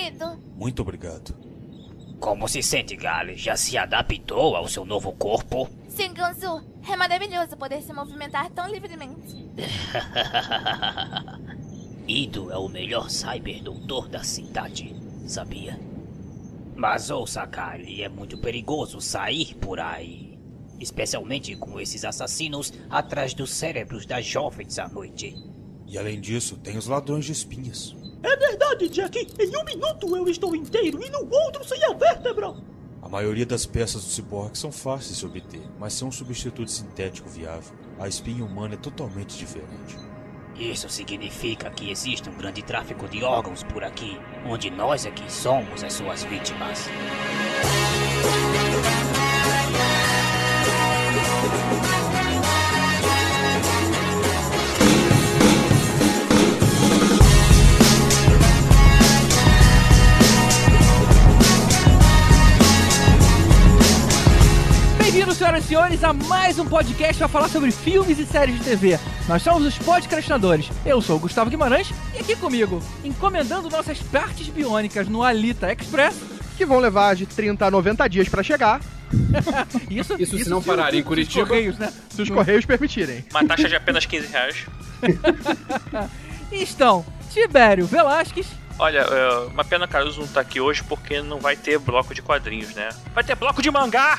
querido. Muito obrigado. Como se sente, Gale? Já se adaptou ao seu novo corpo? Sim, Gansu. É maravilhoso poder se movimentar tão livremente. Ido é o melhor cyberdoutor da cidade, sabia? Mas ouça, Kali, é muito perigoso sair por aí. Especialmente com esses assassinos atrás dos cérebros das jovens à noite. E além disso, tem os ladrões de espinhas. É verdade, Jack. Em um minuto eu estou inteiro e no outro sem a vértebra. A maioria das peças do ciborgue são fáceis de obter, mas são um substituto sintético viável. A espinha humana é totalmente diferente. Isso significa que existe um grande tráfico de órgãos por aqui, onde nós é que somos as suas vítimas. Bem-vindos, senhoras e senhores, a mais um podcast para falar sobre filmes e séries de TV. Nós somos os podcastinadores. Eu sou o Gustavo Guimarães e aqui comigo, encomendando nossas partes biônicas no Alita Express. que vão levar de 30 a 90 dias pra chegar, Isso, Isso se não parar em os Curitiba. Correios, né? se os correios permitirem. Uma taxa de apenas 15 reais. E estão Tibério Velasquez, Olha, é, uma pena Caruso não tá aqui hoje porque não vai ter bloco de quadrinhos, né? Vai ter bloco de mangá!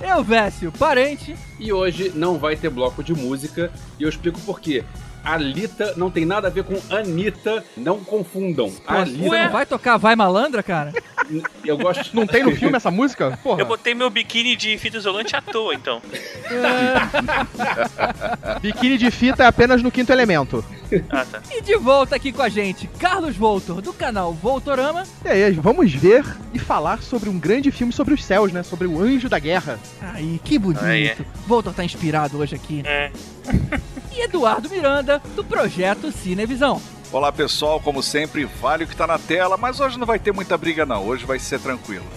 Elvésio Parente E hoje não vai ter bloco de música e eu explico por quê. Alita não tem nada a ver com Anitta, não confundam. Você Alita, não vai tocar Vai Malandra, cara? eu gosto. Não tem no filme essa música? Porra. Eu botei meu biquíni de fita isolante à toa, então. Biquíni de fita é apenas no quinto elemento. Ah, tá. E de volta aqui com a gente, Carlos Voltor, do canal Voltorama. E aí, vamos ver e falar sobre um grande filme sobre os céus, né? Sobre o Anjo da Guerra. Aí, que bonito. Aí é. Voltor tá inspirado hoje aqui. É. E Eduardo Miranda, do projeto Cinevisão. Olá pessoal, como sempre, vale o que tá na tela, mas hoje não vai ter muita briga não, hoje vai ser tranquilo.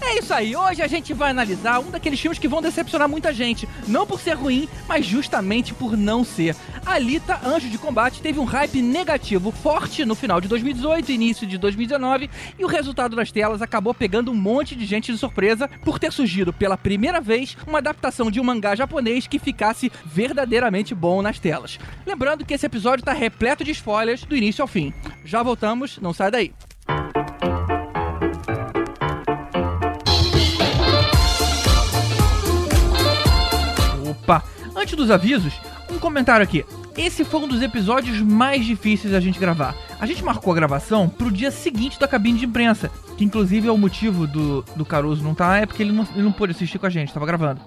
É isso aí, hoje a gente vai analisar um daqueles filmes que vão decepcionar muita gente. Não por ser ruim, mas justamente por não ser. Alita, Anjo de Combate, teve um hype negativo forte no final de 2018 e início de 2019, e o resultado nas telas acabou pegando um monte de gente de surpresa por ter surgido pela primeira vez uma adaptação de um mangá japonês que ficasse verdadeiramente bom nas telas. Lembrando que esse episódio tá repleto de spoilers do início ao fim. Já voltamos, não sai daí. Opa! Antes dos avisos, um comentário aqui. Esse foi um dos episódios mais difíceis da gente gravar. A gente marcou a gravação pro dia seguinte da cabine de imprensa, que inclusive é o motivo do, do Caruso não tá, é porque ele não, ele não pôde assistir com a gente, tava gravando.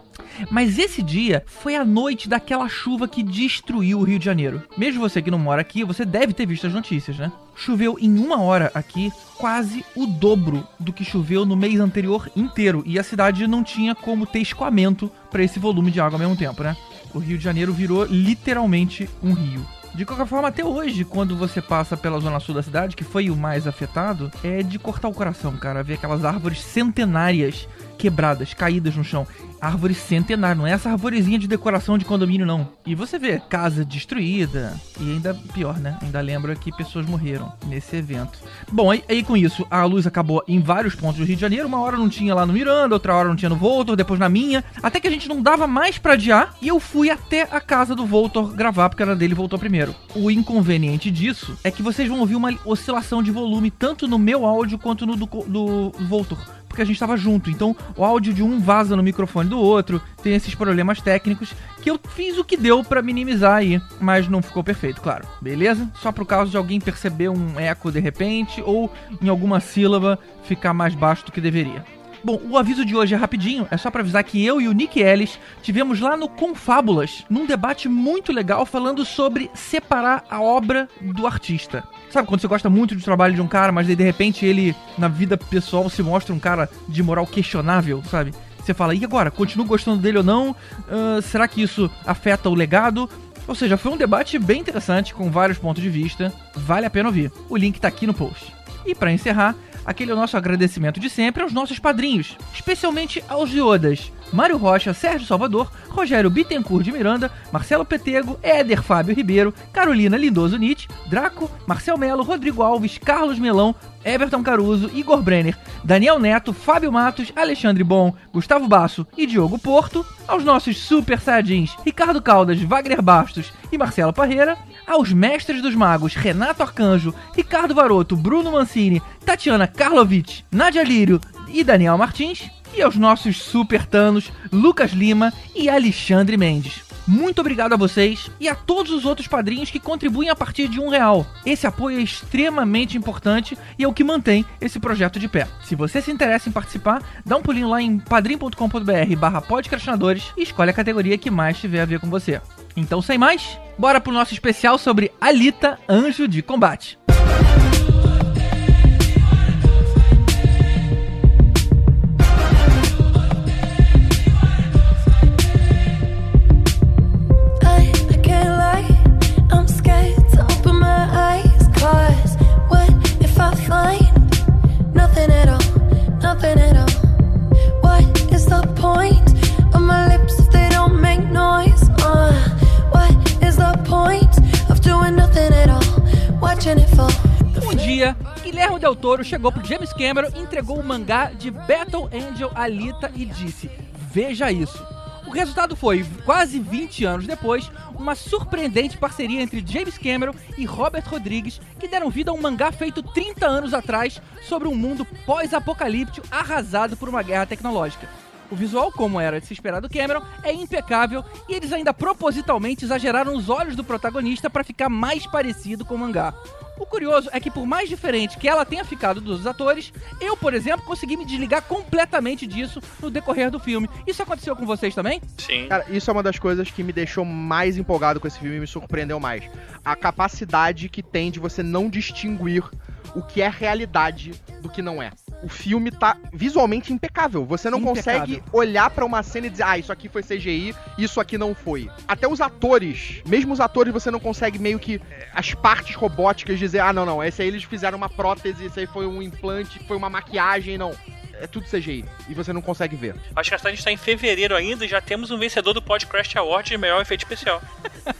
Mas esse dia foi a noite daquela chuva que destruiu o Rio de Janeiro. Mesmo você que não mora aqui, você deve ter visto as notícias, né? Choveu em uma hora aqui quase o dobro do que choveu no mês anterior inteiro. E a cidade não tinha como ter escoamento para esse volume de água ao mesmo tempo, né? O Rio de Janeiro virou literalmente um rio. De qualquer forma, até hoje, quando você passa pela zona sul da cidade, que foi o mais afetado, é de cortar o coração, cara. Ver aquelas árvores centenárias quebradas, caídas no chão. Árvore centenária, não é essa arvorezinha de decoração de condomínio, não. E você vê casa destruída. E ainda pior, né? Ainda lembra que pessoas morreram nesse evento. Bom, aí, aí com isso, a luz acabou em vários pontos do Rio de Janeiro. Uma hora não tinha lá no Miranda, outra hora não tinha no Voltor, depois na minha. Até que a gente não dava mais pra adiar. E eu fui até a casa do Voltor gravar, porque era dele voltou primeiro. O inconveniente disso é que vocês vão ouvir uma oscilação de volume tanto no meu áudio quanto no do, do Voltor porque a gente tava junto. Então o áudio de um vaza no microfone do outro, tem esses problemas técnicos que eu fiz o que deu pra minimizar aí, mas não ficou perfeito, claro. Beleza? Só pro caso de alguém perceber um eco de repente ou em alguma sílaba ficar mais baixo do que deveria. Bom, o aviso de hoje é rapidinho, é só pra avisar que eu e o Nick Ellis tivemos lá no Confábulas, num debate muito legal falando sobre separar a obra do artista. Sabe quando você gosta muito do trabalho de um cara, mas daí de repente ele, na vida pessoal, se mostra um cara de moral questionável, sabe? Você fala, e agora? Continuo gostando dele ou não? Ah, será que isso afeta o legado? Ou seja, foi um debate bem interessante, com vários pontos de vista. Vale a pena ouvir. O link tá aqui no post. E pra encerrar, aquele é o nosso agradecimento de sempre aos nossos padrinhos, especialmente aos Iodas. Mário Rocha, Sérgio Salvador, Rogério Bittencourt de Miranda, Marcelo Petego, Éder Fábio Ribeiro, Carolina Lindoso Nietzsche, Draco, Marcel Melo, Rodrigo Alves, Carlos Melão, Everton Caruso, Igor Brenner, Daniel Neto, Fábio Matos, Alexandre Bom, Gustavo Basso e Diogo Porto, aos nossos super saiyajins Ricardo Caldas, Wagner Bastos e Marcelo Parreira, aos mestres dos magos Renato Arcanjo, Ricardo Varoto, Bruno Mancini, Tatiana Karlovic, Nadia Lírio e Daniel Martins, e aos nossos super tanos Lucas Lima e Alexandre Mendes. Muito obrigado a vocês e a todos os outros padrinhos que contribuem a partir de um real. Esse apoio é extremamente importante e é o que mantém esse projeto de pé. Se você se interessa em participar, dá um pulinho lá em padrim.com.br barra podcastinadores e escolhe a categoria que mais tiver a ver com você. Então, sem mais, bora pro nosso especial sobre Alita, Anjo de Combate. I, nothing at all? What is the point of my lips if they don't make noise? Uh, what is the point of doing nothing at all? Watching it fall. Um dia, Guilherme Del Toro chegou pro James Cameron, entregou o mangá de Battle Angel Alita e disse: Veja isso. O resultado foi, quase 20 anos depois, uma surpreendente parceria entre James Cameron e Robert Rodrigues, que deram vida a um mangá feito 30 anos atrás sobre um mundo pós-apocalíptico arrasado por uma guerra tecnológica. O visual, como era de se esperar do Cameron, é impecável e eles ainda propositalmente exageraram os olhos do protagonista para ficar mais parecido com o mangá. O curioso é que, por mais diferente que ela tenha ficado dos atores, eu, por exemplo, consegui me desligar completamente disso no decorrer do filme. Isso aconteceu com vocês também? Sim. Cara, isso é uma das coisas que me deixou mais empolgado com esse filme e me surpreendeu mais. A capacidade que tem de você não distinguir o que é realidade do que não é. O filme tá visualmente impecável. Você não Impecável. consegue olhar pra uma cena e dizer, ah, isso aqui foi CGI, isso aqui não foi. Até os atores, mesmo os atores, você não consegue meio que as partes robóticas dizer, ah, não, não, esse aí eles fizeram uma prótese, esse aí foi um implante, foi uma maquiagem, não. É tudo CGI. E você não consegue ver. Acho que a gente está em fevereiro ainda e já temos um vencedor do Podcast Award de melhor efeito especial.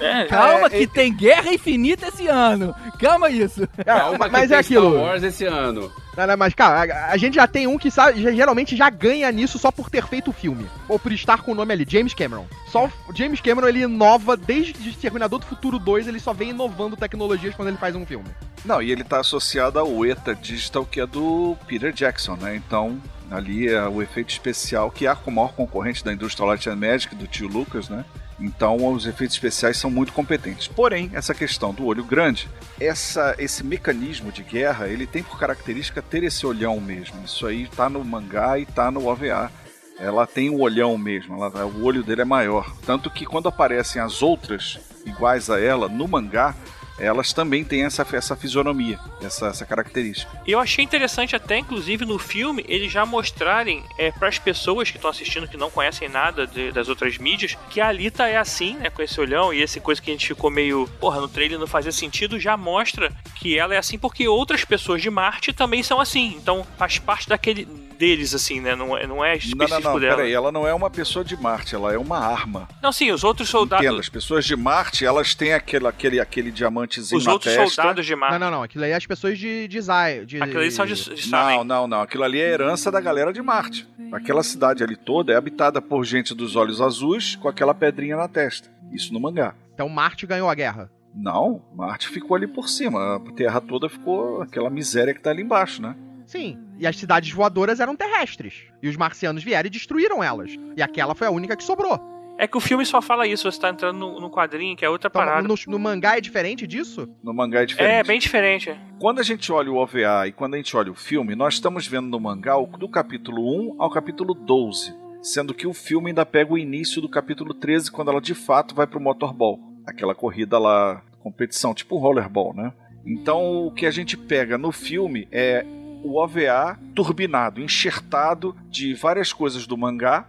é, Calma, É, que tem Guerra Infinita esse ano. Calma isso. Calma que mas tem é aquilo. Star Wars esse ano. Não, não, mas, cara, a, a gente já tem um que sabe, geralmente já ganha nisso só por ter feito o filme. Ou por estar com o nome ali, James Cameron. Só o James Cameron, ele inova desde Terminador do Futuro 2, ele só vem inovando tecnologias quando ele faz um filme. Não, e ele tá associado ao ETA Digital, que é do Peter Jackson, né? Então, ali é o efeito especial, que é o maior concorrente da Industrial Light and Magic, do tio Lucas, né? Então, os efeitos especiais são muito competentes. Porém, essa questão do olho grande, essa, esse mecanismo de guerra, ele tem por característica ter esse olhão mesmo. Isso aí tá no mangá e tá no OVA. Ela tem um olhão mesmo, ela- o olho dele é maior. Tanto que quando aparecem as outras iguais a ela no mangá, elas também têm essa, essa fisionomia, essa, essa característica. Eu achei interessante até, inclusive, no filme, eles já mostrarem é, para as pessoas que estão assistindo, que não conhecem nada de- das outras mídias, que a Alita é assim, né, com esse olhão, e essa coisa que a gente ficou meio, porra, no trailer não fazia sentido, já mostra que ela é assim porque outras pessoas de Marte também são assim. Então faz parte daquele deles, assim, né, não é, não é Não, específico não, não, dela. peraí, ela não é uma pessoa de Marte, ela é uma arma. Não, sim, os outros soldados... Entenda, as pessoas de Marte, elas têm aquele, aquele, aquele diamantezinho Os na outros testa. soldados de Marte. Não, não, não. Aquilo aí é as pessoas de design. De... Aqueles ali são de, de Não, não, não. Aquilo ali é herança da galera de Marte. Aquela cidade ali toda é habitada por gente dos olhos azuis com aquela pedrinha na testa. Isso no mangá. Então Marte ganhou a guerra. Não, Marte ficou ali por cima. A Terra toda ficou aquela miséria que tá ali embaixo, né? Sim. E as cidades voadoras eram terrestres. E os marcianos vieram e destruíram elas. E aquela foi a única que sobrou. É que o filme só fala isso, você tá entrando no, no quadrinho, que é outra Então, parada. no, no mangá é diferente disso? No mangá é diferente. É, bem diferente. Quando a gente olha o OVA e quando a gente olha o filme, nós estamos vendo no mangá o- do capítulo 1 ao capítulo 12. Sendo que o filme ainda pega o início do capítulo 13, quando ela de fato vai pro motorball. Aquela corrida lá, competição, tipo rollerball, né? Então o que a gente pega no filme é o OVA turbinado, enxertado de várias coisas do mangá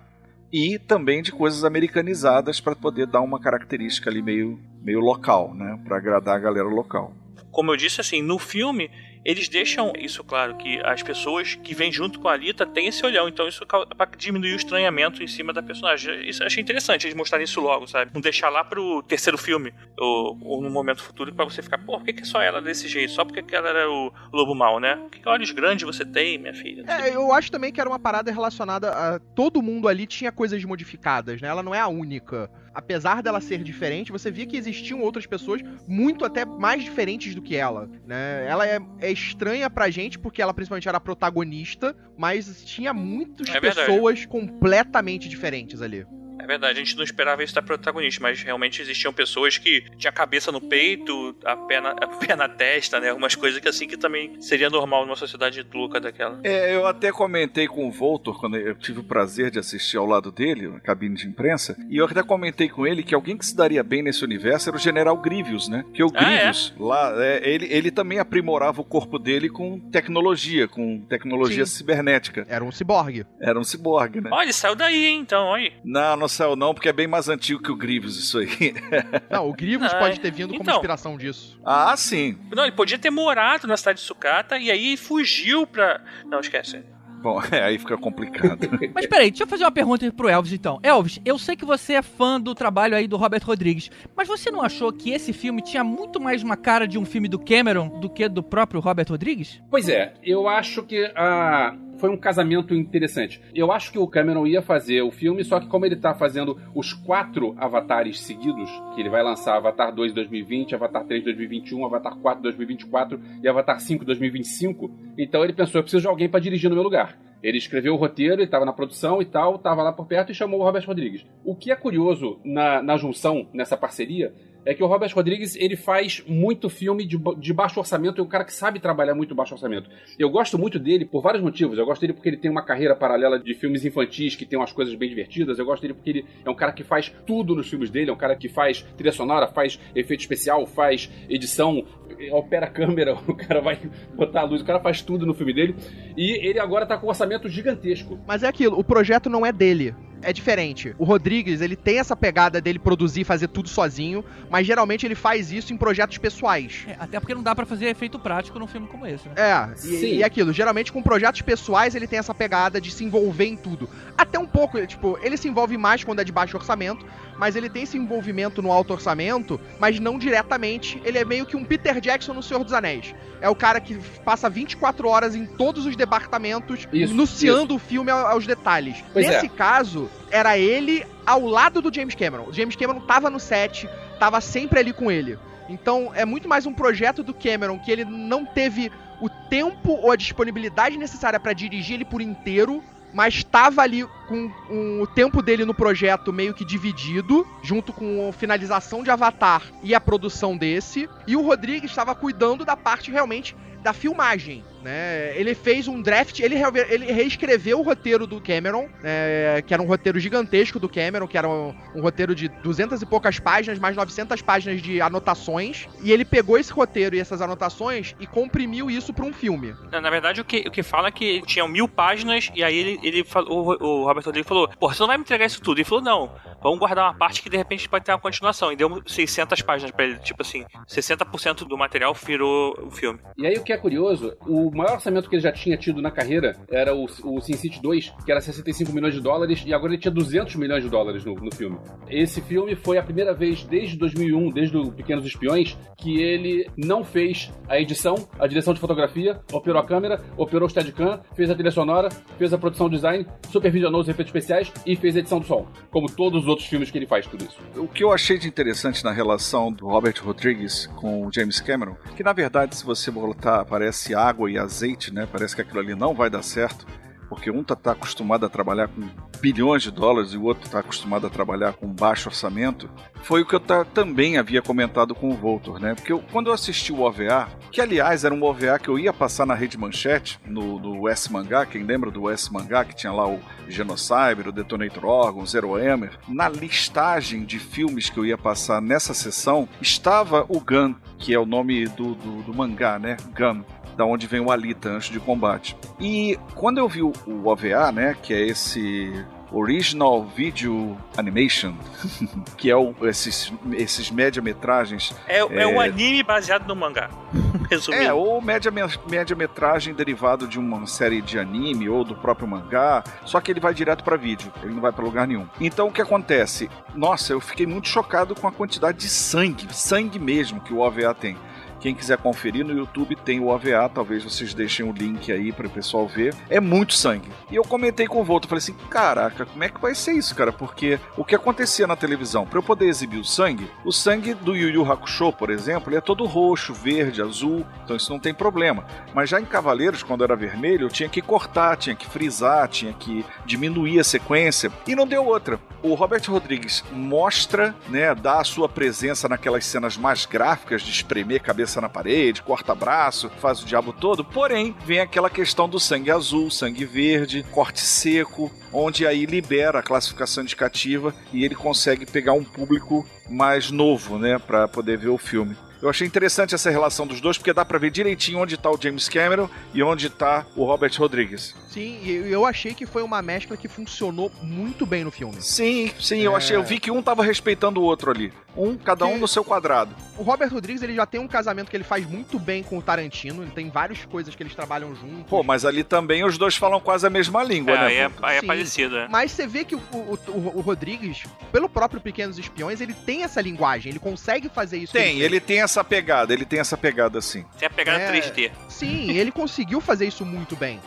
e também de coisas americanizadas para poder dar uma característica ali meio, meio local, né? Para agradar a galera local. como eu disse, assim, no filme eles deixam isso claro, que as pessoas que vêm junto com a Alita têm esse olhão, então isso pra diminuir o estranhamento em cima da personagem. Isso eu achei interessante eles mostrarem isso logo, sabe? Não deixar lá pro terceiro filme, ou, ou no momento futuro, pra você ficar, pô, por que, que só ela desse jeito? Só porque ela era o lobo mal, né? Que olhos grandes você tem, minha filha? É, eu acho também que era uma parada relacionada a todo mundo ali tinha coisas modificadas, né? Ela não é a única. Apesar dela ser diferente, você via que existiam outras pessoas muito até mais diferentes do que ela, né? Ela é, é estranha pra gente porque ela principalmente era a protagonista, mas tinha muitas É pessoas completamente diferentes ali. É verdade, a gente não esperava isso da protagonista, mas realmente existiam pessoas que tinha a cabeça no peito, a pé na, a pé na testa, né? Algumas coisas que assim que também seria normal numa sociedade louca daquela. É, eu até comentei com o Voltor, quando eu tive o prazer de assistir ao lado dele, na cabine de imprensa, e eu até comentei com ele que alguém que se daria bem nesse universo era o General Grievous, né? Que o Ah, é? Grievous, lá, é, ele, ele também aprimorava o corpo dele com tecnologia, com tecnologia Sim. cibernética. Era um ciborgue. Era um ciborgue, né? Olha, ele saiu daí, hein, então, olha. Não, não saiu não, porque é bem mais antigo que o Grievous isso aí. Não, o Grievous Ah, pode ter vindo como então. inspiração disso. ah, sim. Não, ele podia ter morado na cidade de Sucata e aí fugiu pra. Não, esquece. Bom, é, aí fica complicado. Mas peraí, deixa eu fazer uma pergunta pro Elvis então. Elvis, eu sei que você é fã do trabalho aí do Robert Rodrigues, mas você não achou que esse filme tinha muito mais uma cara de um filme do Cameron do que do próprio Robert Rodrigues? Pois é, eu acho que a foi um casamento interessante. Eu acho que o Cameron ia fazer o filme, só que como ele tá fazendo os quatro avatares seguidos, que ele vai lançar Avatar 2 2020, Avatar 3 2021, Avatar 4 2024 e Avatar 5 2025, então ele pensou, eu preciso de alguém para dirigir no meu lugar. Ele escreveu o roteiro, ele estava na produção e tal, estava lá por perto e chamou o Robert Rodrigues. O que é curioso na, na junção, nessa parceria, é que o Robert Rodrigues ele faz muito filme de, de baixo orçamento, é um cara que sabe trabalhar muito baixo orçamento. Eu gosto muito dele por vários motivos. Eu gosto dele porque ele tem uma carreira paralela de filmes infantis que tem umas coisas bem divertidas. Eu gosto dele porque ele é um cara que faz tudo nos filmes dele, é um cara que faz trilha sonora, faz efeito especial, faz edição, opera a câmera, o cara vai botar a luz, o cara faz tudo no filme dele. E ele agora tá com um orçamento gigantesco. Mas é aquilo, o projeto não é dele. É diferente. O Rodrigues, ele tem essa pegada dele produzir e fazer tudo sozinho, mas geralmente ele faz isso em projetos pessoais. É, até porque não dá pra fazer efeito prático num filme como esse, né? É, Sim. e, e aquilo, geralmente com projetos pessoais ele tem essa pegada de se envolver em tudo. Até um pouco, tipo, ele se envolve mais quando é de baixo orçamento, mas ele tem esse envolvimento no alto orçamento, mas não diretamente. Ele é meio que um Peter Jackson no Senhor dos Anéis. É o cara que passa 24 horas em todos os departamentos, Isso, nuciando o filme ao- aos detalhes. Pois Nesse é. caso, era ele ao lado do James Cameron. O James Cameron tava no set, tava sempre ali com ele. Então é muito mais um projeto do Cameron que ele não teve o tempo ou a disponibilidade necessária pra dirigir ele por inteiro, mas estava ali com um- o tempo dele no projeto meio que dividido, junto com a finalização de Avatar e a produção desse, e o Rodrigues estava cuidando da parte realmente da filmagem. Né? Ele fez um draft, ele, re- ele reescreveu o roteiro do Cameron, né, que era um roteiro gigantesco do Cameron, que era um, um roteiro de 200 e poucas páginas, mais 900 páginas de anotações, e ele pegou esse roteiro e essas anotações e comprimiu isso para um filme. Na, verdade, o que, o que fala é que tinham mil páginas e aí ele, ele falou, o, o Robert Rodrigues falou, porra, você não vai me entregar isso tudo. Ele falou, não, vamos guardar uma parte que de repente pode ter uma continuação. E deu 600 páginas pra ele, tipo assim, 60% do material virou o filme. E aí o que é curioso, o maior orçamento que ele já tinha tido na carreira era o, o Sin City 2, que era 65 milhões de dólares, e agora ele tinha 200 milhões de dólares no, no filme. Esse filme foi a primeira vez desde 2001, desde o Pequenos Espiões, que ele não fez a edição, a direção de fotografia, operou a câmera, operou o Steadicam, fez a trilha sonora, fez a produção design, supervisionou os efeitos especiais e fez a edição do som. Como todos os outros filmes que ele faz, tudo isso. O que eu achei de interessante na relação do Robert Rodrigues com o James Cameron, que na verdade, se você botar, parece água e azeite, né? Parece que aquilo ali não vai dar certo, porque um tá, tá acostumado a trabalhar com bilhões de dólares e o outro tá acostumado a trabalhar com baixo orçamento. Foi o que eu ta- também havia comentado com o Voltor, né? Porque eu- quando eu assisti o OVA, que aliás era um OVA que eu ia passar na Rede Manchete, no, do S Mangá, quem lembra do S Mangá, que tinha lá o Genocyber, o Detonator Orgon, o Zero Hammer, na listagem de filmes que eu ia passar nessa sessão, estava o Gun, que é o nome do, do, do mangá, né? Gun. Da onde vem o Alita, antes de combate. E quando eu vi o, OVA, né? Que é esse Original Video Animation, que é o, esses, esses média-metragens. É, é... um anime baseado no mangá. Resumindo. É, ou média-metragem derivado de uma série de anime ou do próprio mangá, só que ele vai direto para vídeo, ele não vai para lugar nenhum. Então o que acontece? Nossa, eu fiquei muito chocado com a quantidade de sangue, sangue mesmo que o OVA tem. Quem quiser conferir no YouTube tem o OVA, talvez vocês deixem o link aí para o pessoal ver. É muito sangue. E eu comentei com o Volto, falei assim: "Caraca, como é que vai ser isso, cara? Porque o que acontecia na televisão, para eu poder exibir o sangue, o sangue do Yu Yu Hakusho, por exemplo, ele é todo roxo, verde, azul, então isso não tem problema. Mas já em Cavaleiros, quando era vermelho, eu tinha que cortar, tinha que frisar, tinha que diminuir a sequência e não deu outra. O Robert Rodrigues mostra, né, dá a sua presença naquelas cenas mais gráficas de espremer cabeça na parede, corta braço, faz o diabo todo. Porém, vem aquela questão do sangue azul, sangue verde, corte seco, onde aí libera a classificação indicativa e ele consegue pegar um público mais novo, né, para poder ver o filme. Eu achei interessante essa relação dos dois, porque dá pra ver direitinho onde tá o James Cameron e onde tá o Robert Rodrigues. Sim, e eu achei que foi uma mescla que funcionou muito bem no filme. Sim, sim, eu achei. Eu vi que um tava respeitando o outro ali. Um, cada um no seu quadrado. O Robert Rodrigues, ele já tem um casamento que ele faz muito bem com o Tarantino. Ele tem várias coisas que eles trabalham juntos. Pô, mas ali também os dois falam quase a mesma língua, É, né? aí é, aí é parecido, né? Mas você vê que o, o, o- o Rodrigues, pelo próprio Pequenos Espiões, ele tem essa linguagem. Ele consegue fazer isso. que Tem, fez. ele tem essa pegada, ele tem essa pegada assim. Tem a pegada É. 3D. Sim, ele conseguiu fazer isso muito bem.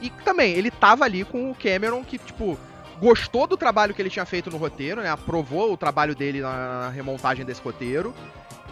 E também, ele tava ali com o Cameron que, tipo, gostou do trabalho que ele tinha feito no roteiro, né? Aprovou o trabalho dele na remontagem desse roteiro.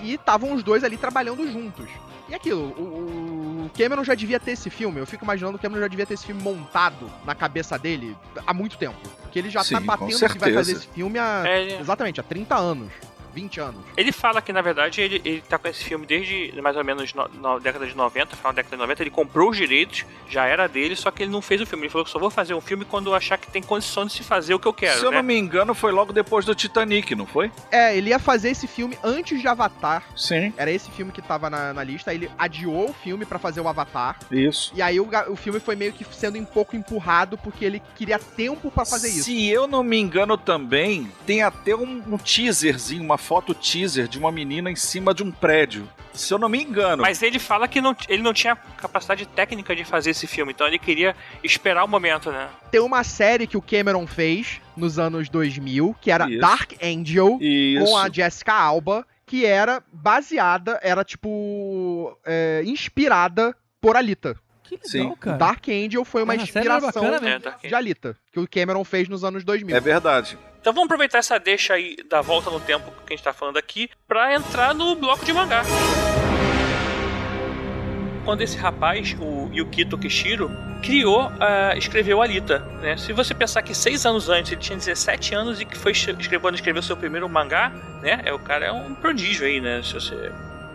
E estavam os dois ali trabalhando juntos. E aquilo, o, o Cameron já devia ter esse filme. Eu fico imaginando que o Cameron já devia ter esse filme montado na cabeça dele há muito tempo. Porque ele já Sim, tá com batendo que vai certeza. fazer esse filme há. É, Exatamente, há 30 anos. 20 anos. Ele fala que, na verdade, ele, ele tá com esse filme desde mais ou menos no, na década de 90, final da década de 90. Ele comprou os direitos, já era dele, só que ele não fez o filme. Ele falou que só vou fazer um filme quando eu achar que tem condição de se fazer o que eu quero, Se eu né? não me engano, foi logo depois do Titanic, não foi? É, ele ia fazer esse filme antes de Avatar. Sim. Era esse filme que tava na, na lista. Ele adiou o filme pra fazer o Avatar. Isso. E aí o, o filme foi meio que sendo um pouco empurrado porque ele queria tempo pra fazer isso. Se eu não me engano também, tem até um, um teaserzinho, uma foto teaser de uma menina em cima de um prédio. Se eu não me engano. Mas ele fala que não, ele não tinha capacidade técnica de fazer esse filme, então ele queria esperar o momento, né? Tem uma série que o Cameron fez nos anos 2000, que era Isso. Dark Angel, Isso. com a Jessica Alba, que era baseada, era tipo, é, inspirada por Alita. Que legal, Sim. cara. Dark Angel foi uma Ah, inspiração bacana É. Dark de Alita, que o Cameron fez nos anos 2000. É verdade. Então vamos aproveitar essa deixa aí da volta no tempo que a gente tá falando aqui pra entrar no bloco de mangá. Quando esse rapaz, o Yukito Kishiro, criou, ah, escreveu Alita, né? Se você pensar que seis anos antes ele tinha 17 anos e que foi escrevendo, escreveu seu primeiro mangá, né? É, o cara é um prodígio aí, né? Se você...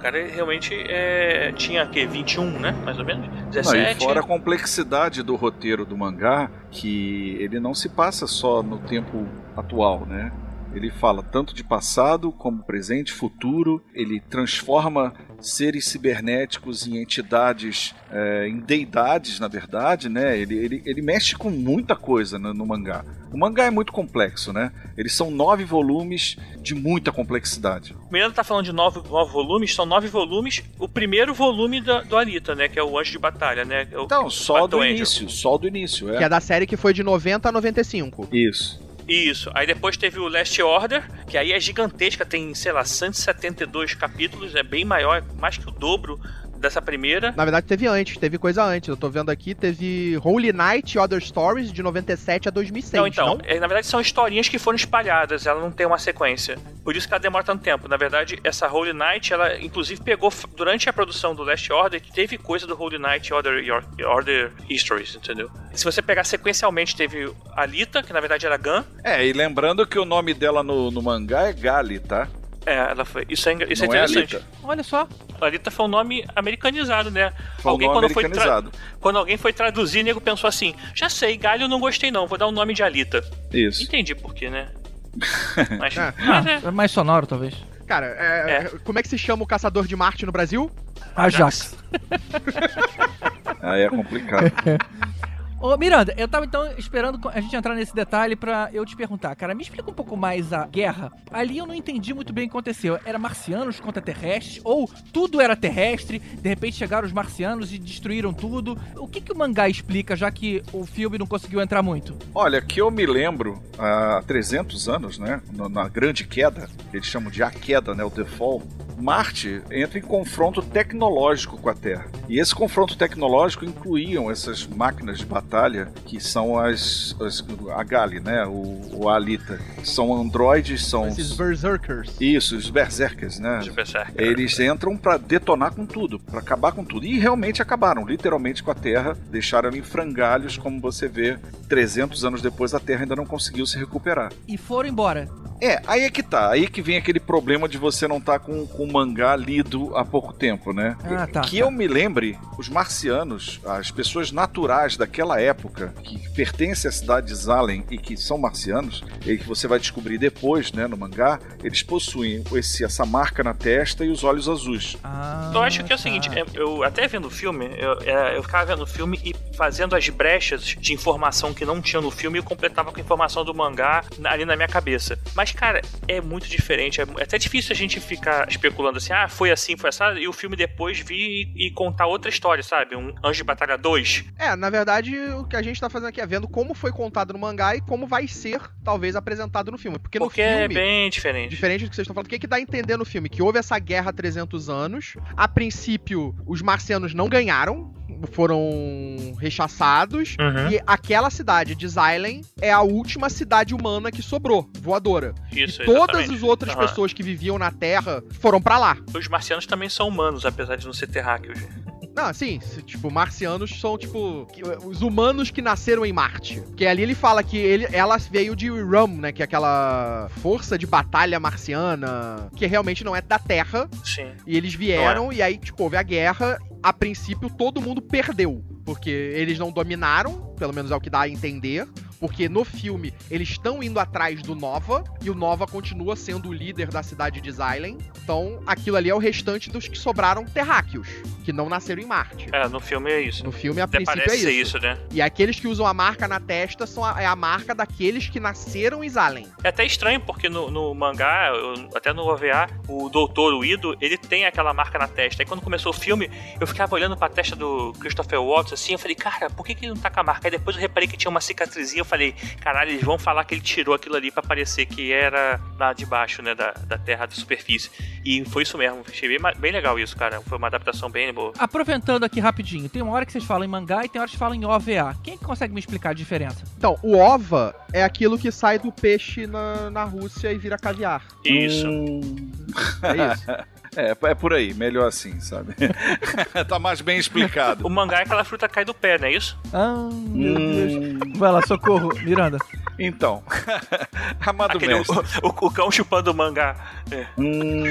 O cara realmente é, tinha, que 21, né? Mais ou menos? Não, 17. e fora a complexidade do roteiro do mangá, que ele não se passa só no tempo atual, né? Ele fala tanto de passado como presente, futuro. Ele transforma seres cibernéticos em entidades, é, em deidades, na verdade, né? Ele, ele, ele mexe com muita coisa no, no mangá. O mangá é muito complexo, né? Eles são nove volumes de muita complexidade. O Miranda tá falando de nove, nove volumes, são nove volumes. O primeiro volume da- do Alita, né? Que é o Anjo de Batalha, né? É o- Então, só do Angel. início, só do início, Que é da série que foi de 90 a 95. Isso. Isso. Aí depois teve o Last Order, que aí é gigantesca, tem, sei lá, 172 capítulos, é bem maior, mais que o dobro dessa primeira. Na verdade, teve antes, teve coisa antes. Eu tô vendo aqui, teve Holy Night e Other Stories de 97 a 2006. Não, então, não? é, na verdade são historinhas que foram espalhadas, ela não tem uma sequência. Por isso que ela demora tanto tempo. Na verdade, essa Holy Night, ela inclusive pegou, durante a produção do Last Order, teve coisa do Holy Night e Order, Order Histories, entendeu? Se você pegar sequencialmente, teve Alita, que na verdade era Gun. É, e lembrando que o nome dela no, no mangá é Gali, tá? É, ela foi. Isso é, isso é Não é interessante. Alita. Olha só. Alita foi um nome americanizado, né? Foi um nome quando, foi tra- americanizado. quando alguém foi traduzir, o nego pensou assim: já sei, galho não gostei não, vou dar o nome de Alita. Isso. Entendi por quê, né? Mas, É. mas é. É mais sonoro, talvez. Cara, é- como é que se chama o caçador de Marte no Brasil? Ajax. Aí é complicado. Ô, Miranda, eu tava então esperando a gente entrar nesse detalhe pra eu te perguntar. Cara, me explica um pouco mais a guerra. Ali eu não entendi muito bem o que aconteceu. Era marcianos contra terrestres? Ou tudo era terrestre, de repente chegaram os marcianos e destruíram tudo? O que, que o mangá explica, já que o filme não conseguiu entrar muito? Olha, que eu me lembro, há 300 anos, né, na, grande queda, que eles chamam de a queda, né, o The Fall, Marte entra em confronto tecnológico com a Terra. E esse confronto tecnológico incluíam essas máquinas de batalha que são as, as a Gali, né, o, o Alita. São androides, são Esses berserkers. isso, os berserkers, né? De Berserker. Eles entram pra detonar com tudo, pra acabar com tudo. E realmente acabaram, literalmente com a Terra, deixaram em frangalhos, como você vê, 300 anos depois a Terra ainda não conseguiu se recuperar. E foram embora. É, aí é que tá, aí que vem aquele problema de você não estar com, com o mangá lido há pouco tempo, né? Ah, tá, que tá. eu me lembre, os marcianos, as pessoas naturais daquela época, que pertencem à cidade de Zalen e que são marcianos, e que você vai descobrir depois, né, no mangá, eles possuem esse, essa marca na testa e os olhos azuis. Ah, Eu acho que é o tá. seguinte, é, eu até vendo o filme, eu, é, eu ficava vendo o filme e fazendo as brechas de informação que não tinha no filme e completava com a informação do mangá na- ali na minha cabeça. Mas, cara, é muito diferente. É, é até difícil a gente ficar especulando assim, ah, foi assim, foi assim, e o filme depois vir e, e contar outra história, sabe? Um Anjo de Batalha 2. É, na verdade, o que a gente tá fazendo aqui é vendo como foi contado no mangá e como vai ser, talvez, apresentado no filme. Porque, Porque no é filme. bem diferente. Diferente do que vocês estão falando, o que, que dá a entender no filme? Que houve essa guerra há 300 anos. A princípio, os marcianos não ganharam, foram rechaçados. Uhum. E aquela cidade de Zylen é a última cidade humana que sobrou, voadora. Isso, e todas exatamente. as outras Aham. pessoas que viviam na Terra foram pra lá. Os marcianos também são humanos, apesar de não ser terráqueos. Não, assim, se- tipo, marcianos são, tipo, os humanos que nasceram em Marte. Porque ali ele fala que ele, ela veio de Rum, né? Que é aquela força de batalha marciana, que realmente não é da Terra. Sim. E eles vieram, e aí, tipo, houve a guerra. A princípio, todo mundo perdeu. Porque eles não dominaram, pelo menos é o que dá a entender. Porque no filme eles estão indo atrás do Nova e o Nova continua sendo o líder da cidade de Zylen. Então aquilo ali é o restante dos que sobraram terráqueos, que não nasceram em Marte. É, no filme é isso. No filme, a Até princípio, é ser isso. isso, né? E aqueles que usam a marca na testa são a, é a marca daqueles que nasceram em Zalen. É até estranho, porque no, no mangá, eu- até no OVA, o doutor, o Ido, ele tem aquela marca na testa. Aí quando começou o filme, eu ficava olhando pra testa do Christopher Watts, assim, eu falei, cara, por que, que ele não tá com a marca? Aí depois eu reparei que tinha uma cicatrizinha, eu falei, caralho, eles vão falar que ele tirou aquilo ali pra parecer que era lá de baixo, né, da, da terra, da superfície. E foi isso mesmo, achei bem, bem legal isso, cara. Foi uma adaptação bem boa. Aproveitando aqui rapidinho, tem uma hora que vocês falam em mangá e tem hora que vocês falam em OVA. Quem é consegue me explicar a diferença? Então, o ova é aquilo que sai do peixe na, na Rússia e vira caviar. Isso. É isso. É, é por aí, melhor assim, sabe? tá mais bem explicado. O mangá é aquela fruta que cai do pé, não é isso? Ah, meu Hum. Deus. Vai lá, socorro, Miranda. Então, amado Aquele, o, mestre. o, o cão chupando o mangá. É. Hum.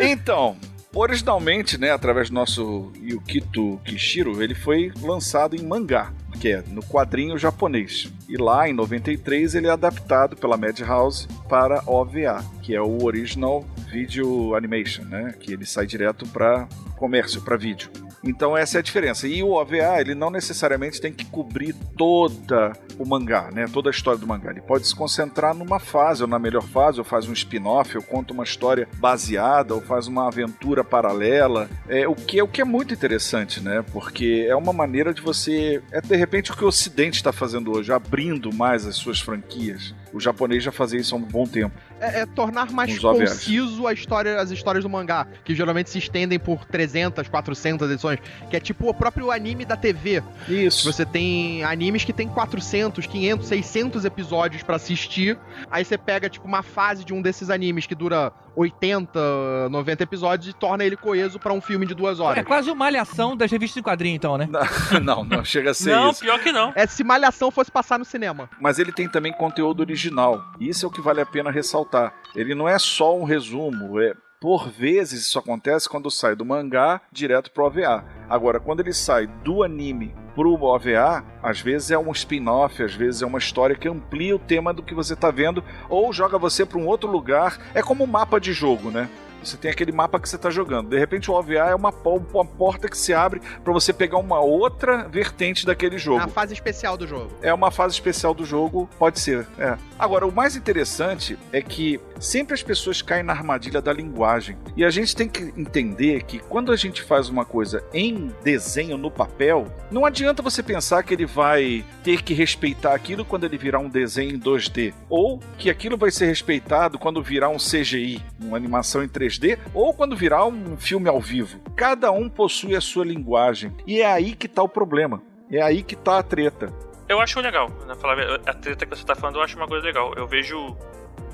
então, originalmente, né, através do nosso Yukito Kishiro, ele foi lançado em mangá, que é no quadrinho japonês. E lá, em 93, ele é adaptado pela Madhouse para OVA, que é o Original Video Animation, né, que ele sai direto para comércio, para vídeo. Então essa é a diferença. E o OVA, ele não necessariamente tem que cobrir toda o mangá, né? Toda a história do mangá. Ele pode se concentrar numa fase, ou na melhor fase, ou faz um spin-off, ou conta uma história baseada, ou faz uma aventura paralela. É, o, que, o que é muito interessante, né? Porque é uma maneira de você. É de repente o que o Ocidente está fazendo hoje, abrindo mais as suas franquias. O japonês já fazia isso há um bom tempo. É, é tornar mais conciso a história, as histórias do mangá, que geralmente se estendem por 300, 400 edições, que é tipo o próprio anime da TV. Isso. Você tem animes que tem 400, 500, 600 episódios pra assistir. Aí você pega tipo uma fase de um desses animes que dura 80, 90 episódios e torna ele coeso pra um filme de duas É horas. quase uma malhação das revistas em quadrinho, então, né? não, não chega a ser Não, isso. pior que não. É se Malhação fosse passar no cinema. mas ele tem também conteúdo original. Isso é o que vale a pena ressaltar. Ele não é só um resumo, é por vezes isso acontece quando sai do mangá direto pro OVA. Agora, quando ele sai do anime pro OVA, às vezes é um spin-off, às vezes é uma história que amplia o tema do que você tá vendo ou joga você para um outro lugar. É como um mapa de jogo, né? Você tem aquele mapa que você tá jogando. De repente o OVA é uma, uma porta que se abre pra você pegar uma outra vertente daquele jogo. Na fase especial do jogo. É uma fase especial do jogo, pode ser. É. Agora, o mais interessante é que sempre as pessoas caem na armadilha da linguagem. E a gente tem que entender que quando a gente faz uma coisa em desenho no papel, não adianta você pensar que ele vai ter que respeitar aquilo quando ele virar um desenho em 2D, ou que aquilo vai ser respeitado quando virar um CGI, uma animação em 3D, ou quando virar um filme ao vivo. Cada um possui a sua linguagem. E é aí que tá o problema. É aí que tá a treta. Eu acho legal. Falar a treta que você tá falando, eu acho uma coisa legal. Eu vejo.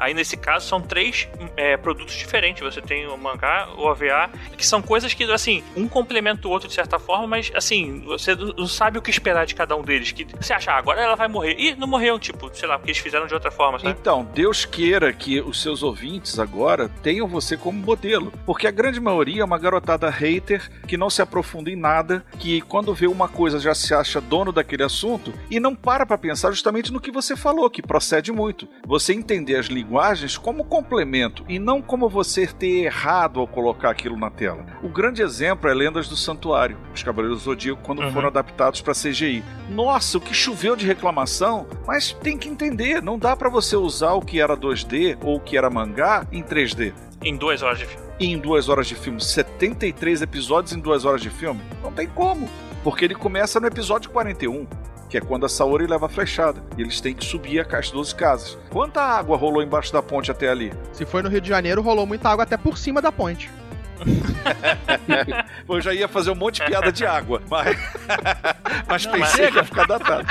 Aí nesse caso são três é, produtos diferentes. Você tem o mangá, o OVA, que são coisas que, assim, um complementa o outro de certa forma, mas assim, você não sabe o que esperar de cada um deles. Que você acha, ah, agora ela vai morrer. Ih, não morreu, tipo, sei lá, porque eles fizeram de outra forma, sabe? Então, Deus queira que os seus ouvintes agora tenham você como modelo. Porque a grande maioria é uma garotada hater que não se aprofunda em nada, que quando vê uma coisa já se acha dono daquele assunto e não para pra pensar justamente no que você falou, que procede muito. Você entender as linguagens como complemento e não como você ter errado ao colocar aquilo na tela. O grande exemplo é Lendas do Santuário, os Cavaleiros do Zodíaco, quando Uhum. foram adaptados pra CGI. Nossa, o que choveu de reclamação, mas tem que entender, não dá pra você usar o que era 2D ou o que era mangá em 3D. Em duas horas de filme. E em duas horas de filme, 73 episódios em duas horas de filme? Não tem como. Porque ele começa no episódio 41, que é quando a Saori leva a flechada. E eles têm que subir a caixa 12 casas. Quanta água rolou embaixo da ponte até ali? Se foi no Rio de Janeiro, rolou muita água até por cima da ponte. Eu já ia fazer um monte de piada de água, mas, mas Não, pensei mas- que ia ficar datado.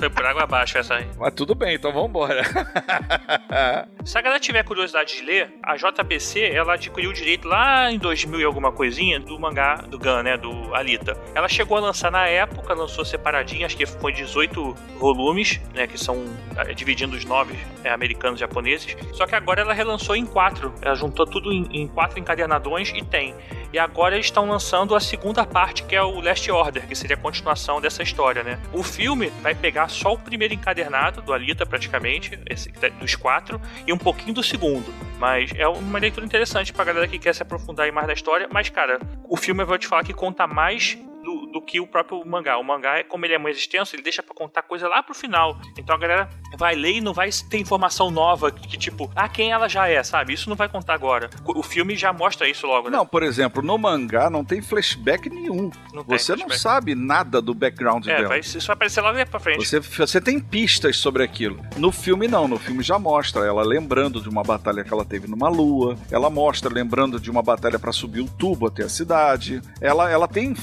Foi por água abaixo essa aí. Mas tudo bem, então vambora. Se a galera tiver curiosidade de ler, a JBC ela adquiriu o direito lá em 2000 e alguma coisinha do mangá do Gun, né, do Alita. Ela chegou a lançar na época, lançou separadinho, acho que foi 18 volumes, né, que são eh, dividindo os nove eh, americanos e japoneses. Só que agora ela relançou em quatro. Ela juntou tudo em, em quatro encadernadões e tem. E agora eles estão lançando a segunda parte, que é o Last Order, que seria a continuação dessa história, né? O filme vai pegar só o primeiro encadernado do Alita, praticamente, esse dos quatro, e um pouquinho do segundo. Mas é uma leitura interessante pra galera que quer se aprofundar mais na história. Mas, cara, o filme eu vou te falar que conta mais do, do que o próprio mangá. O mangá, como ele é mais extenso, ele deixa pra contar coisa lá pro final. Então a galera vai ler e não vai ter informação nova que, tipo, ah, quem ela já é, sabe? Isso não vai contar agora. O filme já mostra isso logo, né? Não, por exemplo, no mangá não tem flashback nenhum. Não tem Você não flashback. sabe nada do background É, dela. vai, isso vai aparecer lá pra frente. Você, você tem pistas sobre aquilo. No filme, não. No filme já mostra ela lembrando de uma batalha que ela teve numa lua. Ela mostra lembrando de uma batalha pra subir o tubo até a cidade. Ela, ela tem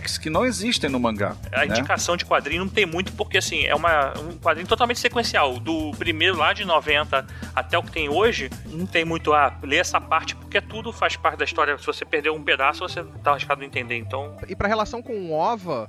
flashbacks que não existem no mangá. A né? indicação de quadrinho não tem muito, porque assim, é uma, um quadrinho totalmente sequencial. Do primeiro lá de 90 até o que tem hoje, não tem muito a ler essa parte, porque tudo faz parte da história. Se você perder um pedaço, você tá arriscado de entender. Então, E pra relação com o OVA,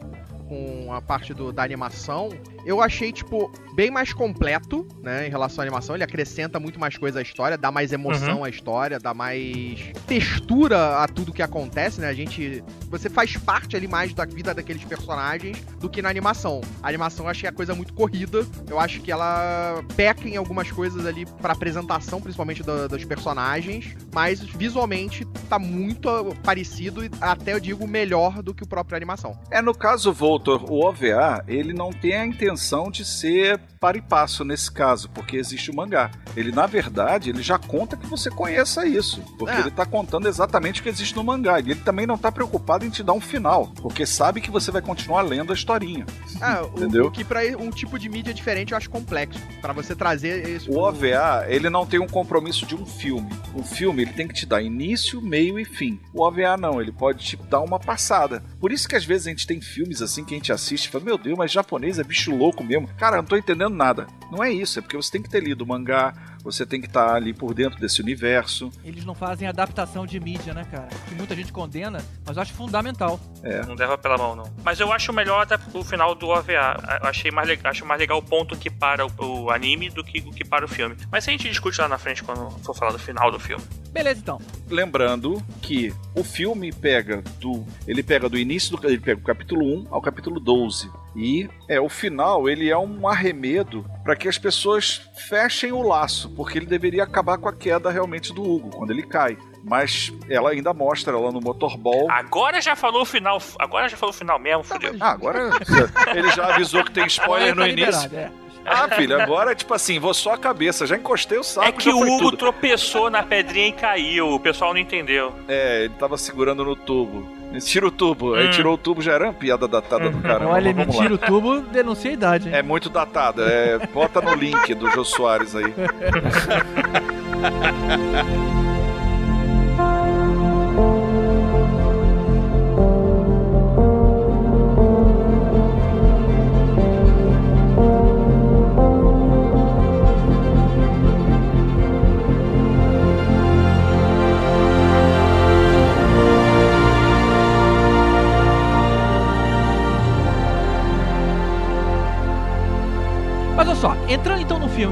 com a parte do, da animação, eu achei, tipo, bem mais completo, né, em relação à animação. Ele acrescenta muito mais coisa à história, dá mais emoção Uhum. à história, dá mais textura a tudo que acontece, né? A gente. Você faz parte ali mais da vida daqueles personagens do que na animação. A animação eu achei a coisa muito corrida. Eu acho que ela peca em algumas coisas ali pra apresentação, principalmente da- dos personagens. Mas visualmente tá muito parecido e até eu digo melhor do que o próprio animação. É, no caso, Voltor, o OVA, ele não tem a intenção de ser para e passo nesse caso, porque existe o mangá. Ele, na verdade, ele já conta que você conheça isso, porque É. ele tá contando exatamente o que existe no mangá. E ele também não tá preocupado em te dar um final, porque sabe que você vai continuar lendo a historinha. Ah, o, Entendeu? o que pra um tipo de mídia diferente eu acho complexo. Pra você trazer isso. O OVA, ele não tem um compromisso de um filme. Um filme, ele tem que te dar início, meio e fim. O OVA não, ele pode te dar uma passada. Por isso que às vezes a gente tem filmes assim que a gente assiste fala, meu Deus, mas japonês é bicho louco mesmo. Cara, eu não tô entendendo nada. Não é isso, é porque você tem que ter lido o mangá, você tem que estar ali por dentro desse universo. Eles não fazem adaptação de mídia, né, cara? Que muita gente condena, mas eu acho fundamental. É. não leva pela mão, não. Mas eu acho melhor até o final do OVA. Eu achei mais, acho mais legal o ponto que para o, o anime do que o que para o filme. Mas a gente discute lá na frente quando for falar do final do filme. Beleza, então. Lembrando que o filme pega do. Ele pega do início do. Ele pega o capítulo 1 ao capítulo 12. E é o final, ele é um arremedo para que as pessoas fechem o laço, porque ele deveria acabar com a queda realmente do Hugo, quando ele cai. Mas ela ainda mostra ela no motorball. Agora já falou o final. Agora já falou o final mesmo, fudeu. Ah, agora ele já avisou que tem spoiler no Tá início. é. Ah, filho, agora, tipo assim, vou só a cabeça, já encostei o saco, É que já o Hugo tudo. tropeçou na pedrinha e caiu. O pessoal não entendeu. É, ele tava segurando no tubo. Tira o tubo. Aí Hum. tirou o tubo, já era uma piada datada do caramba. Olha, me vamos lá. tira o tubo, denuncia a idade, hein? É muito datada. É, bota no link do Jô Soares aí.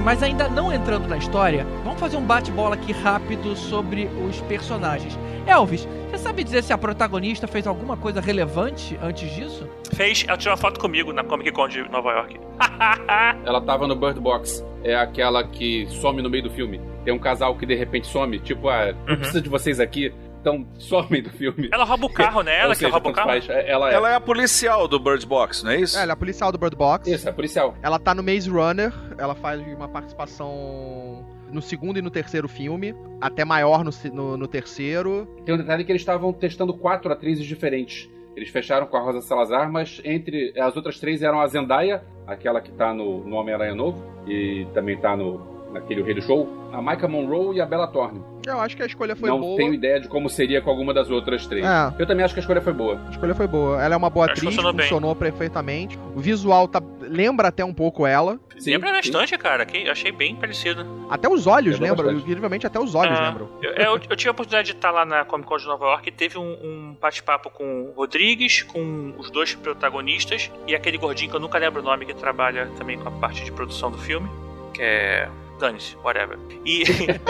mas ainda não entrando na história, vamos fazer um bate-bola aqui rápido sobre os personagens. Elvis, você sabe dizer se a protagonista fez alguma coisa relevante antes disso? Fez, ela tirou uma foto comigo na Comic Con de Nova York. Ela tava no Bird Box. É aquela que some no meio do filme. Tem um casal que de repente some. Tipo, ah, não Uhum. precisa de vocês aqui. Então, somem do filme. Ela rouba o carro, né? Ela Ou que seja, rouba o carro. faz. É- Ela é. Ela é a policial do Bird Box, não é isso? É, ela é a policial do Bird Box. Isso, é policial. Ela tá no Maze Runner, ela faz uma participação no segundo e no terceiro filme, até maior no, no, no terceiro. Tem um detalhe que eles estavam testando quatro atrizes diferentes. Eles fecharam com a Rosa Salazar, mas entre as outras três eram a Zendaya, aquela que tá no, no Homem-Aranha Novo, e também tá no, naquele Rei do Show, a Micah Monroe e a Bella Thorne. Eu acho que a escolha foi Não boa. tenho ideia de como seria com alguma das outras três. É. Eu também acho que a escolha foi boa. A escolha foi boa. Ela é uma boa atriz, funcionou bem. funcionou perfeitamente. O visual tá lembra até um pouco ela. Sim, Lembra sim. bastante, cara. Que eu achei bem parecido. Até os olhos Lembra lembram, incrivelmente até os olhos É. lembram. Eu, eu- eu tive a oportunidade de estar lá na Comic Con de Nova York e teve um, um bate-papo com o Rodrigues, com os dois protagonistas e aquele gordinho que eu nunca lembro o nome que trabalha também com a parte de produção do filme, que é. Dane-se, whatever. E,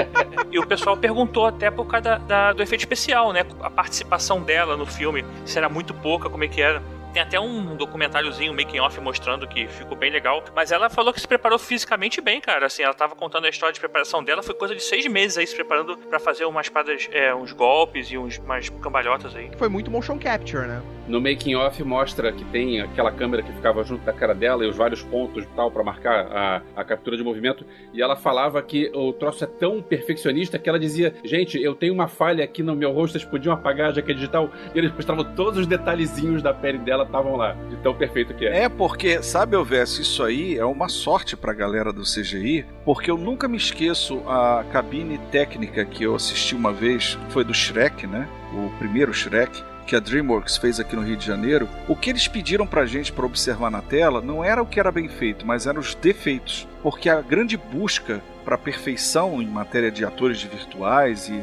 e o pessoal perguntou até por causa da- da- do efeito especial, né? A participação dela no filme, se era muito pouca, como é que era. Tem até um documentáriozinho, um making off, mostrando que ficou bem legal. Mas ela falou que se preparou fisicamente bem, cara. Assim, ela tava contando a história de preparação dela. Foi coisa de seis meses aí se preparando pra fazer umas espadas, é, uns golpes e uns, umas cambalhotas aí. Foi muito motion capture, né? No making off mostra que tem aquela câmera que ficava junto da cara dela e os vários pontos e tal pra marcar a, a captura de movimento. E ela falava que o troço é tão perfeccionista que ela dizia: Gente, eu tenho uma falha aqui no meu rosto, vocês podiam apagar já que é digital. E eles mostravam todos os detalhezinhos da pele dela estavam lá, de tão perfeito que é. É porque, sabe, Elvésio, isso aí é uma sorte pra galera do CGI, porque eu nunca me esqueço a cabine técnica que eu assisti uma vez, foi do Shrek, né? O primeiro Shrek. Que a DreamWorks fez aqui no Rio de Janeiro, o que eles pediram pra gente pra observar na tela não era o que era bem feito, mas eram os defeitos. Porque a grande busca para perfeição em matéria de atores de virtuais e,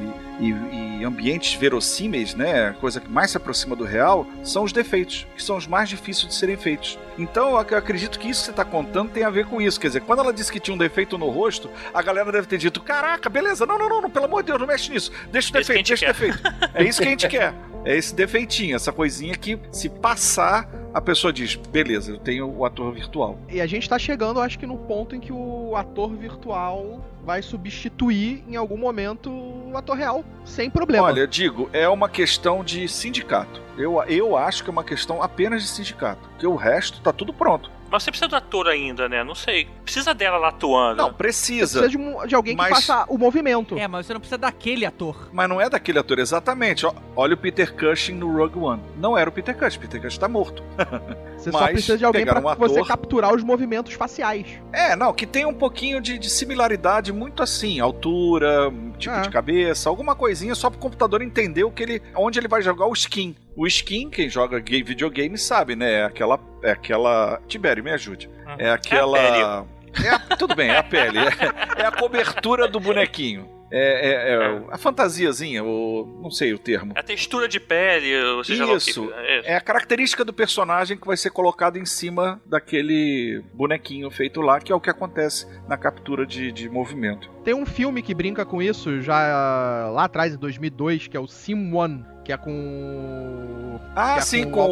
e- e ambientes verossímeis, né, a coisa que mais se aproxima do real, são os defeitos, que são os mais difíceis de serem feitos. Então eu ac- eu acredito que isso que você está contando tem a ver com isso. Quer dizer, quando ela disse que tinha um defeito no rosto, a galera deve ter dito: caraca, beleza, não, não, não, não, pelo amor de Deus, não mexe nisso, deixa o defeito, deixa o defeito. É isso que a gente quer. É esse defeitinho, essa coisinha que, se passar, a pessoa diz: beleza, eu tenho o ator virtual. E a gente tá chegando, acho que, no ponto em que o ator virtual vai substituir em algum momento o ator real, sem problema. Olha, eu digo, é uma questão de sindicato. Eu, eu acho que é uma questão apenas de sindicato. Porque o resto tá tudo pronto. Mas você precisa do ator ainda, né? Não sei. Precisa dela lá atuando. Não, precisa. Precisa de, um- de alguém que Mas- faça o movimento. É, mas você não precisa daquele ator. Mas não é daquele ator exatamente. Olha o Peter Cushing no Rogue One. Não era o Peter Cushing. Peter Cushing tá morto. Você só mas precisa de alguém pra um ator- você capturar os movimentos faciais. É, não, que tem um pouquinho de, de similaridade muito assim, altura, tipo É. de cabeça, alguma coisinha só pro computador entender o que ele, onde ele vai jogar o skin. O skin, quem joga game, videogame sabe, né? É aquela, é aquela, Tibério, me ajude. É aquela, é, tudo bem, é a pele, é, é a cobertura do bonequinho. É, é- é a fantasiazinha, o, não sei o termo. A textura de pele, ou seja lá Isso. é isso. É a característica do personagem que vai ser colocado em cima daquele bonequinho feito lá, que é o que acontece na captura de, de movimento. Tem um filme que brinca com isso já lá atrás, em 2002, que é o Sim One, que é com. Ah, é sim, com o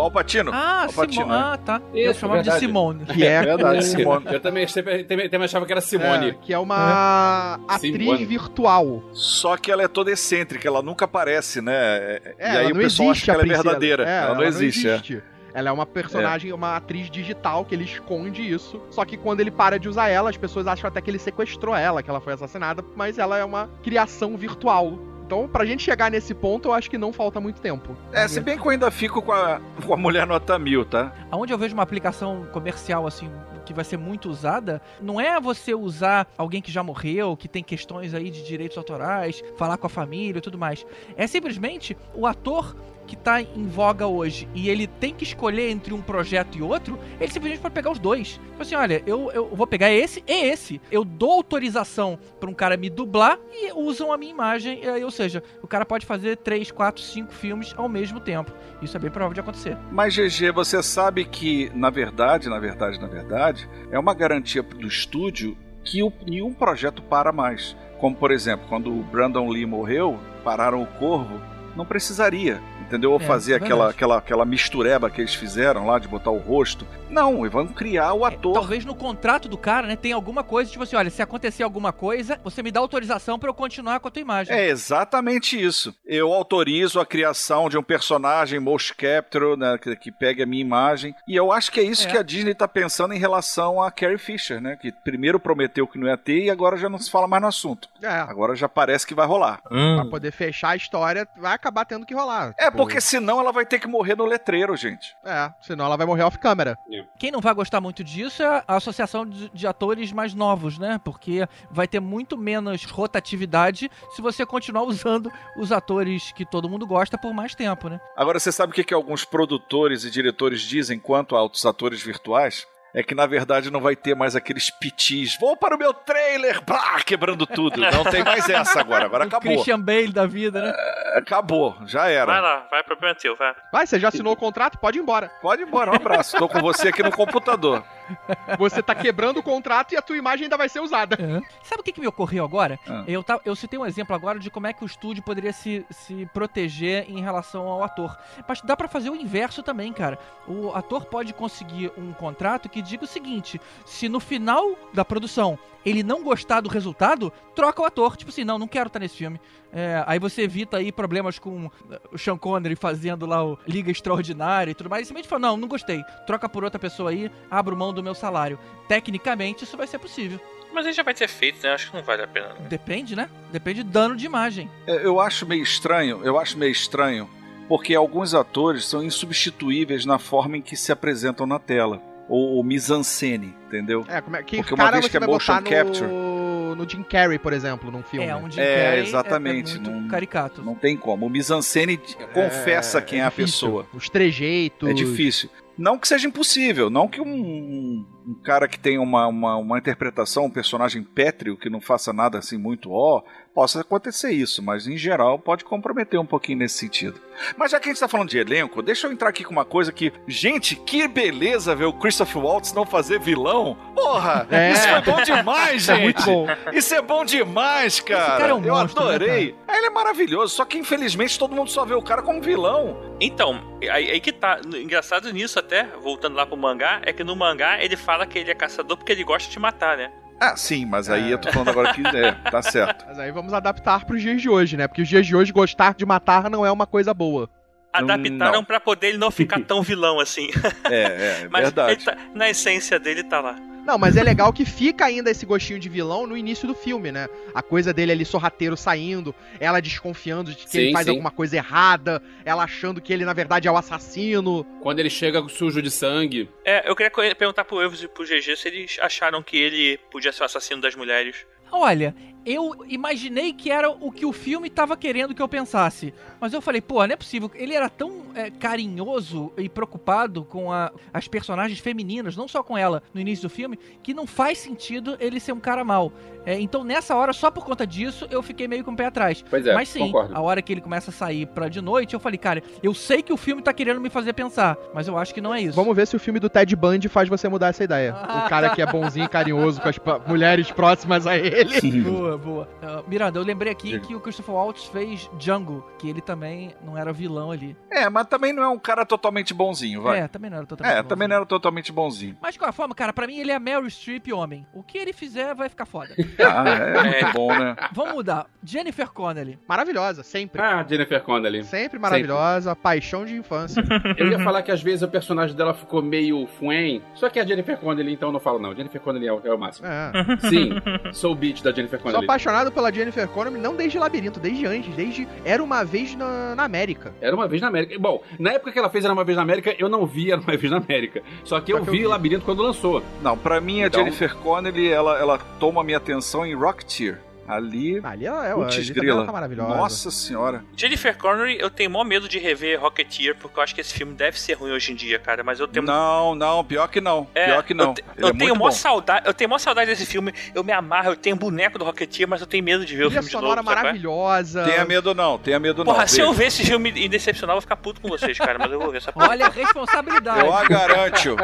Al Pacino. Ah, Al Pacino, Simone. Ah, tá. eu chamava de verdade. Simone. Que é, Verdade, Simone. Eu também, sempre, também, também achava que era Simone. é, que é uma atriz Simone. Virtual. Só que ela é toda excêntrica, ela nunca aparece, né? É, e aí ela o não pessoal acha existe que ela é verdadeira. É, ela, não existe, é. Ela é uma personagem, uma atriz digital que ele esconde isso. Só que quando ele para de usar ela, as pessoas acham até que ele sequestrou ela, que ela foi assassinada, mas ela é uma criação virtual. Então, pra gente chegar nesse ponto, eu acho que não falta muito tempo. É, se bem que eu ainda fico com a, com a mulher nota mil, tá? Aonde eu vejo uma aplicação comercial assim que vai ser muito usada, não é você usar alguém que já morreu, que tem questões aí de direitos autorais, falar com a família e tudo mais. É simplesmente o ator que tá em voga hoje e ele tem que escolher entre um projeto e outro, ele simplesmente pode pegar os dois. Tipo assim, olha, eu, eu vou pegar esse e esse. Eu dou autorização pra um cara me dublar e usam a minha imagem. Ou seja, o cara pode fazer 3, 4, 5 filmes ao mesmo tempo. Isso é bem provável de acontecer. Mas, GG, você sabe que, na verdade, na verdade, na verdade, é uma garantia do estúdio que nenhum projeto para mais. Como, por exemplo, quando o Brandon Lee morreu, pararam o Corvo, não precisaria, entendeu? Ou É, fazer é aquela, verdade. aquela, aquela mistureba que eles fizeram lá de botar o rosto. Não, eles vão criar o ator. Talvez no contrato do cara, né, tenha alguma coisa, tipo assim, olha, se acontecer alguma coisa, você me dá autorização pra eu continuar com a tua imagem. É exatamente isso. Eu autorizo a criação de um personagem motion capture, né, que, que pegue a minha imagem. E eu acho que é isso É. que a Disney tá pensando em relação a Carrie Fisher, né? Que primeiro prometeu que não ia ter e agora já não se fala mais no assunto. É, Agora já parece que vai rolar. pra poder fechar a história, vai acabar tendo que rolar. É, Tipo, porque senão ela vai ter que morrer no letreiro, gente. É, senão ela vai morrer off-câmera. Quem não vai gostar muito disso é a associação de, de atores mais novos, né? Porque vai ter muito menos rotatividade se você continuar usando os atores que todo mundo gosta por mais tempo, né? Agora, você sabe o que, que alguns produtores e diretores dizem quanto a outros atores virtuais? É que na verdade não vai ter mais aqueles pitis. Vou para o meu trailer, pá, quebrando tudo. Não tem mais essa agora. Agora O acabou. Christian Bale da vida, né? Acabou, já Vai era. lá, vai, problema é teu, vai. Vai, você já assinou o contrato? Pode ir embora. Pode ir embora, um abraço. Tô com você aqui no computador. Você tá quebrando o contrato e a tua imagem ainda vai ser usada. É. Sabe o que, que me ocorreu agora? Ah. Eu, eu citei um exemplo agora de como é que o estúdio poderia se, se proteger em relação ao ator. Mas dá pra fazer o inverso também, cara. O ator pode conseguir um contrato que diga o seguinte: se no final da produção ele não gostar do resultado, troca o ator. Tipo assim, não, não quero estar nesse filme. É, aí você evita aí problemas com eh, o Sean Connery fazendo lá o Liga Extraordinária e tudo mais. E simplesmente fala, não, não gostei. Troca por outra pessoa aí, abro mão do meu salário. Tecnicamente, isso vai ser possível. Mas aí já vai ter feito, né? Acho que não vale a pena. né? Depende, né? Depende do dano de imagem. É, Eu acho meio estranho, eu acho meio estranho, porque alguns atores são insubstituíveis na forma em que se apresentam na tela. Ou, ou mise-en-scène, entendeu? É, como é que Porque uma cara vez você que é motion capture- no, no Jim Carrey, por exemplo, num filme? É, um Jim É, Carrey exatamente, É, é muito não- caricato. Não tem como. O mise-en-scène confessa quem é, a pessoa. Os trejeitos. É difícil. Não que seja impossível, não que um, um- um cara que tenha uma, uma, uma interpretação, um personagem pétreo, que não faça nada assim muito ó, possa acontecer isso, mas em geral pode comprometer um pouquinho nesse sentido. Mas já que a gente tá falando de elenco, deixa eu entrar aqui com uma coisa que. Gente, que beleza ver o Christopher Waltz não fazer vilão! Porra! É. Isso é bom demais, Isso é gente! muito bom. Isso é bom demais, cara! cara é um eu monstro, né, adorei! Ele é maravilhoso, só que infelizmente todo mundo só vê o cara como vilão. Então, aí, aí que tá. Engraçado nisso até, voltando lá pro mangá, é que no mangá ele fala que ele é caçador porque ele gosta de matar, né? Ah, sim, mas aí eu tô falando agora que é, tá certo. Mas aí vamos adaptar pros dias de hoje, né? Porque os dias de hoje gostar de matar não é uma coisa boa. Adaptaram não. pra poder ele não ficar tão vilão assim. É, é, é Mas verdade. tá- na essência dele tá lá. Não, mas é legal que fica ainda esse gostinho de vilão no início do filme, né? A coisa dele ali sorrateiro saindo, ela desconfiando de que Sim, ele faz sim. alguma coisa errada, ela achando que ele na verdade é o assassino. Quando ele chega sujo de sangue. É, eu queria perguntar pro Elvis e pro GG se eles acharam que ele podia ser o assassino das mulheres. Olha, eu imaginei que era o que o filme tava querendo que eu pensasse. Mas eu falei, pô, não é possível. Ele era tão é, carinhoso e preocupado com a- as personagens femininas, não só com ela no início do filme, que não faz sentido ele ser um cara mau. É, então, nessa hora, só por conta disso, eu fiquei meio com o pé atrás. Pois é, Mas sim, concordo. a hora que ele começa a sair pra de noite, eu falei, cara, eu sei que o filme tá querendo me fazer pensar, mas eu acho que não é isso. Vamos ver se o filme do Ted Bundy faz você mudar essa ideia. Ah. O cara que é bonzinho e carinhoso com as mulheres próximas a ele. Boa, boa. Ah, Miranda, eu lembrei aqui que o Christopher Waltz fez Django, que ele também não era vilão ali. É, mas também não é um cara totalmente bonzinho, vai. É, também não era totalmente É, bom, também não era totalmente bonzinho. Mas de qualquer forma, cara, pra mim ele é Meryl Streep homem. O que ele fizer vai ficar foda. Ah, é muito bom, né? Vamos mudar. Jennifer Connelly. Maravilhosa, sempre. Ah, Jennifer Connelly. Sempre maravilhosa, paixão de infância. Eu ia falar que às vezes o personagem dela ficou meio fuém, só que a Jennifer Connelly, então eu não falo não. Jennifer Connelly é o, é o máximo. É. Sim, sou o beat da Jennifer Sou apaixonado pela Jennifer Connelly, não desde Labirinto, desde antes, desde Era Uma Vez na, na América. Era uma vez na América. Bom, na época que ela fez Era uma vez na América, eu não vi Era uma vez na América. Só que Só eu que eu vi vi. Labirinto quando lançou. Não, pra mim a Então- Jennifer Connelly, ela, ela toma minha atenção em Rocketeer. Ali, Ali ela é, putz ali também grila. tá maravilhosa. Nossa senhora. Jennifer Connelly, eu tenho maior medo de rever Rocketeer, porque eu acho que esse filme deve ser ruim hoje em dia, cara. Mas eu tenho. Não, não, pior que não. É, pior que não. Eu, te- eu é tenho bom. saudade, eu tenho maior saudade desse filme. Eu me amarro, eu tenho boneco do Rocketeer, mas eu tenho medo de ver o Trilha filme de sonora novo. qual é? maravilhosa. Tenha medo não, tenha medo Porra, não. se eu ver esse filme e decepcionar, eu vou ficar puto com vocês, cara. Mas eu vou ver essa porra. Olha a responsabilidade. Eu a garanto.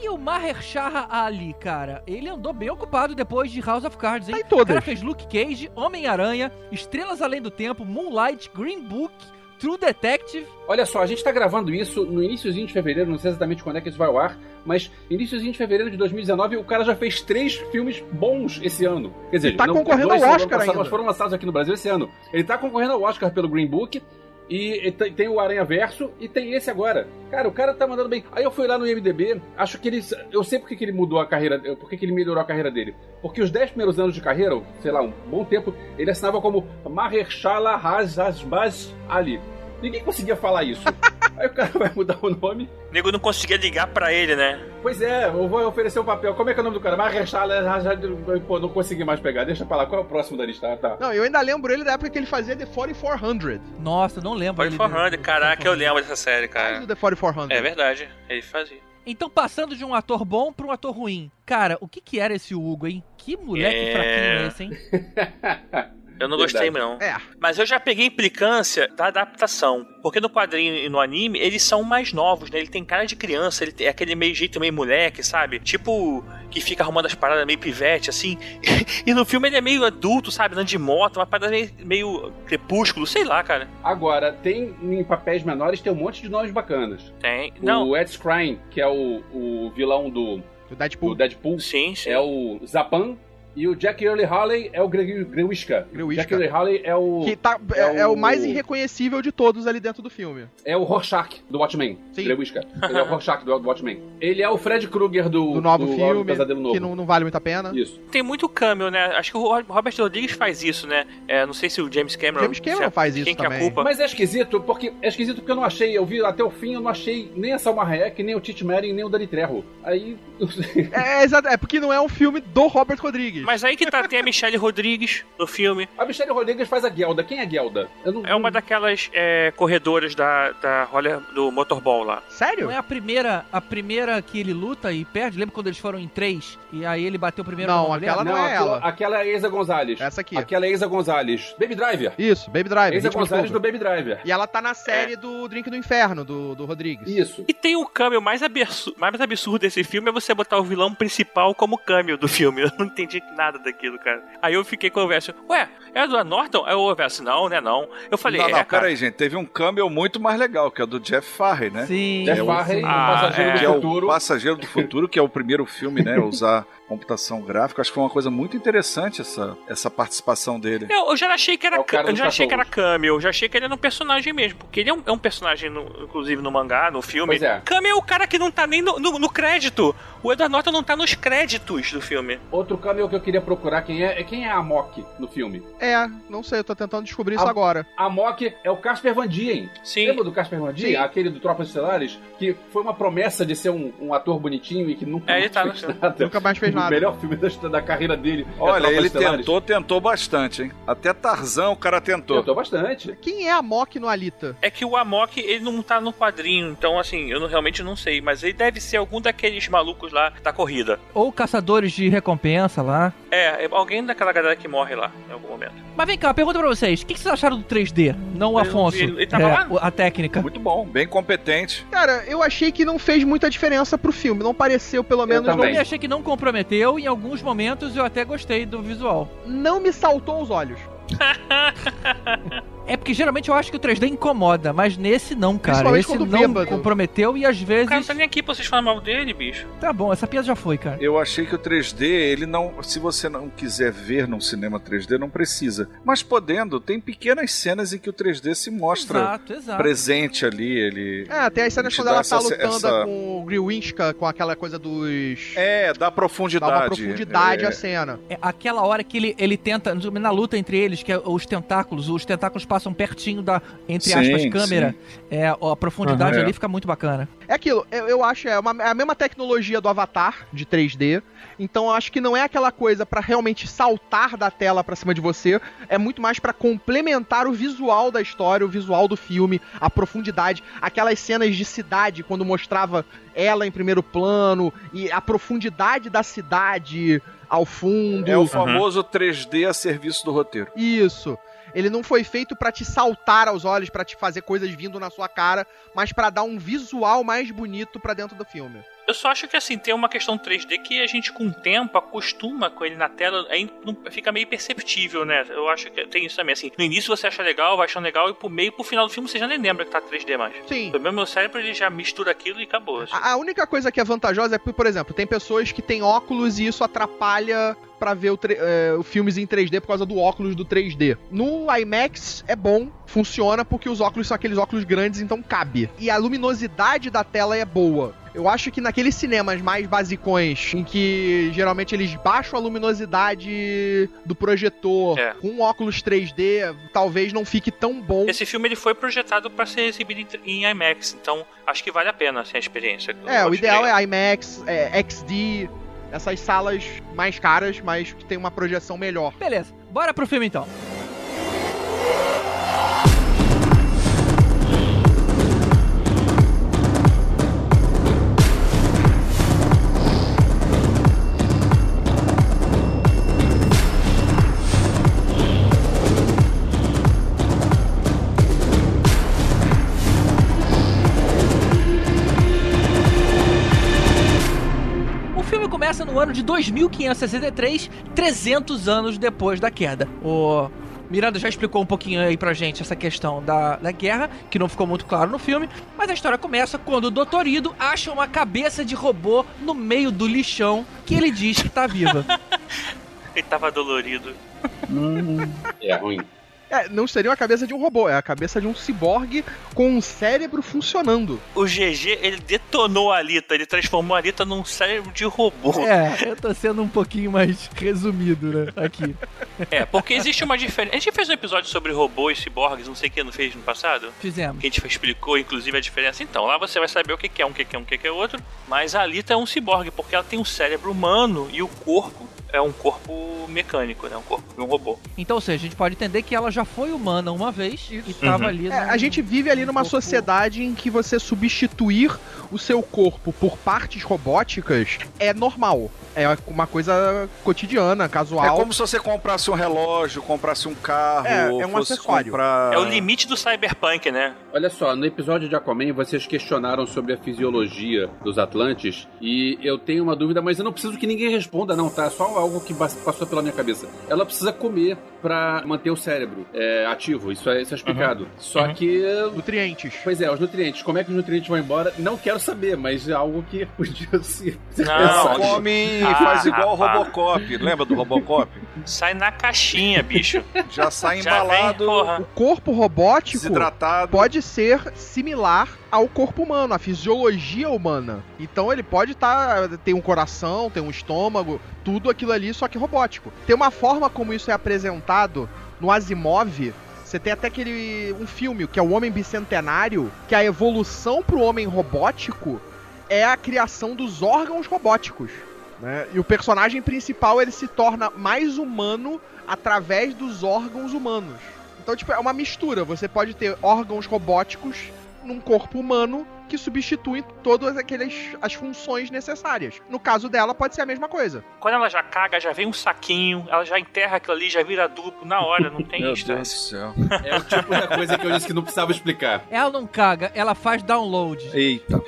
E o Mahershala Ali, cara, ele andou bem ocupado depois de House of Cards, hein? Tá em O todas. cara fez Luke Cage, Homem-Aranha, Estrelas Além do Tempo, Moonlight, Green Book, True Detective. Olha só, a gente tá gravando isso no iníciozinho de fevereiro, não sei exatamente quando é que isso vai ao ar, mas iníciozinho de fevereiro de 2019, o cara já fez três filmes bons esse ano. Quer dizer, E tá não, concorrendo dois ao ano Oscar passado, ainda. mas foram lançados aqui no Brasil esse ano. Ele tá concorrendo ao Oscar pelo Green Book, e, e tem, o Aranha Verso e tem esse agora. Cara, o cara tá mandando bem. Aí eu fui lá no IMDB, acho que ele. Eu sei porque que ele mudou a carreira. Porque que ele melhorou a carreira dele. Porque os 10 primeiros anos de carreira, sei lá, um bom tempo, ele assinava como Mahershala Razazbaz Ali. Ninguém conseguia falar isso. Aí o cara vai mudar o nome. O nego não conseguia ligar pra ele, né? Pois é, eu vou oferecer um papel. Como é que é o nome do cara? Mahershala Razazbaz. Pô, não consegui mais pegar. Deixa pra lá. Qual é o próximo da lista? Ah, tá. Não, eu ainda lembro ele da época que ele fazia The 4400. Nossa, não lembro. Pode ele for dele. caraca, eu lembro dessa série, Faz cara. o The 4400. É verdade, ele fazia. Então, passando de um ator bom pra um ator ruim. Cara, o que que era esse Hugo, hein? Que moleque É. fraquinho esse, hein? Eu não Verdade. gostei, não. É. Mas eu já peguei implicância da adaptação. Porque no quadrinho e no anime, eles são mais novos, né? Ele tem cara de criança, ele tem aquele meio jeito meio moleque, sabe? Tipo, que fica arrumando as paradas meio pivete, assim. e no filme ele é meio adulto, sabe? Andando de moto, uma parada meio, meio crepúsculo, sei lá, cara. Agora, tem em papéis menores, tem um monte de nomes bacanas. Tem. Não. O Ed Skrein, que é o, o vilão do, O do Deadpool. Deadpool, Sim, sim. é o Zapan. E o Jack Early Halley é o Gre- Grewisca. Grewisca. Jack Early Halley é o, Que tá, é, é o o- mais irreconhecível de todos ali dentro do filme. é o Rorschach do Watchmen. Sim. Grewisca. Ele é o Rorschach do, do Watchmen. Ele é o Fred Krueger do, Do novo do filme, Pesadelo Novo. que não, não vale muito a pena. Isso. Tem muito cameo, né? Acho que o Ro- Robert Rodrigues faz isso, né? É, não sei se o James Cameron. James Cameron é- faz isso quem que é também. a culpa. Mas é esquisito, porque é esquisito porque eu não achei, eu vi até o fim, eu não achei nem a Salma Hayek, nem o Tite Merrin, nem o Dani Trejo. Aí. É, é, exato, é porque não é um filme do Robert Rodrigues. Mas aí que tá, tem a Michelle Rodrigues no filme. A Michelle Rodrigues faz a Gelda. Quem é a Gelda? Não, É uma daquelas é, corredoras da, da roller do motorball lá. Sério? Não é a primeira, a primeira que ele luta e perde? Lembra quando eles foram em três? E aí ele bateu primeiro Não, aquela não é aquela, ela. aquela é a Isa Gonzalez. Essa aqui. Aquela é a Isa Gonzalez. Baby Driver. Isso, Baby Driver. Isa Gonzalez do Baby Driver. E ela tá na série do Drink do Inferno, do, do Rodrigues. Isso. E tem o câmbio mais, absurdo, mais absurdo desse filme é você botar o vilão principal como câmbio do filme. Eu não entendi nada daquilo, cara. Aí eu fiquei com o verso, ué, é do Norton? Aí o verso, não, né, não. Eu falei, não, é, não, cara. peraí, gente. Teve um cameo muito mais legal, que é o do Jeff Farley, né? Sim. Jeff É o- Farley, o Ah, Passageiro é. do Que é o Futuro. Passageiro do Futuro, que é o primeiro filme, né? a Usar computação gráfica. Acho que foi uma coisa muito interessante essa, essa participação dele. Eu, eu já achei que era É cara eu já achei que era cameo, eu já achei que ele era um personagem mesmo, porque ele é um, é um personagem, no- inclusive no mangá, no filme. Pois é. Cameo é o cara que não tá nem no, no- no crédito. O Edward Norton não tá nos créditos do filme. Outro cameo que eu queria procurar quem é, é quem é a Amok no filme. É, não sei, eu tô tentando descobrir isso Ah. agora. A Amok é o Casper Van Dien. Sim. Lembra do Casper Van Dien? Sim. Aquele do Tropas Estelares? Que foi uma promessa de ser um, um ator bonitinho e que nunca É, ele mais tá no fez nada. Nunca mais fez nada. O melhor filme da, da carreira dele. é Olha, ele Estelares. tentou, tentou bastante, hein? Até Tarzan o cara tentou. Tentou bastante. Quem é a Mok no Alita? É que o Amok, ele não tá no quadrinho, então assim, eu não- realmente não sei, mas ele deve ser algum daqueles malucos lá da corrida. Ou caçadores de recompensa lá. É, é alguém daquela galera que morre lá, em algum momento. Mas vem cá, pergunta pra vocês: o que que vocês acharam do 3D? Não o não Afonso. vi, ele tava é, lá? A técnica. Muito bom, bem competente. Cara, eu achei que não fez muita diferença pro filme. Não pareceu, pelo menos, Eu também. também achei que não comprometeu. Em alguns momentos eu até gostei do visual. não me saltou aos olhos. É porque geralmente eu acho que o 3D incomoda, mas nesse não, cara. Esse não bêbado. comprometeu e às O cara não vezes. tá nem aqui pra vocês falarem mal dele, bicho. Tá bom, essa piada já foi, cara. Eu achei que o 3D, ele não. Se você não quiser ver num cinema 3D, não precisa. Mas podendo, tem pequenas cenas em que o 3D se mostra Exato, exato. presente ali. Ele. É, tem as cenas quando dá ela tá essa- lutando essa- com o Grillwinska, com aquela coisa dos... É, dá Dá profundidade. uma profundidade É. à cena. É aquela hora que ele, ele tenta, na luta entre eles, que é os tentáculos, os tentáculos passam pertinho da, entre Sim, aspas, câmera. É, a profundidade Aham. ali fica muito bacana. É aquilo, eu, eu acho, é, uma- é a mesma tecnologia do Avatar, de 3D. Então eu acho que não é aquela coisa pra realmente saltar da tela pra cima de você. É muito mais pra complementar o visual da história, o visual do filme, a profundidade. Aquelas cenas de cidade, quando mostrava ela em primeiro plano, e a profundidade da cidade ao fundo. É o famoso 3D a serviço do roteiro. Isso. Ele não foi feito pra te saltar aos olhos, pra te fazer coisas vindo na sua cara, mas pra dar um visual mais bonito pra dentro do filme. Eu só acho que assim, tem uma questão 3D que a gente com o tempo acostuma com ele na tela, aí fica meio perceptível, né? Eu acho que tem isso também, assim. No início você acha legal, vai achando legal, e pro meio, pro final do filme você já nem lembra que tá 3D mais. Sim. Pelo menos meu cérebro ele já mistura aquilo e acabou. assim. A, a única coisa que é vantajosa é, por exemplo, tem pessoas que têm óculos e isso atrapalha pra ver o, é, o filmes em 3D por causa do óculos do 3D. No IMAX é bom, funciona porque os óculos são aqueles óculos grandes, então cabe. E a luminosidade da tela é boa. Eu acho que naqueles cinemas mais basicões, em que geralmente eles baixam a luminosidade do projetor É. com óculos 3D, talvez não fique tão bom. Esse filme ele foi projetado pra ser exibido em, IMAX, então acho que vale a pena assim, a experiência. É, o ideal é IMAX, é, XD, essas salas mais caras, mas que tem uma projeção melhor. Beleza, bora pro filme então. No ano de 2563, 300 anos depois da queda. O Miranda já explicou um pouquinho aí pra gente essa questão da, da guerra, que não ficou muito claro no filme, mas a história começa quando o Dr. Ido acha uma cabeça de robô no meio do lixão que ele diz que tá viva. Ele tava dolorido. É ruim. É, não seria a cabeça de um robô, é a cabeça de um ciborgue com um cérebro funcionando. O GG, ele detonou a Alita, ele transformou a Alita num cérebro de robô. é, eu tô sendo um pouquinho mais resumido, né, aqui. É, porque existe uma diferença. A gente fez um episódio sobre robôs, ciborgues, não sei o que, não fez no passado? Fizemos. Que a gente explicou, inclusive, a diferença. Então, lá você vai saber o que é um, o que é um, o que que é outro. Mas a Alita é um ciborgue, porque ela tem um cérebro humano e o corpo é um corpo mecânico, né? Um corpo de um robô. Então, ou seja, a gente pode entender que ela já foi humana uma vez e tava Uhum. ali É, no- a gente vive ali numa corpo- sociedade em que você substituir o seu corpo por partes robóticas é normal. É uma coisa cotidiana, casual. É como se você comprasse um relógio, comprasse um carro, É, ou é um fosse acessório. comprar... É o limite do cyberpunk, né? Olha só, no episódio de Aquaman vocês questionaram sobre a fisiologia dos Atlantes e eu tenho uma dúvida, mas eu não preciso que ninguém responda não, tá? É só algo que passou pela minha cabeça. Ela precisa comer pra manter o cérebro é, ativo, isso é, isso é explicado. Só Uhum. que... Nutrientes. Pois é, os nutrientes. Como é que os nutrientes vão embora? Não quero saber, mas é algo que podia ser ser Não, come e Ah, faz igual o. Robocop. Lembra do Robocop? Sai na caixinha, bicho. Já sai Já vem, embalado, porra. O corpo robótico desidratado. pode ser similar ao corpo humano, à fisiologia humana. Então ele pode estar. tem um coração, tem um estômago, tudo aquilo ali, só que robótico. Tem uma forma como isso é apresentado no Asimov. Você tem até aquele. um filme, que é o Homem Bicentenário, que a evolução pro homem robótico é a criação dos órgãos robóticos. né? E o personagem principal ele se torna mais humano através dos órgãos humanos. Então, tipo, é uma mistura. Você pode ter órgãos robóticos num corpo humano que substituem todas aquelas as funções necessárias. No caso dela, pode ser a mesma coisa. Quando ela já caga, já vem um saquinho, ela já enterra aquilo ali, já vira duplo na hora, não tem Meu Deus estresse. do céu. É o tipo da coisa que eu disse que não precisava explicar. Ela não caga, ela faz download. Eita.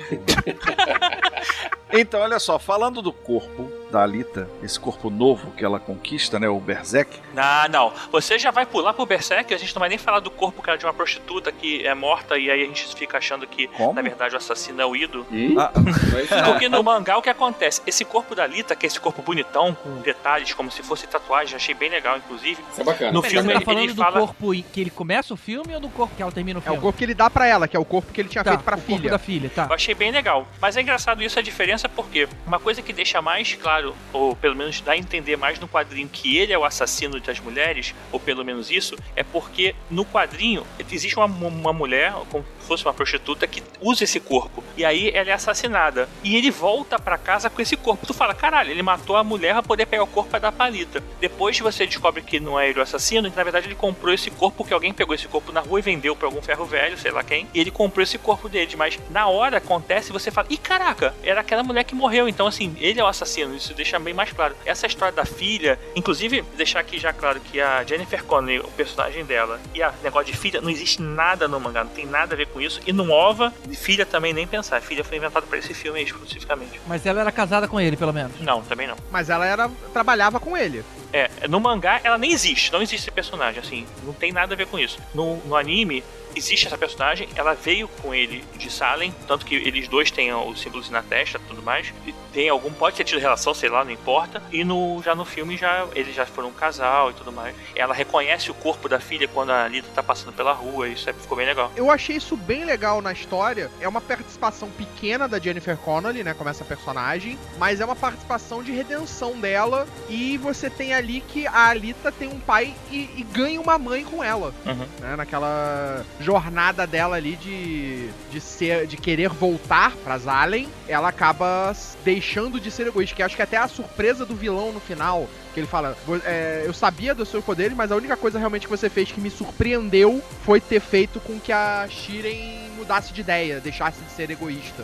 então, olha só, falando do corpo da Alita, esse corpo novo que ela conquista, né, o Berserk, Não, não. Você já vai pular pro Berserk, a gente não vai nem falar do corpo cara, de uma prostituta que é morta e aí a gente fica achando que, Como? na verdade, o assassino é o Ido. Ah. é. Porque no mangá o que acontece? Esse corpo da Lita, que é esse corpo bonitão, com detalhes como se fosse tatuagem, achei bem legal, inclusive. Isso é bacana. No Você filme tá ele, falando ele do fala. corpo que ele começa o filme ou do corpo que ela termina o É filme? o corpo que ele dá pra ela, que é o corpo que ele tinha tá, feito pra o corpo filha. da filha, tá. Eu achei bem legal. Mas é engraçado isso, a diferença, porque uma coisa que deixa mais claro, ou pelo menos dá a entender mais no quadrinho que ele é o assassino das mulheres, ou pelo menos isso, é porque no quadrinho existe uma, uma mulher, como se fosse uma prostituta, que usa esse corpo. E aí ela é assassinada. E ele volta pra casa com esse corpo. Tu fala, caralho, ele matou a mulher pra poder pegar o corpo pra dar palita. Depois você descobre que não é ele o assassino, e na verdade ele comprou esse corpo, que alguém pegou esse corpo na rua e vendeu pra algum ferro velho, sei lá quem. E ele comprou esse corpo dele. Mas na hora acontece, você fala, ih, caraca, era aquela mulher que morreu. Então, assim, ele é o assassino. Isso deixa bem mais claro. Essa história da filha, inclusive, deixar aqui já claro que a Jennifer Connelly, o personagem dela, e a negócio de filha, não existe nada no mangá, não tem nada a ver com isso. E no OVA, filha também nem pensar. Filha foi inventada pra esse filme especificamente. Mas ela era casada com ele, pelo menos. Não, também não. Mas ela era trabalhava com ele. É, no mangá ela nem existe, não existe esse personagem, assim, não tem nada a ver com isso. No, no anime, existe essa personagem, ela veio com ele de Salem, tanto que eles dois têm os símbolos na testa tudo mais. E tem algum, pode ter tido relação, sei lá, não importa. E no, já no filme já eles já foram um casal e tudo mais. Ela reconhece o corpo da filha quando a Lita tá passando pela rua, isso é- ficou bem legal. Eu achei isso bem legal na história. É uma participação pequena da Jennifer Connelly, né, como essa personagem, mas é uma participação de redenção dela e você tem ali que a Alita tem um pai e, e ganha uma mãe com ela, Uhum. né, naquela jornada dela ali de, de ser de querer voltar pra Zalen, ela acaba deixando de ser egoísta, que acho que até a surpresa do vilão no final, que ele fala, "Vo- é, eu sabia dos seus poderes, mas a única coisa realmente que você fez que me surpreendeu foi ter feito com que a Shiren mudasse de ideia, deixasse de ser egoísta.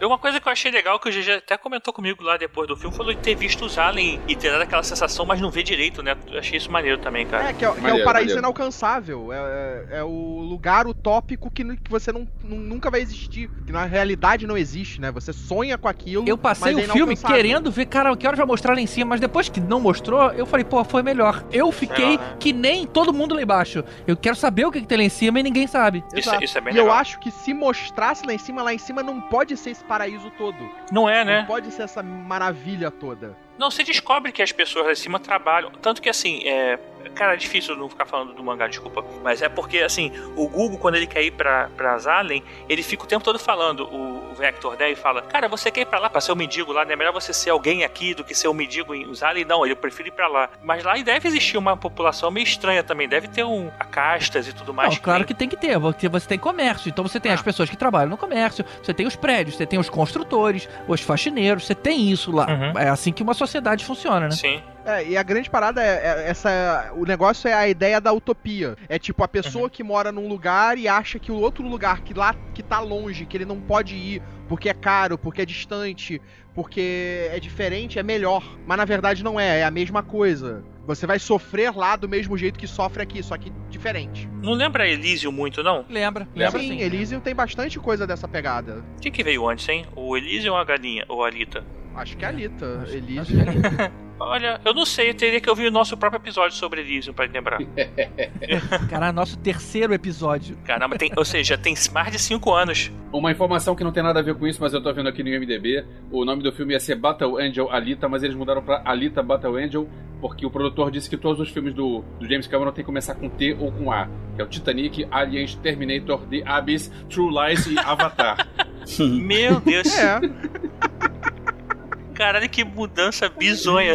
Uma coisa que eu achei legal, que o GG até comentou comigo lá depois do filme, foi de ter visto os Alien e ter dado aquela sensação, mas não ver direito, né? Eu achei isso maneiro também, cara. É, que é, que é Maneiro, o paraíso maneiro. inalcançável. É, é- é o lugar utópico que, que você não, nu- nunca vai existir. Que na realidade não existe, né? Você sonha com aquilo. Eu passei mas o é filme querendo ver, cara, que hora vai mostrar lá em cima, mas depois que não mostrou, eu falei, pô, foi melhor. Eu fiquei Melhor, né? que nem todo mundo lá embaixo. Eu quero saber o que, que tem lá em cima e ninguém sabe. Isso, Exato. isso é bem e legal. eu acho que se mostrasse lá em cima, lá em cima não pode ser esse paraíso todo. Não é, né? Não pode ser essa maravilha toda. Não, você descobre que as pessoas lá em cima trabalham. Tanto que assim, é. Cara, é difícil não ficar falando do mangá, desculpa. Mas é porque, assim, o Google, quando ele quer ir pra, pra Zalen, ele fica o tempo todo falando, o Vector, né? E fala: Cara, você quer ir pra lá pra ser um mendigo lá, né? É melhor você ser alguém aqui do que ser um mendigo em Zalen. Não, ele prefere ir pra lá. Mas lá deve existir uma população meio estranha também. Deve ter um. castas e tudo mais. Não, claro que tem que ter, porque você tem comércio. Então você tem Ah. as pessoas que trabalham no comércio, você tem os prédios, você tem os construtores, os faxineiros, você tem isso lá. Uhum. É assim que uma sociedade funciona, né? Sim. É, e a grande parada é, é essa. O negócio é a ideia da utopia. É tipo a pessoa Uhum. que mora num lugar e acha que o outro lugar que lá que tá longe, que ele não pode ir porque é caro, porque é distante, porque é diferente, é melhor. Mas na verdade não é, é a mesma coisa. Você vai sofrer lá do mesmo jeito que sofre aqui, só que diferente. Não lembra Elísio muito, não? Lembra, lembra sim, sim. Elysium tem bastante coisa dessa pegada. Quem que veio antes, hein? O Elísio ou a galinha? Ou a Alita? Acho que é a Alita. Acho- Elysium. acho que é. Olha, eu não sei, eu teria que ouvir o nosso próprio episódio sobre Elysium pra lembrar. Cara, nosso terceiro episódio. Caramba, tem, ou seja, tem mais de 5 anos. Uma informação que não tem nada a ver com isso, mas eu tô vendo aqui no IMDB. O nome do filme ia ser Battle Angel Alita, mas eles mudaram pra Alita Battle Angel, porque o produtor disse que todos os filmes do, do James Cameron tem que começar com T ou com A. Que é o Titanic, Aliens, Terminator, The Abyss, True Lies e Avatar. Meu Deus. É. Caralho, que mudança bizonha.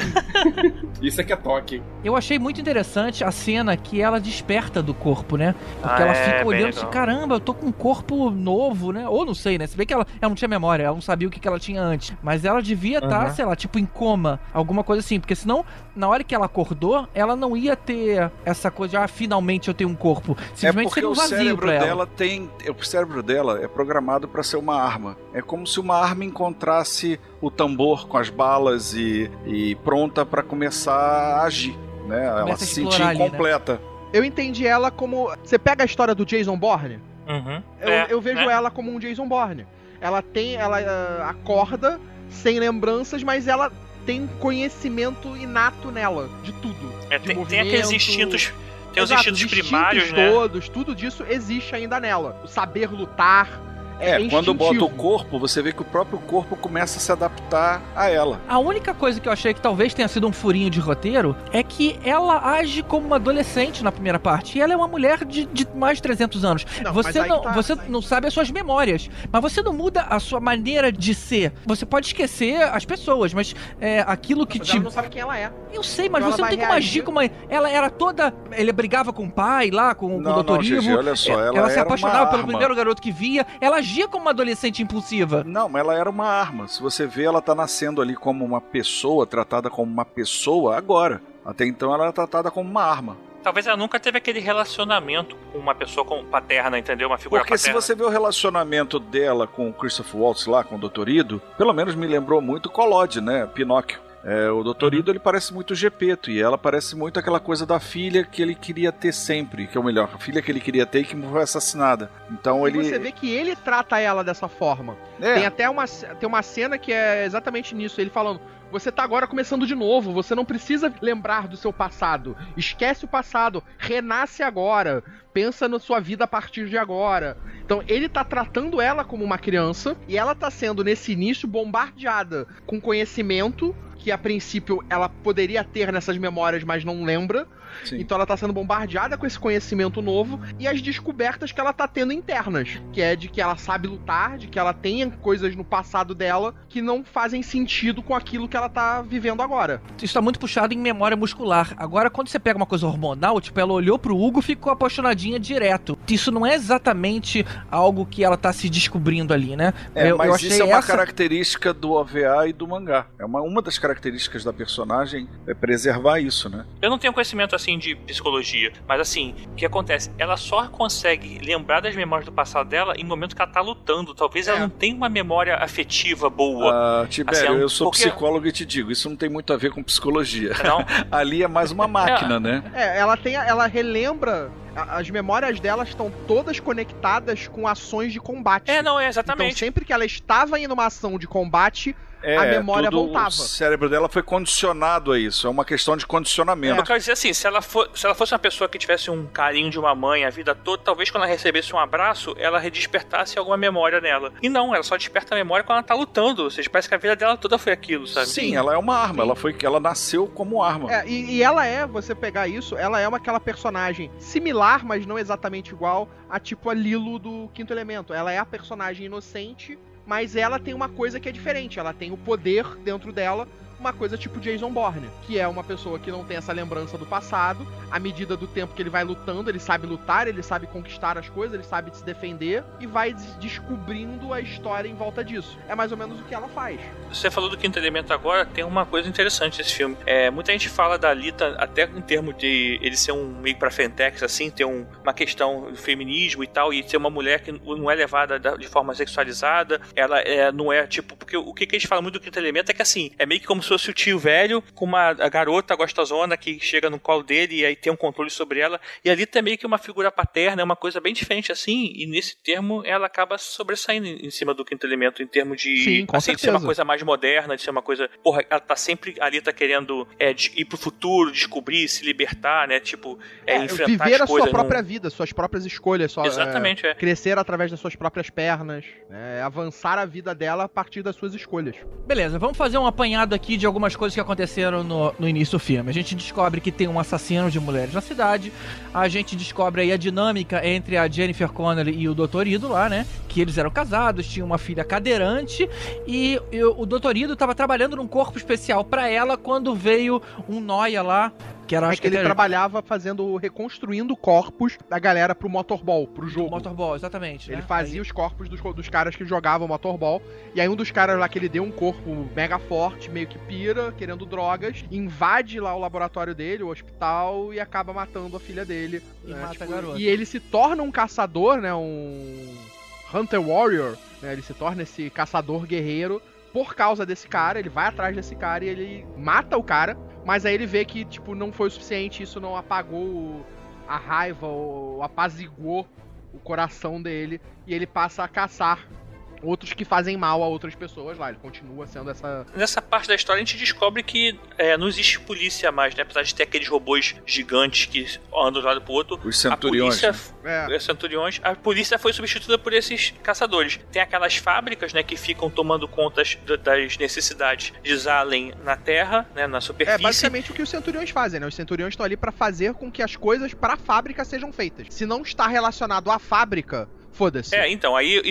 Isso é que é toque. Eu achei muito interessante a cena que ela desperta do corpo, né? Porque Ah, ela é, fica bem olhando assim, caramba, eu tô com um corpo novo, né? Ou não sei, né? Se bem que ela, ela não tinha memória, ela não sabia o que, que ela tinha antes. Mas ela devia estar, Aham. sei lá, tipo em coma, alguma coisa assim. Porque senão, na hora que ela acordou, ela não ia ter essa coisa de, ah, finalmente eu tenho um corpo. É Simplesmente porque seria um o vazio cérebro pra ela. dela tem. O cérebro dela é programado para ser uma arma. É como se uma arma encontrasse o tambor com as balas e, e pronta para começar a agir. Né? Ela Começa a se explorar sentia ali, né? incompleta. Eu entendi ela como. Você pega a história do Jason Bourne? Uhum. Eu, É, eu vejo né? ela como um Jason Bourne. Ela tem. Ela ah, acorda sem lembranças, mas ela tem conhecimento inato nela, de tudo. É, de tem, tem aqueles instintos. Tem os Exato, instintos instintos primários, né? todos, tudo disso existe ainda nela. O saber lutar. É, É, quando bota o corpo, você vê que o próprio corpo começa a se adaptar a ela. A única coisa que eu achei que talvez tenha sido um furinho de roteiro é que ela age como uma adolescente na primeira parte. E ela é uma mulher de, de mais de 300 anos. Não, você não, tá- você não sabe as suas memórias. Mas você não muda a sua maneira de ser. Você pode esquecer as pessoas, mas é, aquilo que Mas te. ela não sabe quem ela é. Eu sei, mas Então você não tem como agir como. Ela era toda. Ele brigava com o pai lá, com, com o Não, doutor não, Gigi, Ivo. olha só, ela ela se apaixonava uma pelo arma. primeiro garoto que via. Ela agia como uma adolescente impulsiva. Não, mas ela era uma arma. Se você vê, ela tá nascendo ali como uma pessoa, tratada como uma pessoa agora. Até então ela era tratada como uma arma. Talvez ela nunca teve aquele relacionamento com uma pessoa com paterna, entendeu? Uma figura Porque se paterna. você vê o relacionamento dela com o Christopher Waltz lá, com o Dr. Ido, pelo menos me lembrou muito Collodi, né? Pinóquio. É, o Dr. Ido ele parece muito Gepeto e ela parece muito aquela coisa da filha que ele queria ter sempre, que é o melhor, a filha que ele queria ter e que foi assassinada. Então E ele você vê que ele trata ela dessa forma. É. Tem até uma, tem uma cena que é exatamente nisso. Ele falando: Você tá agora começando de novo. Você não precisa lembrar do seu passado. Esquece o passado. Renasce agora. Pensa na sua vida a partir de agora. Então ele tá tratando ela como uma criança e ela tá sendo nesse início bombardeada com conhecimento que a princípio ela poderia ter nessas memórias, mas não lembra. Sim. Então ela tá sendo bombardeada com esse conhecimento novo e as descobertas que ela tá tendo internas, que é de que ela sabe lutar, de que ela tem coisas no passado dela que não fazem sentido com aquilo que ela tá vivendo agora. Isso tá muito puxado em memória muscular. Agora, quando você pega uma coisa hormonal, tipo, ela olhou pro Hugo e ficou apaixonadinha direto. Isso não é exatamente algo que ela tá se descobrindo ali, né? É, eu, mas eu achei isso é uma essa... característica do OVA e do mangá. É uma, uma das características da personagem é preservar isso, né? Eu não tenho conhecimento assim de psicologia, mas assim, o que acontece? Ela só consegue lembrar das memórias do passado dela em momento que ela tá lutando. Talvez ela É. não tenha uma memória afetiva boa. Ah, Tibério, Assim, é um- eu sou porque- psicólogo e te digo, isso não tem muito a ver com psicologia. Não? Ali é mais uma máquina, né? É, ela tem, ela relembra as memórias dela estão todas conectadas com ações de combate. É, não, é Então exatamente. sempre que ela estava em uma ação de combate, É, a memória tudo- voltava. O cérebro dela foi condicionado a isso. É uma questão de condicionamento. Eu quero dizer assim, se ela, for, se ela fosse uma pessoa que tivesse um carinho de uma mãe a vida toda, talvez quando ela recebesse um abraço, ela redespertasse alguma memória nela. E não, ela só desperta a memória quando ela tá lutando. Ou seja, parece que a vida dela toda foi aquilo, sabe? Sim, ela é uma arma. Ela foi, ela nasceu como arma. É, e, e ela é, você pegar isso, ela é uma aquela personagem similar, mas não exatamente igual a tipo a Lilo do Quinto Elemento. Ela é a personagem inocente, mas ela tem uma coisa que é diferente. Ela tem o poder dentro dela, uma coisa tipo Jason Bourne, que é uma pessoa que não tem essa lembrança do passado. À medida do tempo que ele vai lutando, ele sabe lutar, ele sabe conquistar as coisas, ele sabe se defender e vai des- descobrindo a história em volta disso. É mais ou menos o que ela faz. Você falou do quinto elemento agora, tem uma coisa interessante nesse filme. É, muita gente fala da Alita, até em termos de ele ser um meio pra frentex, assim, ter um- uma questão do feminismo e tal, e ser uma mulher que não é levada da- de forma sexualizada, ela é, não é tipo. Porque o que, que a gente fala muito do quinto elemento é que assim, é meio que como se fosse o tio velho com uma a garota gostosona que chega no colo dele e aí tem um controle sobre ela. E a Alita é meio que uma figura paterna, é uma coisa bem diferente assim, e nesse termo ela acaba sobressaindo em cima do quinto elemento, em termos de. Sim, com assim, de ser uma coisa mais moderna, de ser uma coisa. Porra, ela tá sempre ali, tá querendo é, de- ir pro futuro, descobrir, se libertar, né? Tipo, é, enfrentar viver as a sua própria não- vida, suas próprias escolhas, sua, Exatamente, é. crescer através das suas próprias pernas, é, avançar a vida dela a partir das suas escolhas. Beleza, vamos fazer um apanhado aqui de algumas coisas que aconteceram no, no início do filme. A gente descobre que tem um assassino de mulheres na cidade. A gente descobre aí a dinâmica entre a Jennifer Connelly e o Dr. Ido lá, né? Que eles eram casados, tinham uma filha cadeirante e, e o Dr. Ido tava trabalhando num corpo especial pra ela quando veio um noia lá, que era É acho que ele era- trabalhava fazendo, reconstruindo corpos da galera pro motorball, pro jogo. Motorball, exatamente. Ele né? fazia os corpos dos, dos caras que jogavam motorball. E aí um dos caras lá que ele deu um corpo mega forte, meio que pira, querendo drogas, invade lá o laboratório dele, o hospital, e acaba matando a filha dele. E né, mata a garota. E ele se torna um caçador, né? Um Hunter Warrior, né? Ele se torna esse caçador guerreiro por causa desse cara, ele vai atrás desse cara e ele mata o cara, mas aí ele vê que, tipo, não foi o suficiente, isso não apagou a raiva ou apaziguou o coração dele e ele passa a caçar outros que fazem mal a outras pessoas lá. Ele continua sendo essa. Nessa parte da história a gente descobre que é, não existe polícia mais, né? Apesar de ter aqueles robôs gigantes que andam de um lado pro outro. Os centuriões. A polícia, É. os centuriões, a polícia foi substituída por esses caçadores. Tem aquelas fábricas, né, que ficam tomando contas das necessidades de Zalen na Terra, né, na É superfície. basicamente o que os centuriões fazem, né? Os centuriões estão ali pra fazer com que as coisas pra fábrica sejam feitas. Se não está relacionado à fábrica, foda-se. É, então, aí,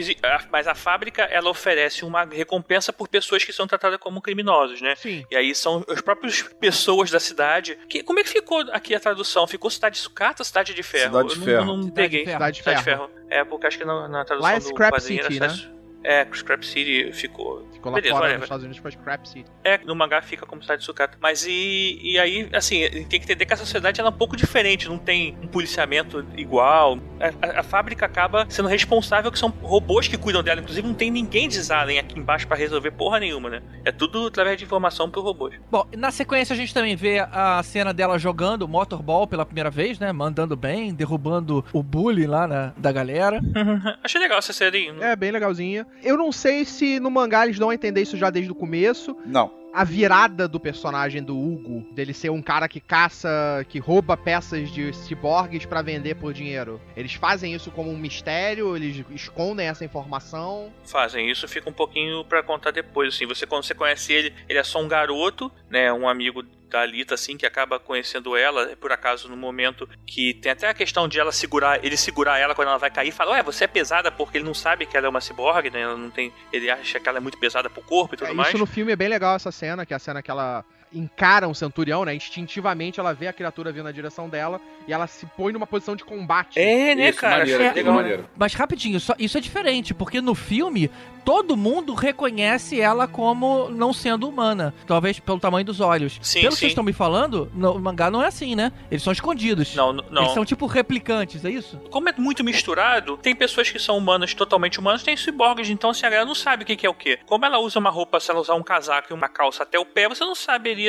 mas a fábrica, ela oferece uma recompensa por pessoas que são tratadas como criminosos, né? Sim. E aí são as próprias pessoas da cidade. Que, como é que ficou aqui a tradução? Ficou Cidade de Sucata ou Cidade de Ferro? Cidade de Eu não- Ferro. Eu não, Cidade peguei. de Ferro. Cidade de Cidade Ferro. É, porque acho que na, na tradução Lá é do Scrap quadrinho City, era né? É, Scrap City ficou. Ficou lá Beleza, fora nos Estados Unidos foi Scrap City. É, no mangá fica como cidade de sucata. Mas e, e aí, assim, tem que entender que a sociedade ela é um pouco diferente, não tem um policiamento igual. A, a- a fábrica acaba sendo responsável, que são robôs que cuidam dela. Inclusive, não tem ninguém de Zalen aqui embaixo pra resolver porra nenhuma, né? É tudo através de informação por robôs. Bom, na sequência a gente também vê a cena dela jogando motorball pela primeira vez, né? Mandando bem, derrubando o bullying lá na, da galera. Achei legal essa série. É, bem legalzinha. Eu não sei se no mangá eles dão a entender isso já desde o começo. Não. A virada do personagem do Hugo, dele ser um cara que caça, que rouba peças de ciborgues pra vender por dinheiro. Eles fazem isso como um mistério, eles escondem essa informação. Fazem isso, fica um pouquinho pra contar depois, assim. Você, quando você conhece ele, ele é só um garoto, né? Um amigo da Alita, assim, que acaba conhecendo ela, por acaso, no momento que tem até a questão de ela segurar, ele segurar ela quando ela vai cair e fala, ué, você é pesada porque ele não sabe que ela é uma ciborgue, né? Ela não tem. Ele acha que ela é muito pesada pro corpo e tudo É, mais. isso no filme é bem legal essa cena, que é a cena que ela encara um centurião, né? Instintivamente ela vê a criatura vindo na direção dela e ela se põe numa posição de combate. É, né, Isso, cara? maneiro, é, legal, maneiro. Mas rapidinho, só- isso é diferente, porque no filme todo mundo reconhece ela como não sendo humana. Talvez pelo tamanho dos olhos. Sim, Pelo que sim. vocês estão me falando, no mangá não é assim, né? Eles são escondidos. Não, não. Eles são tipo replicantes, é isso? Como é muito misturado, tem pessoas que são humanas, totalmente humanas, tem ciborgues, então assim, a galera não sabe o que que é o que. Como ela usa uma roupa, se ela usar um casaco e uma calça até o pé, você não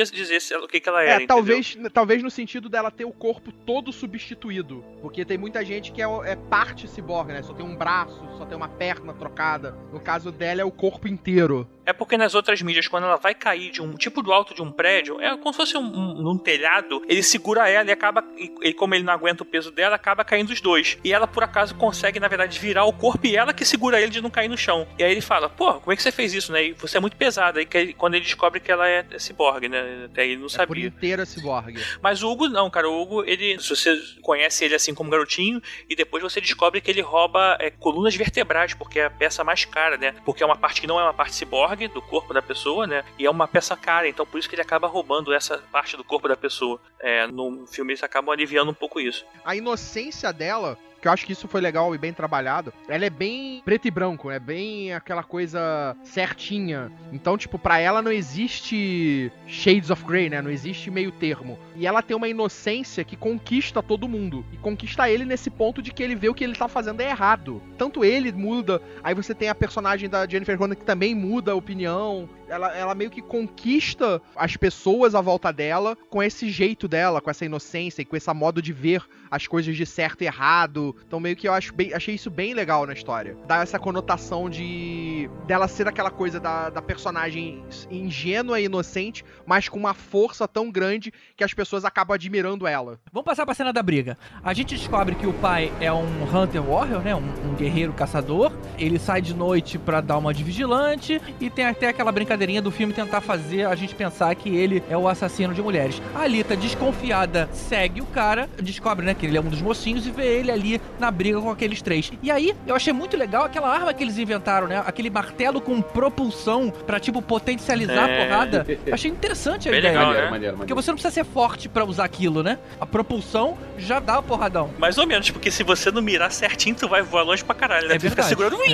saberia dizer o que que ela É, era, entendeu? talvez, talvez no sentido dela ter o corpo todo substituído. Porque tem muita gente que é, é parte ciborgue, né? Só tem um braço, só tem uma perna trocada. No caso dela é o corpo inteiro. É porque nas outras mídias, quando ela vai cair de um tipo do alto de um prédio, é como se fosse um, um, num telhado, ele segura ela e acaba. E, como ele não aguenta o peso dela, acaba caindo os dois. E ela, por acaso, consegue, na verdade, virar o corpo e ela que segura ele de não cair no chão. E aí ele fala, pô, como é que você fez isso, né? E você é muito pesada. E que quando ele descobre que ela é, é ciborgue, né? Até ele não É por sabia. inteira ciborgue. Mas o Hugo não, cara. O Hugo, ele. Se você conhece ele assim como garotinho, e depois você descobre que ele rouba é, colunas vertebrais, porque é a peça mais cara, né? Porque é uma parte que não é uma parte ciborgue do corpo da pessoa, né? E é uma peça cara, então por isso que ele acaba roubando essa parte do corpo da pessoa. É, no filme eles acabam aliviando um pouco isso. A inocência dela, que eu acho que isso foi legal e bem trabalhado, ela é bem preto e branco, é bem aquela coisa certinha. Então, tipo, pra ela não existe shades of grey, né? Não existe meio termo. E ela tem uma inocência que conquista todo mundo. E conquista ele nesse ponto de que ele vê o que ele tá fazendo é errado. Tanto ele muda, aí você tem a personagem da Jennifer Connelly que também muda a opinião. Ela, ela meio que conquista as pessoas à volta dela com esse jeito dela, com essa inocência e com esse modo de ver as coisas de certo e errado. Então meio que eu acho bem- achei isso bem legal na história. Dá essa conotação de dela ser aquela coisa da, da personagem ingênua e inocente, mas com uma força tão grande que as pessoas acabam admirando ela. Vamos passar pra cena da briga. A gente descobre que o pai é um Hunter Warrior, né? Um, um guerreiro caçador. Ele sai de noite pra dar uma de vigilante. E tem até aquela brincadeira brincadeirinha do filme tentar fazer a gente pensar que ele é o assassino de mulheres. A Alita, desconfiada, segue o cara, descobre, né, que ele é um dos mocinhos e vê ele ali na briga com aqueles três. E aí, eu achei muito legal aquela arma que eles inventaram, né? Aquele martelo com propulsão pra, tipo, potencializar É. a porrada. Eu achei interessante a Bem ideia. legal, né? maneiro, Porque você não precisa ser forte pra usar aquilo, né? A propulsão já dá o porradão. Mais ou menos, porque se você não mirar certinho, tu vai voar longe pra caralho, né? É tu fica segurando. É!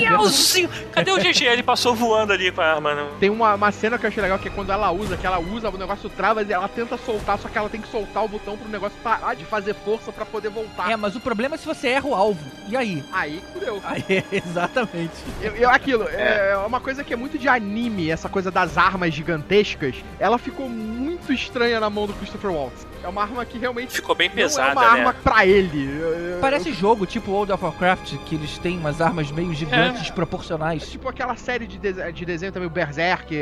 Cadê o GG? Ele passou voando ali com a arma. Não. Tem uma, uma cena que eu achei legal que é quando ela usa, que ela usa, o negócio trava e ela tenta soltar, só que ela tem que soltar o botão pro negócio parar de fazer força pra poder voltar. É, mas o problema é se você erra o alvo. E aí? Aí fudeu. Aí, exatamente. Eu, eu- aquilo, é. uma coisa que é muito de anime, essa coisa das armas gigantescas, ela ficou muito estranha na mão do Christopher Waltz. É uma arma que realmente Ficou bem não é pesada, uma arma né? pra ele. Parece jogo tipo World of Warcraft, que eles têm umas armas meio gigantes, É desproporcionais. tipo aquela série de, de- de desenho também, o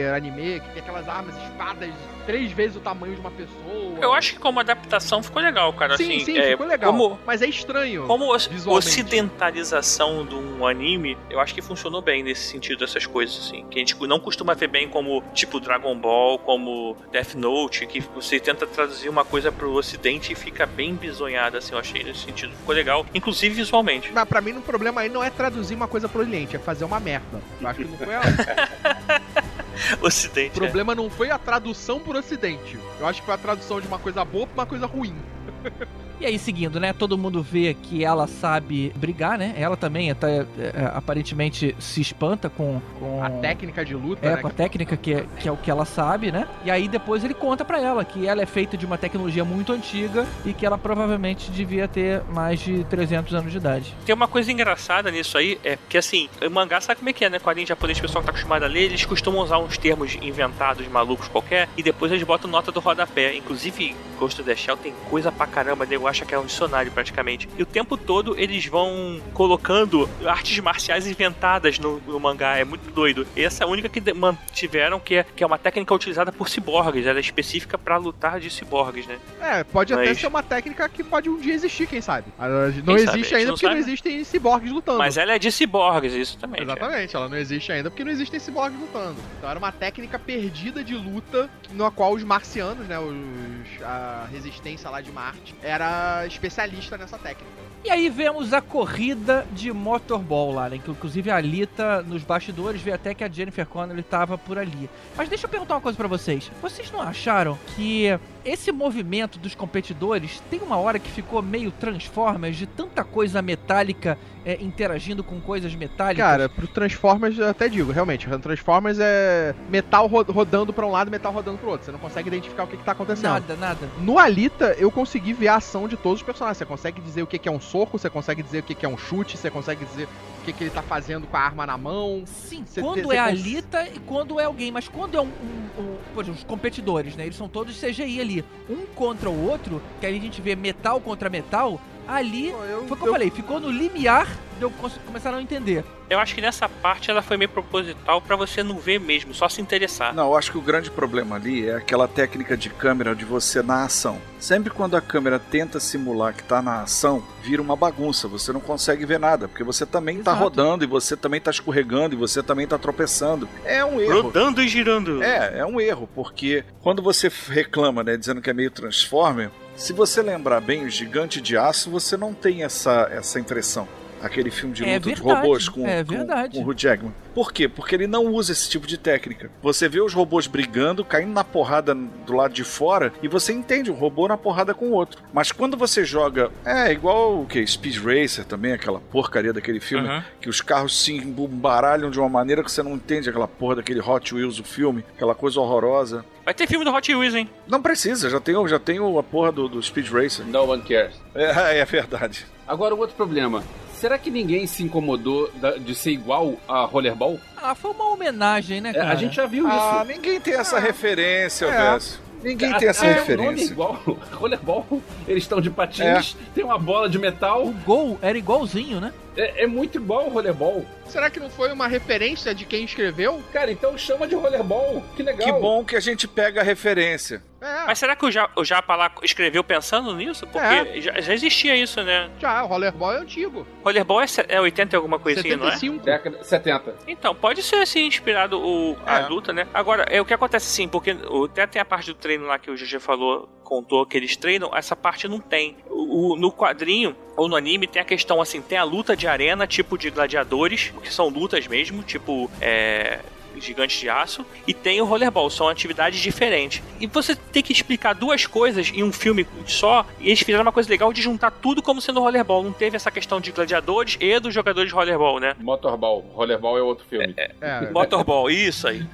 Anime, que tem aquelas armas, espadas, três vezes o tamanho de uma pessoa. Eu acho que como adaptação ficou legal, cara. Sim, assim, sim, é, ficou legal. Como, Mas é estranho. como ocidentalização de um anime, eu acho que funcionou bem nesse sentido, essas coisas, assim. Que a gente não costuma ver bem como, tipo, Dragon Ball, como Death Note, que você tenta traduzir uma coisa pro ocidente e fica bem bizonhada, assim, eu achei nesse sentido. Ficou legal, inclusive visualmente. Mas pra mim, o problema aí não é traduzir uma coisa pro Oriente, é fazer uma merda. Eu acho que não foi a... Ocidente. O problema não foi a tradução pro Ocidente. Eu acho que foi a tradução de uma coisa boa pra uma coisa ruim. E aí, seguindo, né? Todo mundo vê que ela sabe brigar, né? Ela também até, é, é, aparentemente se espanta com, com A técnica de luta, É, né? com a técnica que é, que é o que ela sabe, né? E aí depois ele conta pra ela que ela é feita de uma tecnologia muito antiga e que ela provavelmente devia ter mais de 300 anos de idade. Tem uma coisa engraçada nisso aí, é que assim, o mangá sabe como é que é, né? Quadrinho japonês, o pessoal que tá acostumado a ler, eles costumam usar uns termos inventados, malucos qualquer, e depois eles botam nota do rodapé. Inclusive, Ghost of the Shell tem coisa pra caramba, nego acha que é um dicionário praticamente. E o tempo todo eles vão colocando artes marciais inventadas no, no mangá, é muito doido. E essa é a única que mantiveram, que é, que é uma técnica utilizada por ciborgues, ela é específica pra lutar de ciborgues, né? É, pode até Mas- ser uma técnica que pode um dia existir, quem sabe. Não sabe? existe gente ainda não porque não sabe. existem ciborgues lutando. Mas ela é de ciborgues, isso também. Exatamente, ela não existe ainda porque não existem ciborgues lutando. Então era uma técnica perdida de luta na qual os marcianos, né, os, a resistência lá de Marte, era especialista nessa técnica. E aí vemos a corrida de motorball lá, né? Inclusive a Alita nos bastidores vê até que a Jennifer Connelly tava por ali. Mas deixa eu perguntar uma coisa pra vocês. Vocês não acharam que esse movimento dos competidores tem uma hora que ficou meio Transformers de tanta coisa metálica é, interagindo com coisas metálicas? Cara, pro Transformers eu até digo, realmente, o Transformers é metal ro- rodando pra um lado e metal rodando pro outro. Você não consegue identificar o que, que tá acontecendo. nada, nada. No Alita, eu consegui ver a ação de todos os personagens. Você consegue dizer o que que é um soco, você consegue dizer o que que é um chute, você consegue dizer que, que ele tá fazendo com a arma na mão. Sim, Cê- quando cê é a Alita e quando é alguém, mas quando é um, um, um- por exemplo, os competidores, né? Eles são todos CGI ali, um contra o outro, que aí a gente vê metal contra metal, ali, foi o que eu, falei, ficou no limiar de eu começar a não entender. Eu acho que nessa parte ela foi meio proposital pra você não ver mesmo, só se interessar. Não, eu acho que o grande problema ali é aquela técnica de câmera de você na ação. Sempre quando a câmera tenta simular que tá na ação, vira uma bagunça. Você não consegue ver nada, porque você também tá Exato. rodando e você também tá escorregando e você também tá tropeçando. É um erro. Rodando e girando. É, é um erro, porque quando você reclama, né, dizendo que é meio Transformer, se você lembrar bem o Gigante de Aço, você não tem essa, essa impressão. Aquele filme de É luta de verdade, robôs com, é com- verdade. com o Hugh Jackman. Por quê? Porque ele não usa esse tipo de técnica. Você vê os robôs brigando, caindo na porrada do lado de fora, e você entende um robô na porrada com o outro. Mas quando você joga. É igual o que? Speed Racer também, aquela porcaria daquele filme, Uhum. que os carros se embaralham de uma maneira que você não entende aquela porra daquele Hot Wheels, o filme, aquela coisa horrorosa. Vai ter filme do Hot Wheels, hein? Não precisa, já tenho, já tenho a porra do, do Speed Racer. No one cares. É, é verdade. Agora, o outro problema. Será que ninguém se incomodou de ser igual a Rollerball? Ah, foi uma homenagem, né, É, cara? a gente já viu Ah, isso. ninguém tem essa referência, É. Verso. Ninguém tem essa Ah, é, nome é referência. igual. Rollerball, eles estão de patins, tem uma bola de metal. O gol era igualzinho, né? É, é muito igual o Rollerball. Será que não foi uma referência de quem escreveu? Cara, então chama de Rollerball. Que legal. Que bom que a gente pega a referência. É, Mas será que o, ja, o Japa lá escreveu pensando nisso? Porque É. já, já existia isso, né? já, o rollerball é antigo. Rollerball é, é 80 e alguma coisinha, não é? 75. Década 70. Então, pode ser assim, inspirado o, a É. luta, né? Agora, é o que acontece assim, porque o- até tem a parte do treino lá que o GG falou, contou que eles treinam, essa parte não tem. O, o- no quadrinho ou no anime tem a questão assim, tem a luta de arena, tipo de gladiadores, que são lutas mesmo, tipo, é. Gigantes de aço, e tem o rollerball, são atividades diferentes. E você tem que explicar duas coisas em um filme só, e eles fizeram uma coisa legal de juntar tudo como sendo rollerball. Não teve essa questão de gladiadores e dos jogadores de rollerball, né? Motorball. Rollerball é outro filme. É, Motorball, isso aí.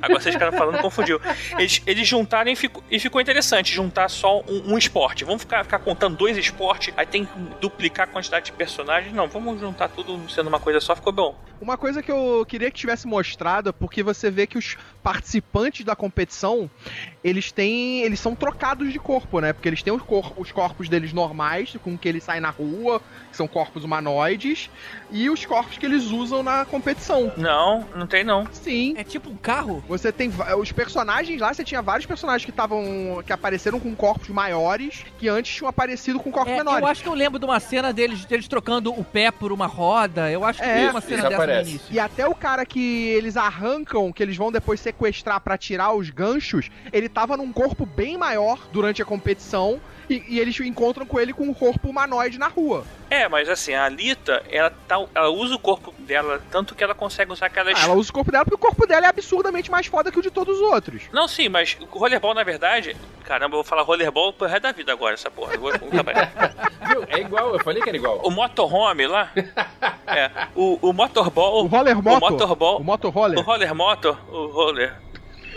Agora vocês ficaram falando, confundiu. Eles, eles juntaram e ficou, e ficou interessante juntar só um, um esporte. Vamos ficar, ficar contando dois esportes, aí tem que duplicar a quantidade de personagens. Não, vamos juntar tudo sendo uma coisa só, ficou bom. Uma coisa que eu queria que tivesse mostrado, porque você vê que os participantes da competição, eles têm. Eles são trocados de corpo, né? Porque eles têm os, cor- os corpos deles normais, com que eles saem na rua, que são corpos humanoides, e os corpos que eles usam na competição. Não, não tem não. Sim. É tipo um carro? Você tem os personagens lá, você tinha vários personagens que estavam. que apareceram com corpos maiores, que antes tinham aparecido com corpos É, menores. eu acho que eu lembro de uma cena deles, deles trocando o pé por uma roda. Eu acho que É, tem uma cena isso dessa aparece. no início. E até o cara que eles arrancam, que eles vão depois sequestrar pra tirar os ganchos, ele tava num corpo bem maior durante a competição e, e eles encontram com ele com um corpo humanoide na rua. É, mas assim, a Alita, ela, tá, ela usa o corpo dela, tanto que ela consegue usar aquelas. Ah, ela usa o corpo dela porque o corpo dela é absurdamente mais foda que o de todos os outros. Não, sim, mas o rollerball, na verdade. Caramba, eu vou falar rollerball pro resto da vida agora, essa porra. Eu vou-. Viu? É igual, eu falei que era igual. o motorhome lá. É. O, o motorball. O roller O moto, motorball. o motor roller. O roller motor, o roller.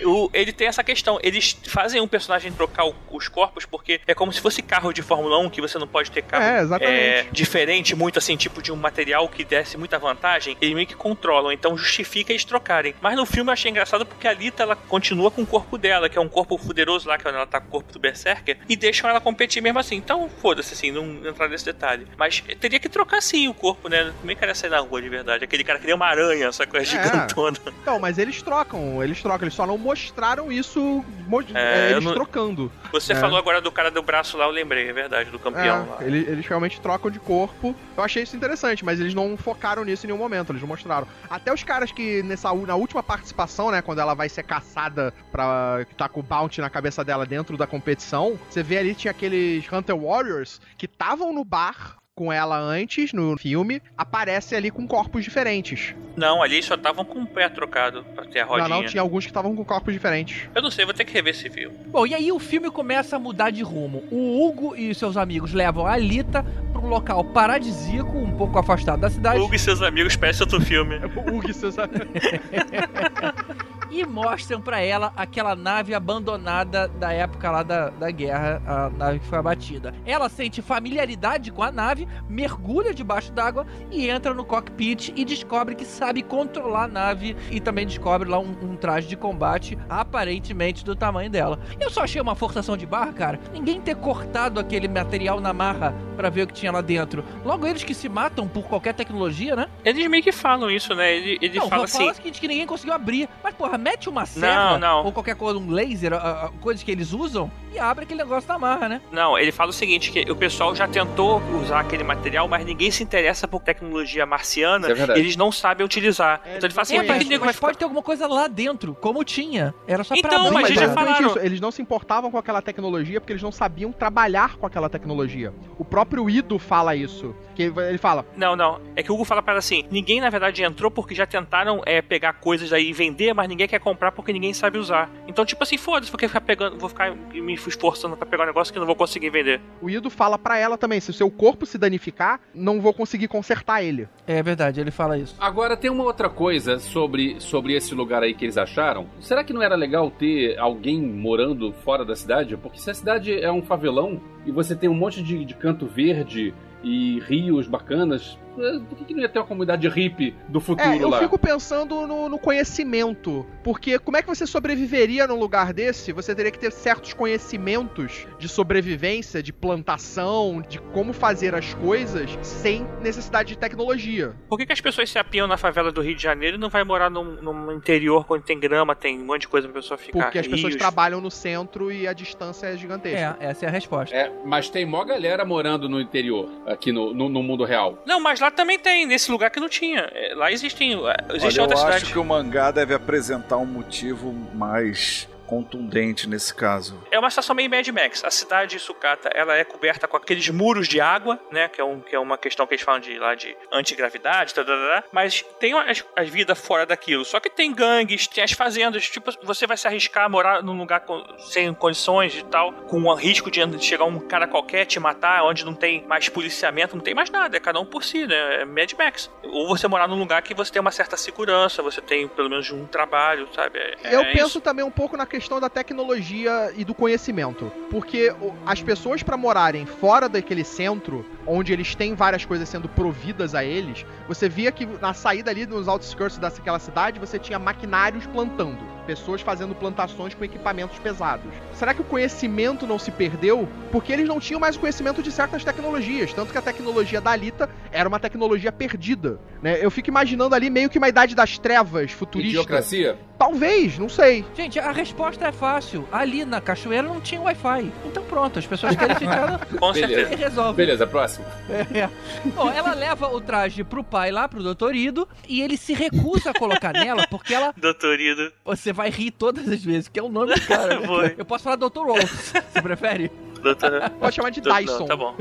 O, ele tem essa questão, eles fazem um personagem trocar o- os corpos porque é como se fosse carro de Fórmula 1, que você não pode ter carro É, exatamente. é, diferente, muito assim, tipo de um material que desse muita vantagem, eles meio que controlam, então justifica eles trocarem. Mas no filme eu achei engraçado porque a Lita ela continua com o corpo dela, que é um corpo fuderoso lá, que ela tá com o corpo do Berserker, e deixam ela competir mesmo assim. Então, foda-se assim, não entrar nesse detalhe. Mas teria que trocar sim o corpo, né? Como é que era sair na rua de verdade? Aquele cara que nem uma aranha, essa coisa gigantona. Então, mas eles trocam, eles trocam, eles só não mostraram isso É, é, eles não- trocando. Você É. falou agora do cara do braço lá, eu lembrei, é verdade, do campeão lá. É, ele- eles realmente trocam de corpo. Eu achei isso interessante, mas eles não focaram nisso em nenhum momento, eles não mostraram. Até os caras que nessa na última participação, né, quando ela vai ser caçada pra tá com o bounty na cabeça dela dentro da competição, você vê ali tinha aqueles Hunter Warriors que estavam no bar com ela antes no filme, aparece ali com corpos diferentes. Não, ali só estavam com o pé trocado pra ter a rodinha. Não, não, tinha alguns que estavam com corpos diferentes. Eu não sei, vou ter que rever esse filme. Bom, e aí o filme começa a mudar de rumo. O Hugo e seus amigos levam a Alita para um local paradisíaco, um pouco afastado da cidade, Hugo e seus amigos parece outro filme. O Hugo, você sabe? e mostram pra ela aquela nave abandonada da época lá da, da guerra, a nave que foi abatida. Ela sente familiaridade com a nave, mergulha debaixo d'água e entra no cockpit e descobre que sabe controlar a nave e também descobre lá um, um traje de combate aparentemente do tamanho dela. Eu só achei uma forçação de barra, cara. Ninguém ter cortado aquele material na marra pra ver o que tinha lá dentro. Logo eles que se matam por qualquer tecnologia, né? Eles meio que falam isso, né? Ele, ele não, fala fala assim. o seguinte, que ninguém conseguiu abrir. Mas, porra, mete uma serra Não, não. ou qualquer coisa, um laser, a- a- coisas que eles usam, e abre aquele negócio da marra, né? Não, ele fala o seguinte: que o pessoal já tentou usar aquele material, mas ninguém se interessa por tecnologia marciana é e eles não sabem utilizar. É, então ele fala assim: É, "Por que mas, mas pode ter alguma coisa lá dentro, como tinha. Era só pra Então, mas eles já falaram. isso. Eles não se importavam com aquela tecnologia porque eles não sabiam trabalhar com aquela tecnologia. O próprio Ido fala isso. Que ele fala, Não, não. É que o Hugo fala para ela assim: ninguém na verdade entrou porque já tentaram é, pegar coisas aí e vender, mas ninguém quer comprar porque ninguém sabe usar. Então, tipo assim, foda-se, porque ficar pegando, vou ficar me esforçando pra pegar um negócio que não vou conseguir vender. o Ido fala pra ela também, se o seu corpo se danificar, não vou conseguir consertar ele. É verdade, ele fala isso. Agora tem uma outra coisa sobre, sobre esse lugar aí que eles acharam. Será que não era legal ter alguém morando fora da cidade? Porque se a cidade é um favelão e você tem um monte de, de canto verde e rios bacanas, por que, que não ia ter uma comunidade hippie do futuro É, eu lá? fico pensando no, no conhecimento. Porque como é que você sobreviveria num lugar desse? Você teria que ter certos conhecimentos de sobrevivência, de plantação, de como fazer as coisas sem necessidade de tecnologia. Por que, que as pessoas se apiam na favela do Rio de Janeiro e não vai morar num, num interior onde tem grama, tem um monte de coisa pra pessoa ficar? Porque as pessoas rios? trabalham no centro e a distância é gigantesca. É, essa é a resposta. É, mas tem mó galera morando no interior, aqui no, no, no mundo real. Não, mas lá também tem, nesse lugar que não tinha. É, Lá existem, é, existem Olha, eu outras acho cidades. que o mangá deve apresentar um motivo mais contundente nesse caso. É uma situação meio Mad Max. A cidade de Sucata, ela é coberta com aqueles muros de água, né? Que é, um, que é uma questão que eles falam de lá de antigravidade, tá, tá, tá, tá. mas tem as, as vidas fora daquilo. Só que tem gangues, tem as fazendas. Tipo, você vai se arriscar a morar num lugar com- sem condições e tal, com o risco de chegar um cara qualquer te matar, onde não tem mais policiamento, não tem mais nada. É cada um por si, né? É Mad Max. Ou você morar num lugar que você tem uma certa segurança, você tem pelo menos um trabalho, sabe? É- Eu é penso isso. também um pouco na questão da tecnologia e do conhecimento. Porque as pessoas, pra morarem fora daquele centro, onde eles têm várias coisas sendo providas a eles, você via que na saída ali nos outskirts daquela cidade, você tinha maquinários plantando. Pessoas fazendo plantações com equipamentos pesados. Será que o conhecimento não se perdeu? Porque eles não tinham mais o conhecimento de certas tecnologias. Tanto que a tecnologia da Alita era uma tecnologia perdida. Né? Eu fico imaginando ali meio que uma idade das trevas futurista. Idiocracia? Talvez, não sei. Gente, a resposta é fácil. Ali na cachoeira não tinha Wi-Fi. Então pronto, as pessoas querem ficar. Com Beleza. certeza. E resolve. Beleza, próximo. É. Bom, ela leva o traje pro pai lá, pro doutor Ido, e ele se recusa a colocar nela porque ela. Doutorido. Você vai rir todas as vezes, que é o nome do cara. né? Eu posso falar Dr. Rose, você prefere? Doutor... Pode chamar de Não, Dyson. tá bom.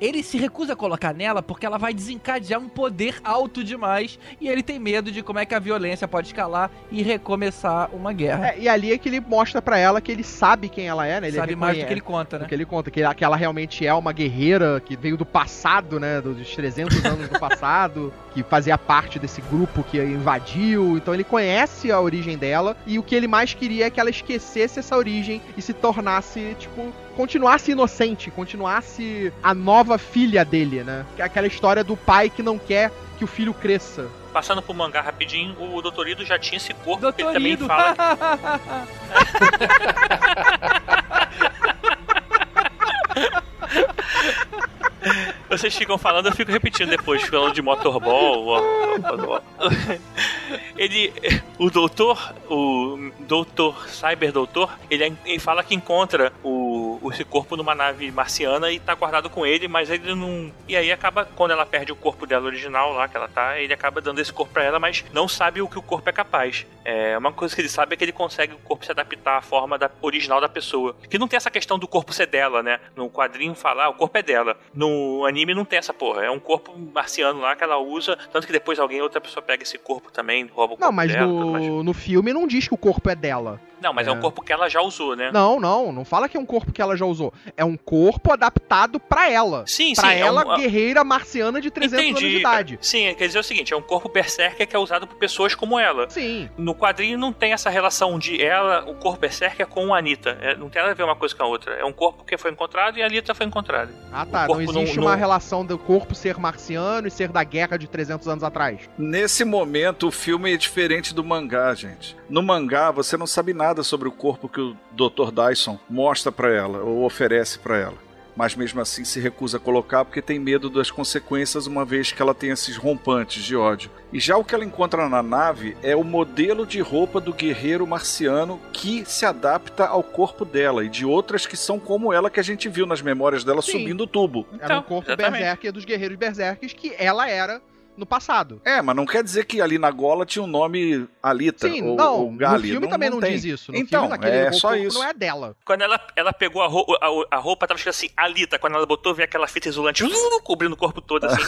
Ele se recusa a colocar nela porque ela vai desencadear um poder alto demais e ele tem medo de como é que a violência pode escalar e recomeçar uma guerra. É, e ali é que ele mostra pra ela que ele sabe quem ela é, né? Ele Sabe mais do que ele conta, né? do que ele conta, que, que ela realmente é uma guerreira que veio do passado, né? Dos 300 anos do passado, que fazia parte desse grupo que invadiu. Então ele conhece a origem dela e o que ele mais queria é que ela esquecesse essa origem e se tornasse, tipo, continuasse inocente, continuasse a nova filha dele, né? Que é Aquela história do pai que não quer que o filho cresça. Passando pro mangá rapidinho, o Doutorido já tinha esse corpo, Doutor ele também Ido. fala. Vocês ficam falando, eu fico repetindo depois, falando de motorball. ó, ó, ó. Ele, o doutor, o doutor, cyber doutor, ele, ele fala que encontra o, esse corpo numa nave marciana e tá guardado com ele, mas ele não. E aí acaba, quando ela perde o corpo dela original lá que ela tá, ele acaba dando esse corpo pra ela, mas não sabe o que o corpo é capaz. É, uma coisa que ele sabe é que ele consegue o corpo se adaptar à forma da, original da pessoa. Que não tem essa questão do corpo ser dela, né? No quadrinho falar, ah, o corpo é dela. No anime não tem essa porra. É um corpo marciano lá que ela usa, tanto que depois alguém, outra pessoa pega esse corpo também, rouba o corpo Não, mas dela. no, no filme não diz que o corpo é dela. Não, mas é. um corpo que ela já usou, né? Não, não, não fala que é um corpo que ela já usou. É um corpo adaptado pra ela. Sim, pra sim, é ela, um- guerreira marciana de 300 anos de idade. Sim, quer dizer o seguinte, é um corpo berserker que é usado por pessoas como ela. Sim. No quadrinho não tem essa relação de ela, o corpo berserker com a Anitta. É, não tem nada a ver uma coisa com a outra. É um corpo que foi encontrado e a Anitta foi encontrada. Ah, tá. Não não- existe não- uma relação do corpo ser marciano e ser da guerra de 300 anos atrás. Nesse momento, o filme é diferente do mangá, gente. No mangá, você não sabe nada sobre o corpo que o Dr. Dyson mostra pra ela ou oferece pra ela. Mas mesmo assim se recusa a colocar porque tem medo das consequências, uma vez que ela tem esses rompantes de ódio. E já o que ela encontra na nave é o modelo de roupa do guerreiro marciano que se adapta ao corpo dela e de outras que são como ela que a gente viu nas memórias dela Sim. subindo o tubo. Era Então, um corpo exatamente. berserker dos guerreiros berserkers que ela era no passado. É, mas não quer dizer que ali na gola tinha o nome Alita Sim, ou, não, ou Gali. no filme também não, tem. diz isso. No então, filme, naquele é corpo só isso. não é dela. Quando ela, ela pegou a, roupa, a, a roupa, tava escrito assim, Alita. Quando ela botou, veio aquela fita isolante uh, cobrindo o corpo todo, assim.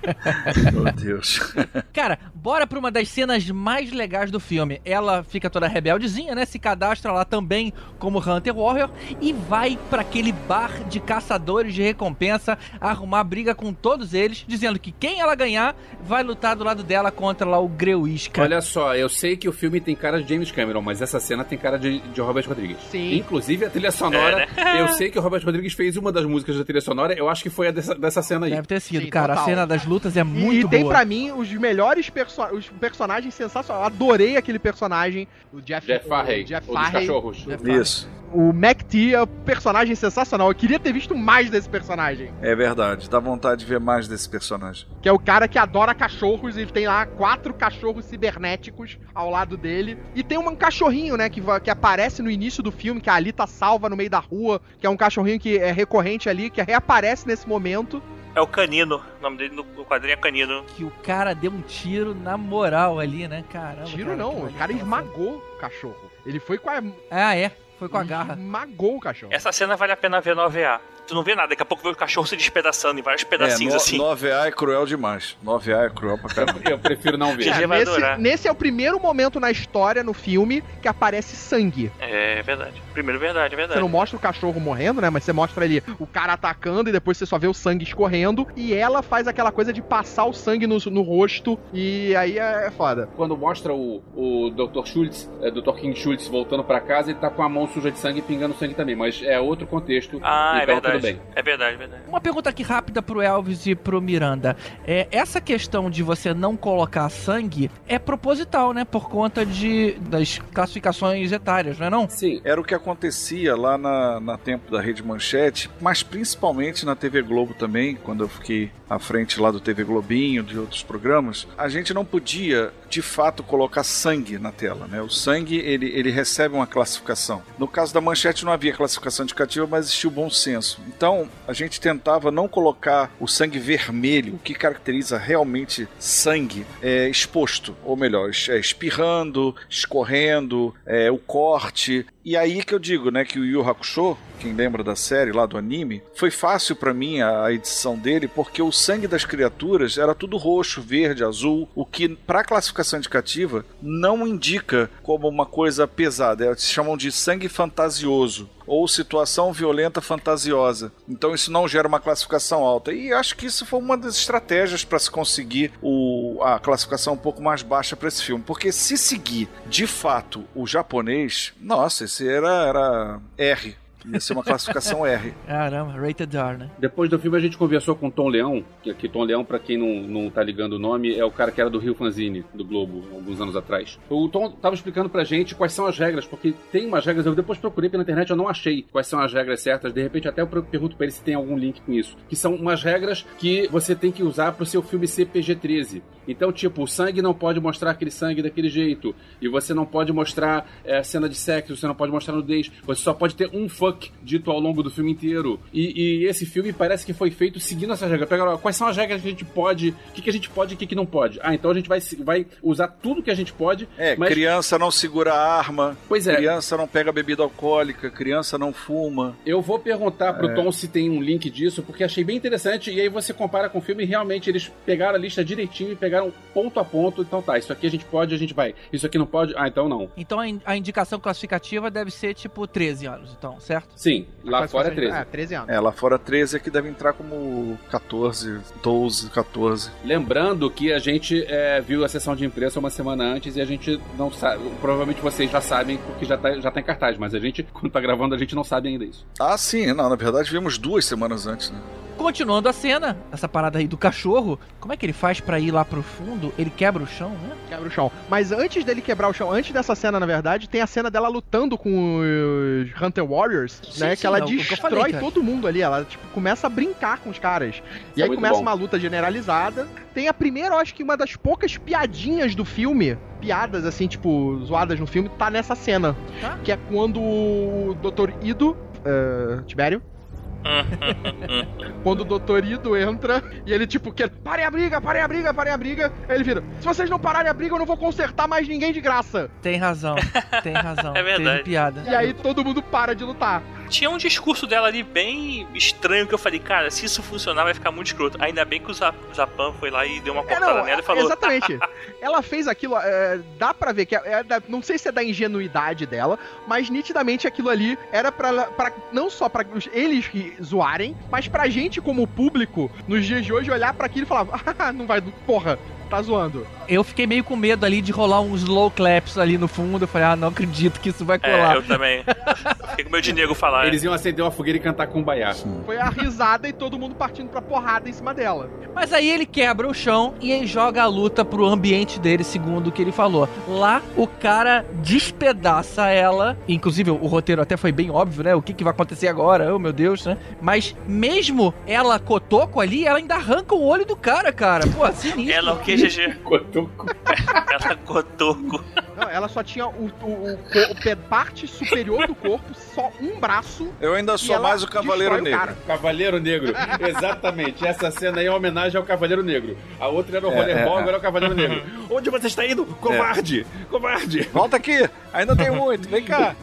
Meu Deus. Cara, bora pra uma das cenas mais legais do filme. Ela fica toda rebeldezinha, né? Se cadastra lá também como Hunter Warrior e vai pra aquele bar de caçadores de recompensa arrumar briga com todos eles, dizendo que quem ela ganhar vai lutar do lado dela contra lá o Greuisca. Olha só, eu sei que o filme tem cara de James Cameron, mas essa cena tem cara de, de Robert Rodrigues. Sim. Inclusive a trilha sonora. Eu sei que o Robert Rodrigues fez uma das músicas da trilha sonora, eu acho que foi a dessa, dessa cena aí. Deve ter sido, Sim, cara. total. A cena das lutas é E- muito e tem boa. pra mim os melhores perso os personagens sensacionais. Eu adorei aquele personagem, o Jeff, Jeff Farrey, o Jeff o dos Farrey. cachorros. Isso. O MacT é um personagem sensacional. Eu queria ter visto mais desse personagem. É verdade. Dá vontade de ver mais desse personagem. Que é o cara que adora cachorros e tem lá quatro cachorros cibernéticos ao lado dele. E tem um cachorrinho, né, que, que aparece no início do filme, que a Alita salva no meio da rua, que é um cachorrinho que é recorrente ali, que reaparece nesse momento. É o Canino. O nome dele no quadrinho é Canino. Que o cara deu um tiro na moral ali, né? Caramba. Tiro cara, não, o cara esmagou o cachorro. Ele foi com a. Ah, é. Foi com a garra. Esmagou o cachorro. Essa cena vale a pena ver no AVA. Tu não vê nada, daqui a pouco vê o cachorro se despedaçando em vários É, pedacinhos no, assim. 9A é cruel demais. 9A é cruel pra caramba. Eu prefiro não ver. Nesse, nesse é o primeiro momento na história, no filme, que aparece sangue. É verdade. Primeiro, verdade, é Você verdade. não mostra o cachorro morrendo, né? Mas você mostra ali o cara atacando e depois você só vê o sangue escorrendo. E ela faz aquela coisa de passar o sangue no, no rosto. E aí é, é foda. Quando mostra o, o Dr. Schultz, é, Dr. King Schultz voltando pra casa, ele tá com a mão suja de sangue e pingando sangue também. Mas é outro contexto. Ah, é então verdade. Bem. É verdade, é verdade. Uma pergunta aqui rápida pro Elvis e pro Miranda. É, essa questão de você não colocar sangue é proposital, né? Por conta de, das classificações etárias, não é não? Sim. Era o que acontecia lá na, na tempo da Rede Manchete, mas principalmente na TV Globo também, quando eu fiquei à frente lá do TV Globinho, de outros programas, a gente não podia, de fato, colocar sangue na tela, né? O sangue, ele, ele recebe uma classificação. No caso da Manchete não havia classificação indicativa, mas existia o bom senso. Então, a gente tentava não colocar o sangue vermelho, o que caracteriza realmente sangue, é, exposto, ou melhor, é, espirrando, escorrendo, é, o corte. E aí que eu digo, né, que o Yu Hakusho, quem lembra da série lá do anime, foi fácil pra mim a a edição dele, porque o sangue das criaturas era tudo roxo, verde, azul, o que pra classificação indicativa não indica como uma coisa pesada, eles chamam de sangue fantasioso ou situação violenta fantasiosa. Então isso não gera uma classificação alta. E acho que isso foi uma das estratégias para se conseguir o, a classificação um pouco mais baixa para esse filme. Porque se seguir de fato o japonês, nossa, esse era, era R. Ia ser uma classificação R. Caramba, rated R, né? Depois do filme a gente conversou com o Tom Leão, que aqui Tom Leão, pra quem não, não tá ligando o nome, é o cara que era do Rio Fanzine, do Globo, alguns anos atrás. O Tom tava explicando pra gente quais são as regras, porque tem umas regras, eu depois procurei pela internet, eu não achei quais são as regras certas, de repente até eu pergunto pra ele se tem algum link com isso. Que são umas regras que você tem que usar pro seu filme ser PG-13. Então, tipo, o sangue não pode mostrar aquele sangue daquele jeito, e você não pode mostrar é, cena de sexo, você não pode mostrar nudez, você só pode ter um fuck dito ao longo do filme inteiro. E, e esse filme parece que foi feito seguindo essas regras. Pega lá, quais são as regras que a gente pode, o que, que a gente pode e o que, que não pode. Ah, então a gente vai, vai usar tudo que a gente pode. É, mas, criança não segura arma, Pois é. criança não pega bebida alcoólica, criança não fuma. Eu vou perguntar pro É. Tom se tem um link disso, porque achei bem interessante. E aí você compara com o filme e realmente eles pegaram a lista direitinho e pegaram ponto a ponto. Então tá, isso aqui a gente pode, a gente vai. Isso aqui não pode, ah, então não. Então a indicação classificativa deve ser tipo 13 anos, então, certo? Sim, lá fora é 13. É, 13 anos. É, lá fora 13 é que deve entrar como 14, 12, 14. Lembrando que a gente é, viu a sessão de imprensa uma semana antes e a gente não sabe. Provavelmente vocês já sabem porque já tá, já tá em cartaz, mas a gente, quando tá gravando, a gente não sabe ainda isso. Ah, sim, não, na verdade vimos duas semanas antes, né? Continuando a cena, essa parada aí do cachorro, como é que ele faz pra ir lá pro fundo? Ele quebra o chão, né? Quebra o chão. Mas antes dele quebrar o chão, antes dessa cena, na verdade, tem a cena dela lutando com os Hunter Warriors, Sim, né? sim, que ela o que eu destrói falei, todo mundo ali. Ela, tipo, começa a brincar com os caras. E é aí começa bom. uma luta generalizada. Tem a primeira, eu acho que uma das poucas piadinhas do filme, piadas assim, tipo, zoadas no filme, tá nessa cena. Tá. Que é quando o Dr. Ido. eh, Tibério? Quando o Doutor Ido entra e ele, tipo, quer. Parem a briga, parem a briga, parem a briga. Aí ele vira: Se vocês não pararem a briga, eu não vou consertar mais ninguém de graça. Tem razão, tem razão. É verdade. Teve piada. E aí todo mundo para de lutar. Tinha um discurso dela ali bem estranho que eu falei, cara, se isso funcionar vai ficar muito escroto. Ainda bem que o Zap- o Zapan foi lá e deu uma É, cortada não, nela e falou. exatamente. ela fez aquilo, é, dá pra ver que é, é não sei se é da ingenuidade dela, mas nitidamente aquilo ali era pra, pra não só os- eles zoarem, mas pra gente como público, nos dias de hoje, olhar pra aquilo e falar, ah, não vai, porra, tá zoando. Eu fiquei meio com medo ali de rolar uns slow claps ali no fundo. Eu falei, ah, não acredito que isso vai colar. É, eu também. Fiquei com medo de nego falar. Eles iam acender uma fogueira e cantar com um baiá. Foi a risada e todo mundo partindo pra porrada em cima dela. Mas aí ele quebra o chão e aí joga a luta pro ambiente dele, segundo o que ele falou. Lá, o cara despedaça ela. Inclusive, o roteiro até foi bem óbvio, né? O que, que vai acontecer agora? Oh, meu Deus, né? Mas mesmo ela cotoco ali, ela ainda arranca o olho do cara, cara. Pô, sinistro. Ela o que, GG? Cotoco. Ela cotoco. Não, ela só tinha o, o, o, o parte superior do corpo, só um braço. Eu ainda sou mais o Cavaleiro Negro. cara. Cavaleiro Negro. Exatamente. Essa cena aí é uma homenagem ao Cavaleiro Negro. A outra era o É, Rollerball, é, agora é o Cavaleiro Negro. Onde você está indo? Covarde! Covarde! Volta aqui, ainda tem muito, vem cá.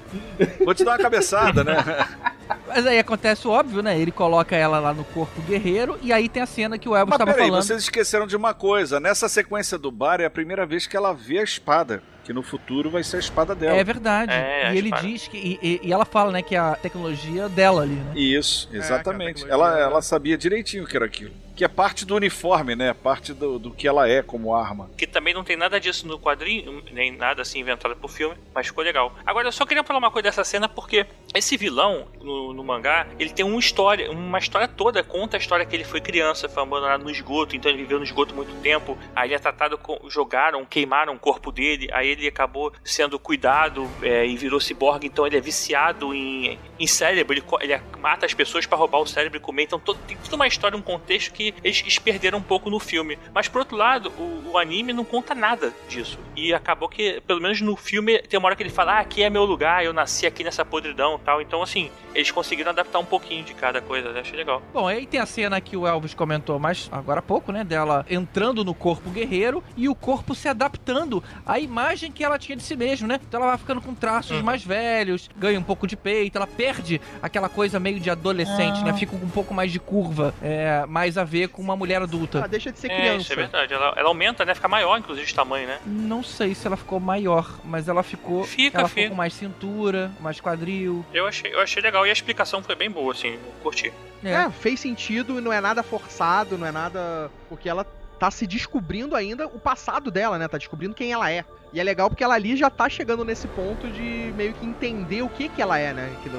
Vou te dar uma cabeçada, né? Mas aí acontece o óbvio, né? Ele coloca ela lá no corpo guerreiro e aí tem a cena que o Elvis Mas estava peraí, falando. vocês esqueceram de uma coisa. Nessa sequência do bar é a primeira vez que ela vê a espada. Que no futuro vai ser a espada dela. É verdade. É, e ele espada. diz que. E, e- e ela fala, né, que é a tecnologia dela ali, né? Isso, É, exatamente. que a tecnologia- ela, ela sabia direitinho o que era aquilo. Que é parte do uniforme, né? Parte do, do que ela é como arma. Que também não tem nada disso no quadrinho, nem nada assim inventado pro filme, mas ficou legal. Agora, eu só queria falar uma coisa dessa cena, porque esse vilão, no, no mangá, ele tem uma história, uma história toda, conta a história que ele foi criança, foi abandonado no esgoto, então ele viveu no esgoto muito tempo, aí ele é tratado com. jogaram, queimaram o corpo dele, aí ele acabou sendo cuidado é, e virou ciborgue, então ele é viciado em, em cérebro, ele, ele mata as pessoas pra roubar o cérebro e comer, então todo- tem toda uma história, um contexto que eles, perderam um pouco no filme. Mas por outro lado, o, o anime não conta nada disso. E acabou que, pelo menos no filme, tem uma hora que ele fala: ah, aqui é meu lugar, eu nasci aqui nessa podridão e tal. Então, assim, eles conseguiram adaptar um pouquinho de cada coisa, né? Achei legal. Bom, aí tem a cena que o Elvis comentou mais agora há pouco, né? Dela entrando no corpo guerreiro e o corpo se adaptando à imagem que ela tinha de si mesmo, né? Então ela vai ficando com traços mais velhos, ganha um pouco de peito, ela perde aquela coisa meio de adolescente, né? Fica com um pouco mais de curva, é, mais a ver com uma mulher adulta. Ela deixa de ser É, criança. isso é verdade. Ela, ela aumenta, né? Fica maior, inclusive, de tamanho, né? Não sei se ela ficou maior, mas ela ficou. Fica, ela fica. ficou com mais cintura, mais quadril. Eu achei, eu achei legal e a explicação foi bem boa, assim, eu curti. É, fez sentido, não é nada forçado, não é nada. Porque ela tá se descobrindo ainda o passado dela, né? Tá descobrindo quem ela é. E é legal porque ela ali já tá chegando nesse ponto de meio que entender o que que ela é, né? Que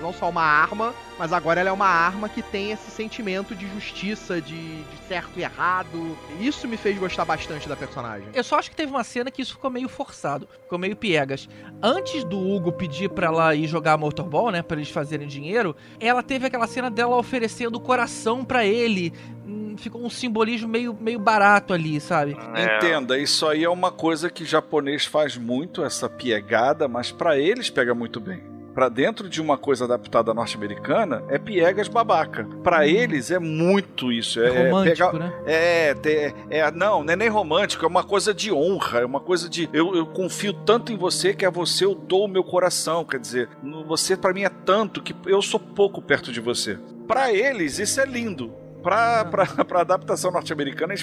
não só uma arma, mas agora ela é uma arma que tem esse sentimento de justiça, de, de certo e errado. Isso me fez gostar bastante da personagem. Eu só acho que teve uma cena que isso ficou meio forçado, ficou meio piegas. Antes do Hugo pedir pra ela ir jogar motorball, né, pra eles fazerem dinheiro, ela teve aquela cena dela oferecendo o coração pra ele. Hum, Ficou um simbolismo meio, meio barato ali, sabe? É, Entenda, isso aí é uma coisa que japonês faz muito, essa piegada, mas pra eles pega muito bem. Pra dentro de uma coisa adaptada norte-americana, é piegas babaca. Pra eles é muito isso. É É, romântico, pegar- né? É, te- é, não, não é nem romântico, é uma coisa de honra, é uma coisa de eu, eu confio tanto em você que a você eu dou o meu coração, quer dizer, no- você pra mim é tanto que eu sou pouco perto de você. Pra eles isso é lindo. Pra, pra, pra adaptação norte-americana,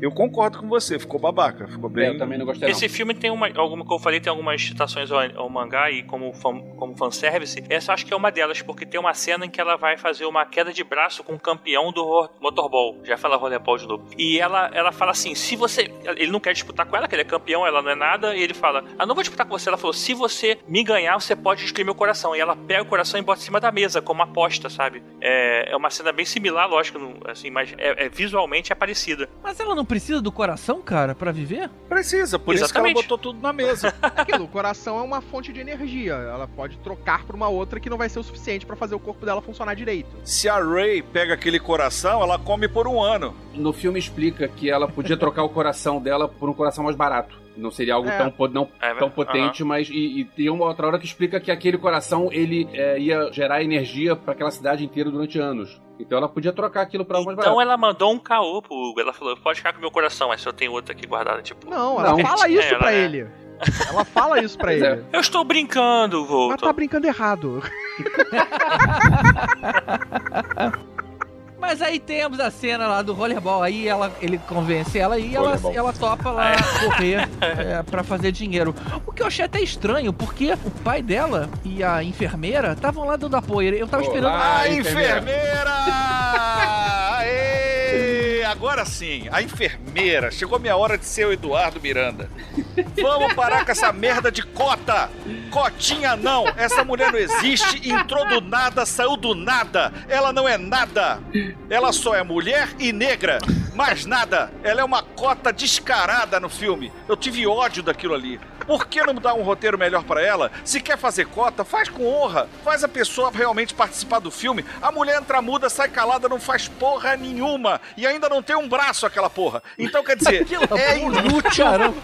eu concordo com você, ficou babaca, ficou bem. É, eu também não gostei, não. Esse filme tem uma, alguma, como eu falei, tem algumas citações ao, ao mangá e como, fan, como fanservice. Essa eu acho que é uma delas, porque tem uma cena em que ela vai fazer uma queda de braço com o campeão do motorball. Já fala rollerball de novo. E ela, ela fala assim: se você. Ele não quer disputar com ela, que ele é campeão, ela não é nada. E ele fala: Ah, não vou disputar com você. Ela falou: se você me ganhar, você pode destruir meu coração. E ela pega o coração e bota em cima da mesa, como aposta, sabe? É, é uma cena bem similar, lógico, não- assim, mas é, é visualmente é parecida. Mas ela não precisa do coração, cara, pra viver? Precisa, por isso que ela Exatamente. botou tudo na mesa. Aquilo, o coração é uma fonte de energia. Ela pode trocar por uma outra que não vai ser o suficiente pra fazer o corpo dela funcionar direito. Se a Ray pega aquele coração, ela come por um ano. No filme explica que ela podia trocar o coração dela por um coração mais barato. Não seria algo É. tão, não, É, tão potente, mas. E, e tem uma outra hora que explica que aquele coração ele é, ia gerar energia pra aquela cidade inteira durante anos. Então ela podia trocar aquilo pra algo mais Então barato. ela mandou um caô pro Hugo. Ela falou: pode ficar com meu coração, mas se eu tenho outro aqui guardado, tipo. Não, ela Não. fala isso É, ela pra é- ele. Ela fala isso pra é. ele. Eu estou brincando, Mas Voltor. tá brincando errado. Mas aí temos a cena lá do rollerball, aí ela, ele convence ela e ela, ela topa lá correr é, pra fazer dinheiro. O que eu achei até estranho, porque o pai dela e a enfermeira estavam lá dando apoio. Eu tava esperando. Olá. A Ah, enfermeira. enfermeira! Aê! Agora sim, a enfermeira. Chegou minha hora de ser o Eduardo Miranda. Vamos parar com essa merda de cota! Cotinha não! Essa mulher não existe, entrou do nada, saiu do nada. Ela não é nada. Ela só é mulher e negra. Mais nada. Ela é uma cota descarada no filme. Eu tive ódio daquilo ali. Por que não dar um roteiro melhor pra ela? Se quer fazer cota, faz com honra. Faz a pessoa realmente participar do filme. A mulher entra muda, sai calada, não faz porra nenhuma. E ainda não tem um braço aquela porra. Então quer dizer, é porra. inútil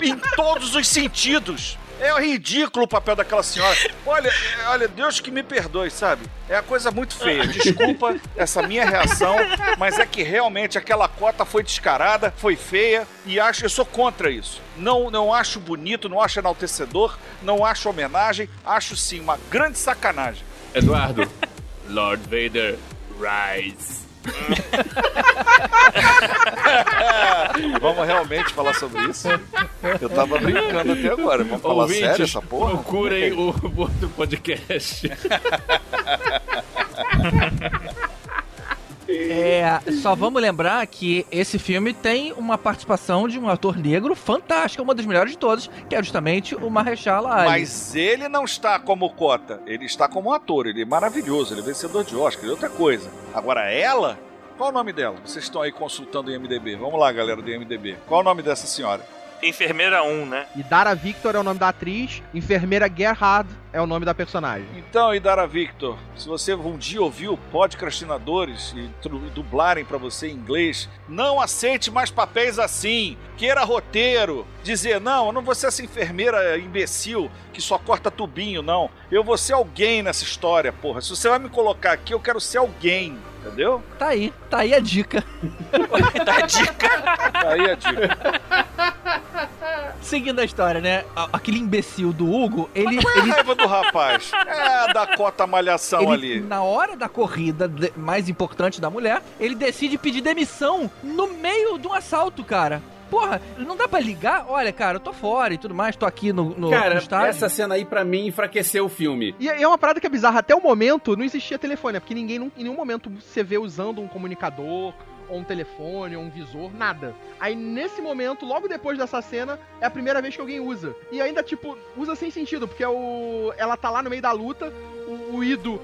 em todos os sentidos. É ridículo o papel daquela senhora. Olha, é, olha, Deus que me perdoe, sabe? É a coisa muito feia. Desculpa essa minha reação, mas é que realmente aquela cota foi descarada, foi feia e acho, eu sou contra isso. Não, não acho bonito, não acho enaltecedor, não acho homenagem, acho sim uma grande sacanagem. Eduardo, Lord Vader, rise. Vamos realmente falar sobre isso? Eu tava brincando até agora. Vamos falar Ouvintes, sério essa porra? Procurem o outro podcast. É, só vamos lembrar que esse filme tem uma participação de um ator negro fantástico, uma das melhores de todas, que é justamente o Mahershala Ali. Mas ele não está como cota, ele está como ator, ele é maravilhoso, ele é vencedor de Oscar, ele é outra coisa. Agora ela, qual o nome dela? Vocês estão aí consultando o IMDB. Vamos lá, galera do IMDB. Qual o nome dessa senhora? Enfermeira 1, né? E Dara Victor é o nome da atriz, enfermeira Gerhard é o nome da personagem. Então, Idara Victor, se você um dia ouviu podcastinadores e dublarem pra você em inglês, não aceite mais papéis assim. Queira roteiro. Dizer, não, eu não vou ser essa enfermeira imbecil que só corta tubinho, não. Eu vou ser alguém nessa história, porra. Se você vai me colocar aqui, eu quero ser alguém. Entendeu? Tá aí, tá aí a dica. Dá a dica. Aí a dica. Seguindo a história, né? a- Aquele imbecil do Hugo, ele, Qual é a ele raiva do rapaz? É a da cota malhação Ele, ali. na hora da corrida mais importante da mulher, ele decide pedir demissão no meio de um assalto, cara. Porra, não dá pra ligar? Olha, cara, eu tô fora e tudo mais, tô aqui no, no, no Cara, estádio. essa cena aí pra mim enfraqueceu o filme. E é uma parada que é bizarra. Até o momento não existia telefone, né? Porque ninguém, em nenhum momento você vê usando um comunicador, ou um telefone, ou um visor, nada. Aí nesse momento, logo depois dessa cena, é a primeira vez que alguém usa. E ainda, tipo, usa sem sentido, porque é o... ela tá lá no meio da luta, o, o Ido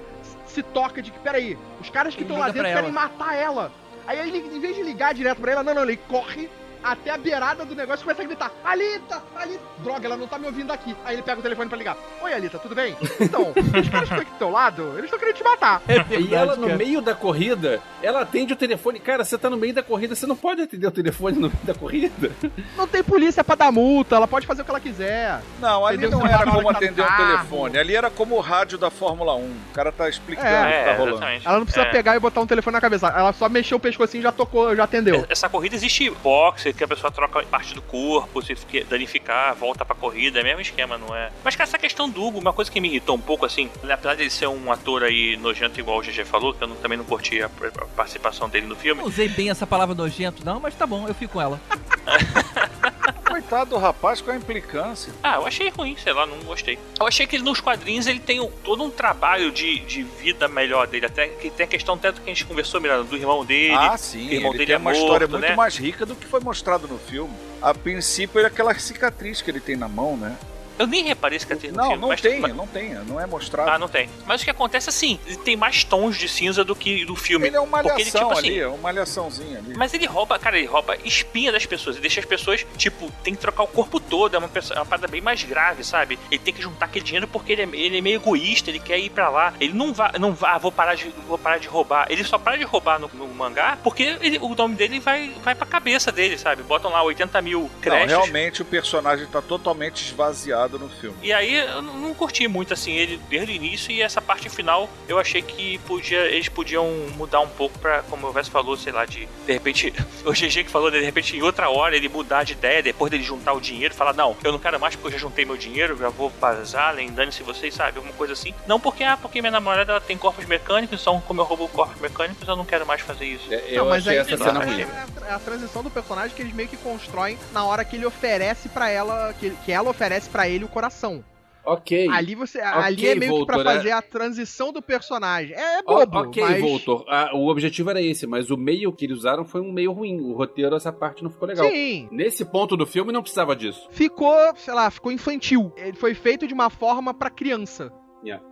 se toca de que, peraí, os caras que estão lá dentro querem matar ela. Aí ele, em vez de ligar direto pra ela, não, não, ele corre até a beirada do negócio e começa a gritar: Alita, Alita, droga, ela não tá me ouvindo aqui. Aí ele pega o telefone pra ligar: Oi, Alita, tudo bem? Então, os caras que estão aqui do teu lado, eles estão querendo te matar. e ela, no meio da corrida, ela atende o telefone. Cara, você tá no meio da corrida, você não pode atender o telefone no meio da corrida. Não tem polícia pra dar multa, ela pode fazer o que ela quiser. Não, ali Entendeu? não era como tá atender carro. telefone. Ali era como o rádio da Fórmula 1. O cara tá explicando o É, que tá É, rolando. exatamente. Ela não precisa É. pegar e botar um telefone na cabeça. Ela só mexeu o pescocinho e já tocou, já atendeu. Essa corrida existe boxe, que a pessoa troca parte do corpo, se danificar, volta pra corrida, é o mesmo esquema, não é? Mas, cara, essa questão do Hugo, uma coisa que me irritou um pouco, assim, né, apesar de ele ser um ator aí nojento, igual o GG falou, que eu não- também não curti a, a participação dele no filme. Não usei bem essa palavra nojento, não, mas tá bom, eu fico com ela. Coitado do rapaz com a implicância. Ah, eu achei ruim, sei lá, não gostei. Eu achei que nos quadrinhos ele tem todo um trabalho de, de vida melhor dele, até que tem a questão tanto que a gente conversou, Miranda, do irmão dele. ah, sim. o irmão Ele dele tem é uma morto, história muito né? mais rica do que foi mostrado no filme. A princípio, é aquela cicatriz que ele tem na mão, né? Eu nem reparei esse no Não, filme. não mas- tem, mas- não tem. Não é mostrado. Ah, não tem. Mas o que acontece assim, ele tem mais tons de cinza do que do filme. Ele é uma malhação ele, tipo ali, assim, é uma malhaçãozinha ali. Mas ele rouba, cara, ele rouba espinha das pessoas e deixa as pessoas, tipo, tem que trocar o corpo todo. É uma, pessoa, é uma parada bem mais grave, sabe? Ele tem que juntar aquele dinheiro porque ele é, ele é meio egoísta, ele quer ir pra lá. Ele não vai, não vai, ah, vou parar de, vou parar de roubar. Ele só para de roubar no, no mangá porque ele- o nome dele vai, vai pra cabeça dele, sabe? Botam lá 80 mil Não, créditos. realmente o personagem tá totalmente esvaziado trabalhado no filme. E aí eu não curti muito assim ele desde o início e essa parte final eu achei que podia eles podiam mudar um pouco pra, como o Vess falou, sei lá, de de repente o GG que falou de repente em outra hora ele mudar de ideia depois dele juntar o dinheiro, falar não, eu não quero mais porque eu já juntei meu dinheiro, já vou vazar, dane-se vocês, sabe, alguma coisa assim. Não porque ah, porque minha namorada ela tem corpos mecânicos, então como eu roubo corpos mecânicos, eu não quero mais fazer isso. É, eu Não, mas achei aí essa cena ruim. é a, a transição do personagem que eles meio que constroem na hora que ele oferece pra ela, que, que ela oferece pra ele o coração. Ok. Ali você, ali é meio que pra Voltor, é- fazer a transição do personagem. É, é O- bobo, ok, mas Voltor. Ah, o objetivo era esse, mas o meio que eles usaram foi um meio ruim. O roteiro, essa parte não ficou legal. sim, Nesse ponto do filme não precisava disso. ficou, sei lá, ficou infantil. Ele foi feito de uma forma pra criança.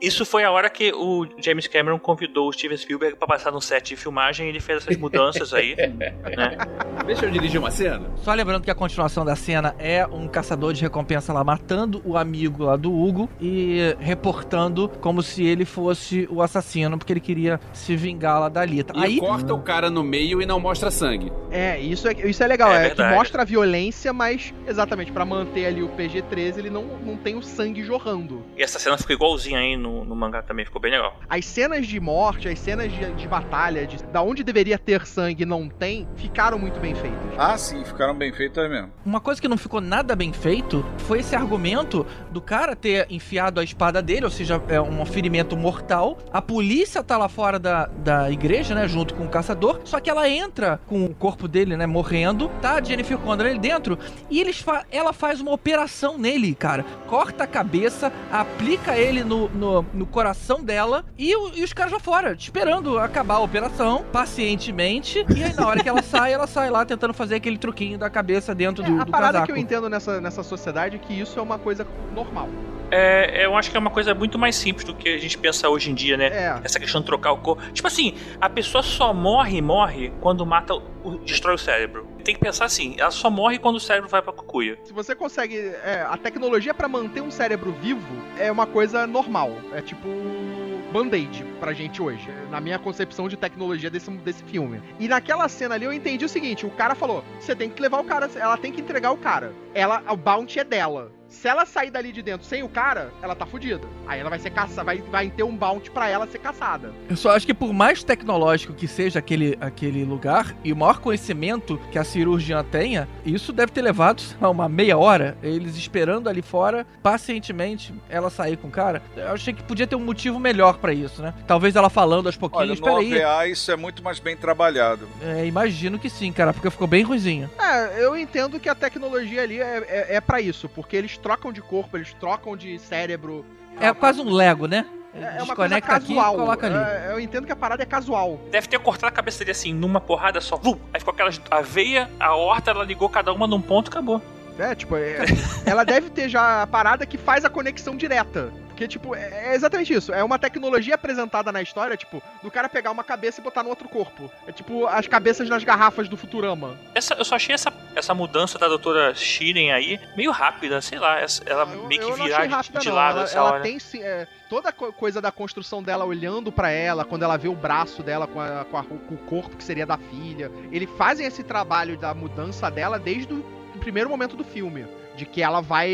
Isso foi a hora que o James Cameron convidou o Steven Spielberg pra passar no set de filmagem e ele fez essas mudanças aí, né? Deixa eu dirigir uma cena. Só lembrando que a continuação da cena é um caçador de recompensa lá matando o amigo lá do Hugo e reportando como se ele fosse o assassino, porque ele queria se vingar lá da Lita. E Aí, corta o cara no meio e não mostra sangue. É, isso é, isso é legal. É É, que mostra a violência, mas exatamente pra manter ali o PG-13, ele não, não tem o sangue jorrando. E essa cena ficou igualzinha aí no, no mangá também, ficou bem legal. As cenas de morte, as cenas de, de batalha, de, da onde deveria ter sangue e não tem, ficaram muito bem feitas. Ah, sim, ficaram bem feitas mesmo. uma coisa que não ficou nada bem feito foi esse argumento do cara ter enfiado a espada dele, ou seja, é um ferimento mortal. A polícia tá lá fora da, da igreja, né, junto com o caçador, só que ela entra com o corpo dele, né, morrendo, tá a Jennifer Condor ali dentro, e eles fa ela faz uma operação nele, cara. Corta a cabeça, aplica ele no, no, no coração dela e, o- e os caras lá fora, esperando acabar a operação, pacientemente, e aí na hora que ela sai, ela sai lá tentando fazer aquele truquinho da cabeça dentro do, É, a do parada casaco. que eu entendo nessa, nessa sociedade é que isso é uma coisa normal. É, eu acho que é uma coisa muito mais simples do que a gente pensa hoje em dia, né? É. Essa questão de trocar o corpo. Tipo assim, a pessoa só morre, morre quando mata, o, destrói o cérebro. Tem que pensar assim, ela só morre quando o cérebro vai pra cucuia. Se você consegue. é, a tecnologia pra manter um cérebro vivo é uma coisa normal. É tipo. Band-aid pra gente hoje, na minha concepção de tecnologia desse, desse filme. E naquela cena ali eu entendi o seguinte: o cara falou, você tem que levar o cara, ela tem que entregar o cara. Ela, o bounty é dela. Se ela sair dali de dentro sem o cara, ela tá fudida. Aí ela vai ser caçada, vai, vai ter um bounty pra ela ser caçada. Eu só acho que por mais tecnológico que seja aquele, aquele lugar e o maior conhecimento que a cirurgiã tenha, isso deve ter levado lá, uma meia hora, eles esperando ali fora, pacientemente, ela sair com o cara. Eu achei que podia ter um motivo melhor pra isso, né? Talvez ela falando aos Olha, pouquinhos, no peraí. OVA isso é muito mais bem trabalhado. É, imagino que sim, cara, porque ficou bem ruizinho. É, eu entendo que a tecnologia ali é, é, é para isso, porque eles trocam de corpo, eles trocam de cérebro. É quase um Lego, né? É uma coisa Desconecta aqui e casual. coloca ali. É, eu entendo que a parada é casual. Deve ter cortado a cabeça dele assim, numa porrada só. Vum! Aí ficou aquelas. A veia, a horta, ela ligou cada uma num ponto e acabou. É, tipo, é- ela deve ter já a parada que faz a conexão direta. Porque, tipo, é é exatamente isso. É uma tecnologia apresentada na história, tipo, do cara pegar uma cabeça e botar no outro corpo. É tipo as cabeças nas garrafas do Futurama. Essa, eu só achei essa, essa mudança da doutora Shiren aí meio rápida, sei lá. ela meio que eu virar de, rápida, de lado ela, ela hora. tem sim, é, toda a co- coisa da construção dela olhando pra ela, quando ela vê o braço dela com, a- com a- com o corpo que seria da filha. Eles fazem esse trabalho da mudança dela desde o primeiro momento do filme. De que ela vai.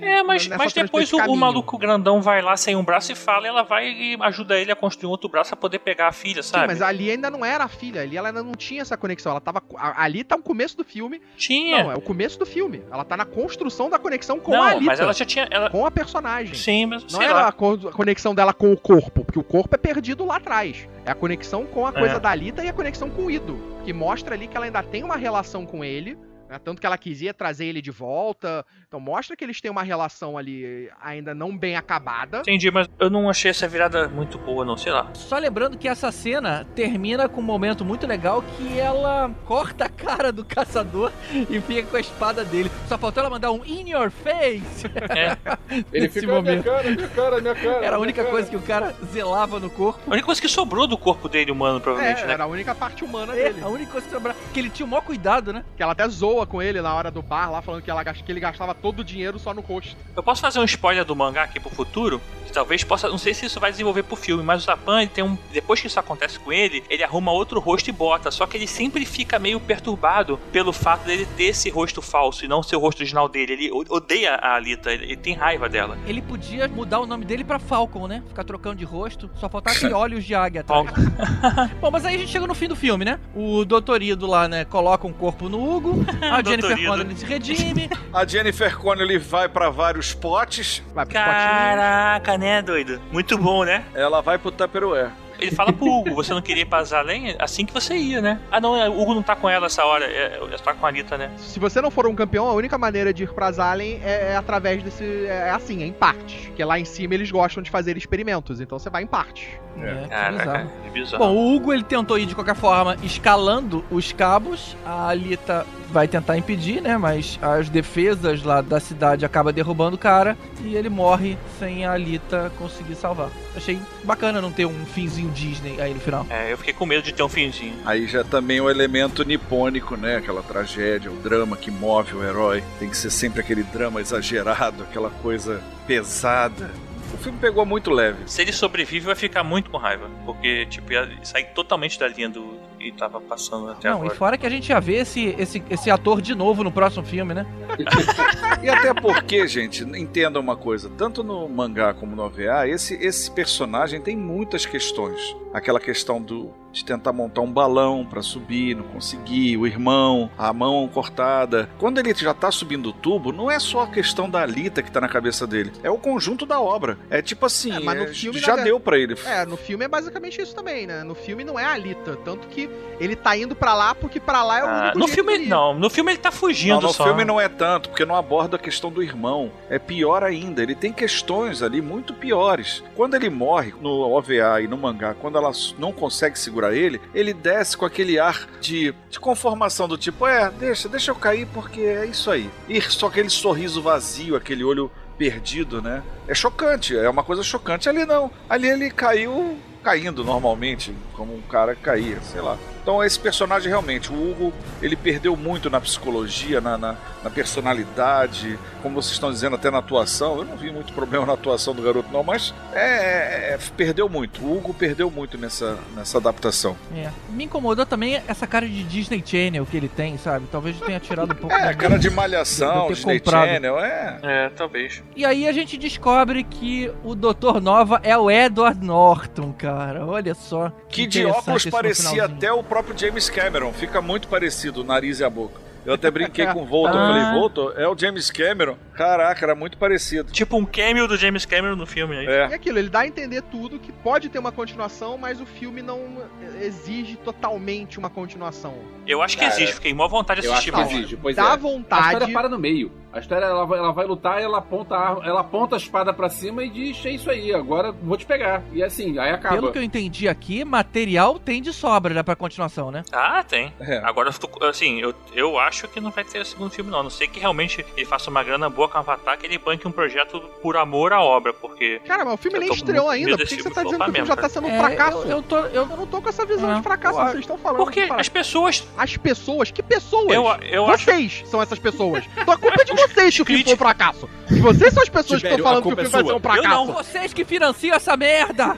É, mas, mas depois o, o maluco grandão vai lá sem um braço e fala, e ela vai e ajuda ele a construir um outro braço pra poder pegar a filha, Sim, sabe? mas ali ainda não era a filha, ali ela ainda não tinha essa conexão. Ela tava. Ali tá o começo do filme. Tinha. Não, é o começo do filme. Ela tá na construção da conexão com Não, a Alita. mas ela já tinha. Ela... Com a personagem. Sim, mas Não sei é a conexão dela com o corpo, porque o corpo é perdido lá atrás. É a conexão com a coisa É. da Alita e a conexão com o Ido, que mostra ali que ela ainda tem uma relação com ele, né, tanto que ela quisia trazer ele de volta. Então mostra que eles têm uma relação ali ainda não bem acabada. Entendi, mas eu não achei essa virada muito boa, não, sei lá. Só lembrando que essa cena termina com um momento muito legal que ela corta a cara do caçador e fica com a espada dele. Só faltou ela mandar um in your face. É. Ele "Ah, minha momento. cara, minha cara, minha cara. Era a única cara." coisa que o cara zelava no corpo. A única coisa que sobrou do corpo dele humano, É, provavelmente, né? era a única parte humana É, dele. a única coisa que sobrava. Que ele tinha o maior cuidado, né? Que ela até zoa com ele na hora do bar lá, falando que, ela, que ele gastava todo o dinheiro só no rosto. Eu posso fazer um spoiler do mangá aqui pro futuro? Talvez possa. Não sei se isso vai desenvolver pro filme, mas o Zapan, ele tem um. Depois que isso acontece com ele, ele arruma outro rosto e bota. Só que ele sempre fica meio perturbado pelo fato dele ter esse rosto falso e não ser o rosto original dele. Ele odeia a Alita, ele, ele tem raiva dela. Ele podia mudar o nome dele pra Falcon, né? Ficar trocando de rosto. Só faltasse olhos de águia atrás. Bom, mas aí a gente chega no fim do filme, né? O doutorido lá, né, coloca um corpo no Hugo. A Jennifer Doutorido. Connelly se redime. A Jennifer Connelly vai pra vários potes, Vai pro potinho. Caraca, né, doido? Muito bom, né? ela vai pro Tupperware. Ele fala pro Hugo, você não queria ir pra Zalém? Assim que você ia, né? Ah, não, o Hugo não tá com ela essa hora, é, é tá com a Alita, né? Se você não for um campeão, a única maneira de ir pra Zalen é, é através desse. É assim, é em partes. Porque lá em cima eles gostam de fazer experimentos, então você vai em partes. É, que Caraca, bizarro. que bizarro. Bom, o Hugo ele tentou ir de qualquer forma escalando os cabos. A Alita vai tentar impedir, né? Mas as defesas lá da cidade acabam derrubando o cara e ele morre sem a Alita conseguir salvar. Achei bacana não ter um finzinho Disney aí no final. É, eu fiquei com medo de ter um finzinho. Aí já também o elemento nipônico, né? Aquela tragédia, o drama que move o herói. Tem que ser sempre aquele drama exagerado, aquela coisa pesada. O filme pegou muito leve. Se ele sobrevive, vai ficar muito com raiva. Porque, tipo, ia sair totalmente da linha do que tava passando até Não, agora. e fora que a gente já vê esse, esse, esse ator de novo no próximo filme, né? E até porque, gente, entenda uma coisa, tanto no mangá como no OVA, esse, esse personagem tem muitas questões. Aquela questão do de tentar montar um balão pra subir, não conseguir, o irmão, a mão cortada. Quando ele já tá subindo o tubo, não é só a questão da Alita que tá na cabeça dele, é o conjunto da obra. É tipo assim, É, mas no é, filme, já na- deu pra ele. É, no filme é basicamente isso também, né? No filme não é a Alita. Tanto que ele tá indo pra lá porque pra lá é o Ah, único no jeito filme, não. No filme ele tá fugindo Não, no só. filme não é tanto, porque não aborda a questão do irmão. É pior ainda, ele tem questões ali muito piores. Quando ele morre no OVA e no mangá, quando ela não consegue segurar ele, ele desce com aquele ar de, de conformação do tipo, é, deixa, deixa eu cair porque é isso aí. E só aquele sorriso vazio, aquele olho perdido, né? É chocante, é uma coisa chocante. Ali não, ali ele caiu caindo normalmente, como um cara caía, sei lá. Então esse personagem realmente, o Hugo, ele perdeu muito na psicologia, na, na, na personalidade, como vocês estão dizendo, até na atuação. Eu não vi muito problema na atuação do garoto, não, mas é, é, perdeu muito. O Hugo perdeu muito nessa, nessa adaptação. É. Me incomodou também essa cara de Disney Channel que ele tem, sabe? Talvez tenha tirado um pouco É, da- cara de de malhação, ter Disney comprado. Channel, é. É, talvez. E aí a gente descobre que o Doutor Nova é o Edward Norton, cara. Olha só. Que de interessante óculos parecia até o próprio James Cameron. Fica muito parecido o nariz e a boca. Eu até brinquei com o Voltor. Ah. Falei, Voltor, é o James Cameron? Caraca, era muito parecido. Tipo um cameo do James Cameron no filme. Aí. E É. aquilo, ele dá a entender tudo que pode ter uma continuação, mas o filme não exige totalmente uma continuação. Eu acho que Cara, existe, fiquei mó vontade de Eu acho assistir. que exige. Pois Dá é. A história vontade. para no meio. A história ela vai, ela vai lutar, ela aponta, a, ela aponta a espada pra cima e diz: É isso aí, agora vou te pegar. E assim, aí acaba. Pelo que eu entendi aqui, material tem de sobra já pra continuação, né? Ah, tem. É. Agora, eu tô- assim, eu, eu acho que não vai ter segundo filme, não. A não sei que realmente ele faça uma grana boa com a Avatar, que ele banque um projeto por amor à obra, porque. Cara, mas o filme nem estreou ainda. Por que, que você tá dizendo que o filme já tá mesmo, sendo um É, fracasso? eu, eu tô. Eu, Eu não tô com essa visão É. de fracasso, Eu- vocês estão falando. Porque as pessoas. As pessoas, que pessoas? Eu, eu acho. vocês são essas pessoas. Então a culpa é de vocês que o filme foi um fracasso. Vocês são as pessoas que estão falando que o culpa filme vai é ser um sua. Eu não. fracasso. Vocês que financiam essa merda!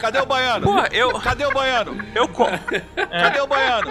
Cadê o baiano? Porra, eu. Cadê o baiano? Eu. co- Cadê o baiano?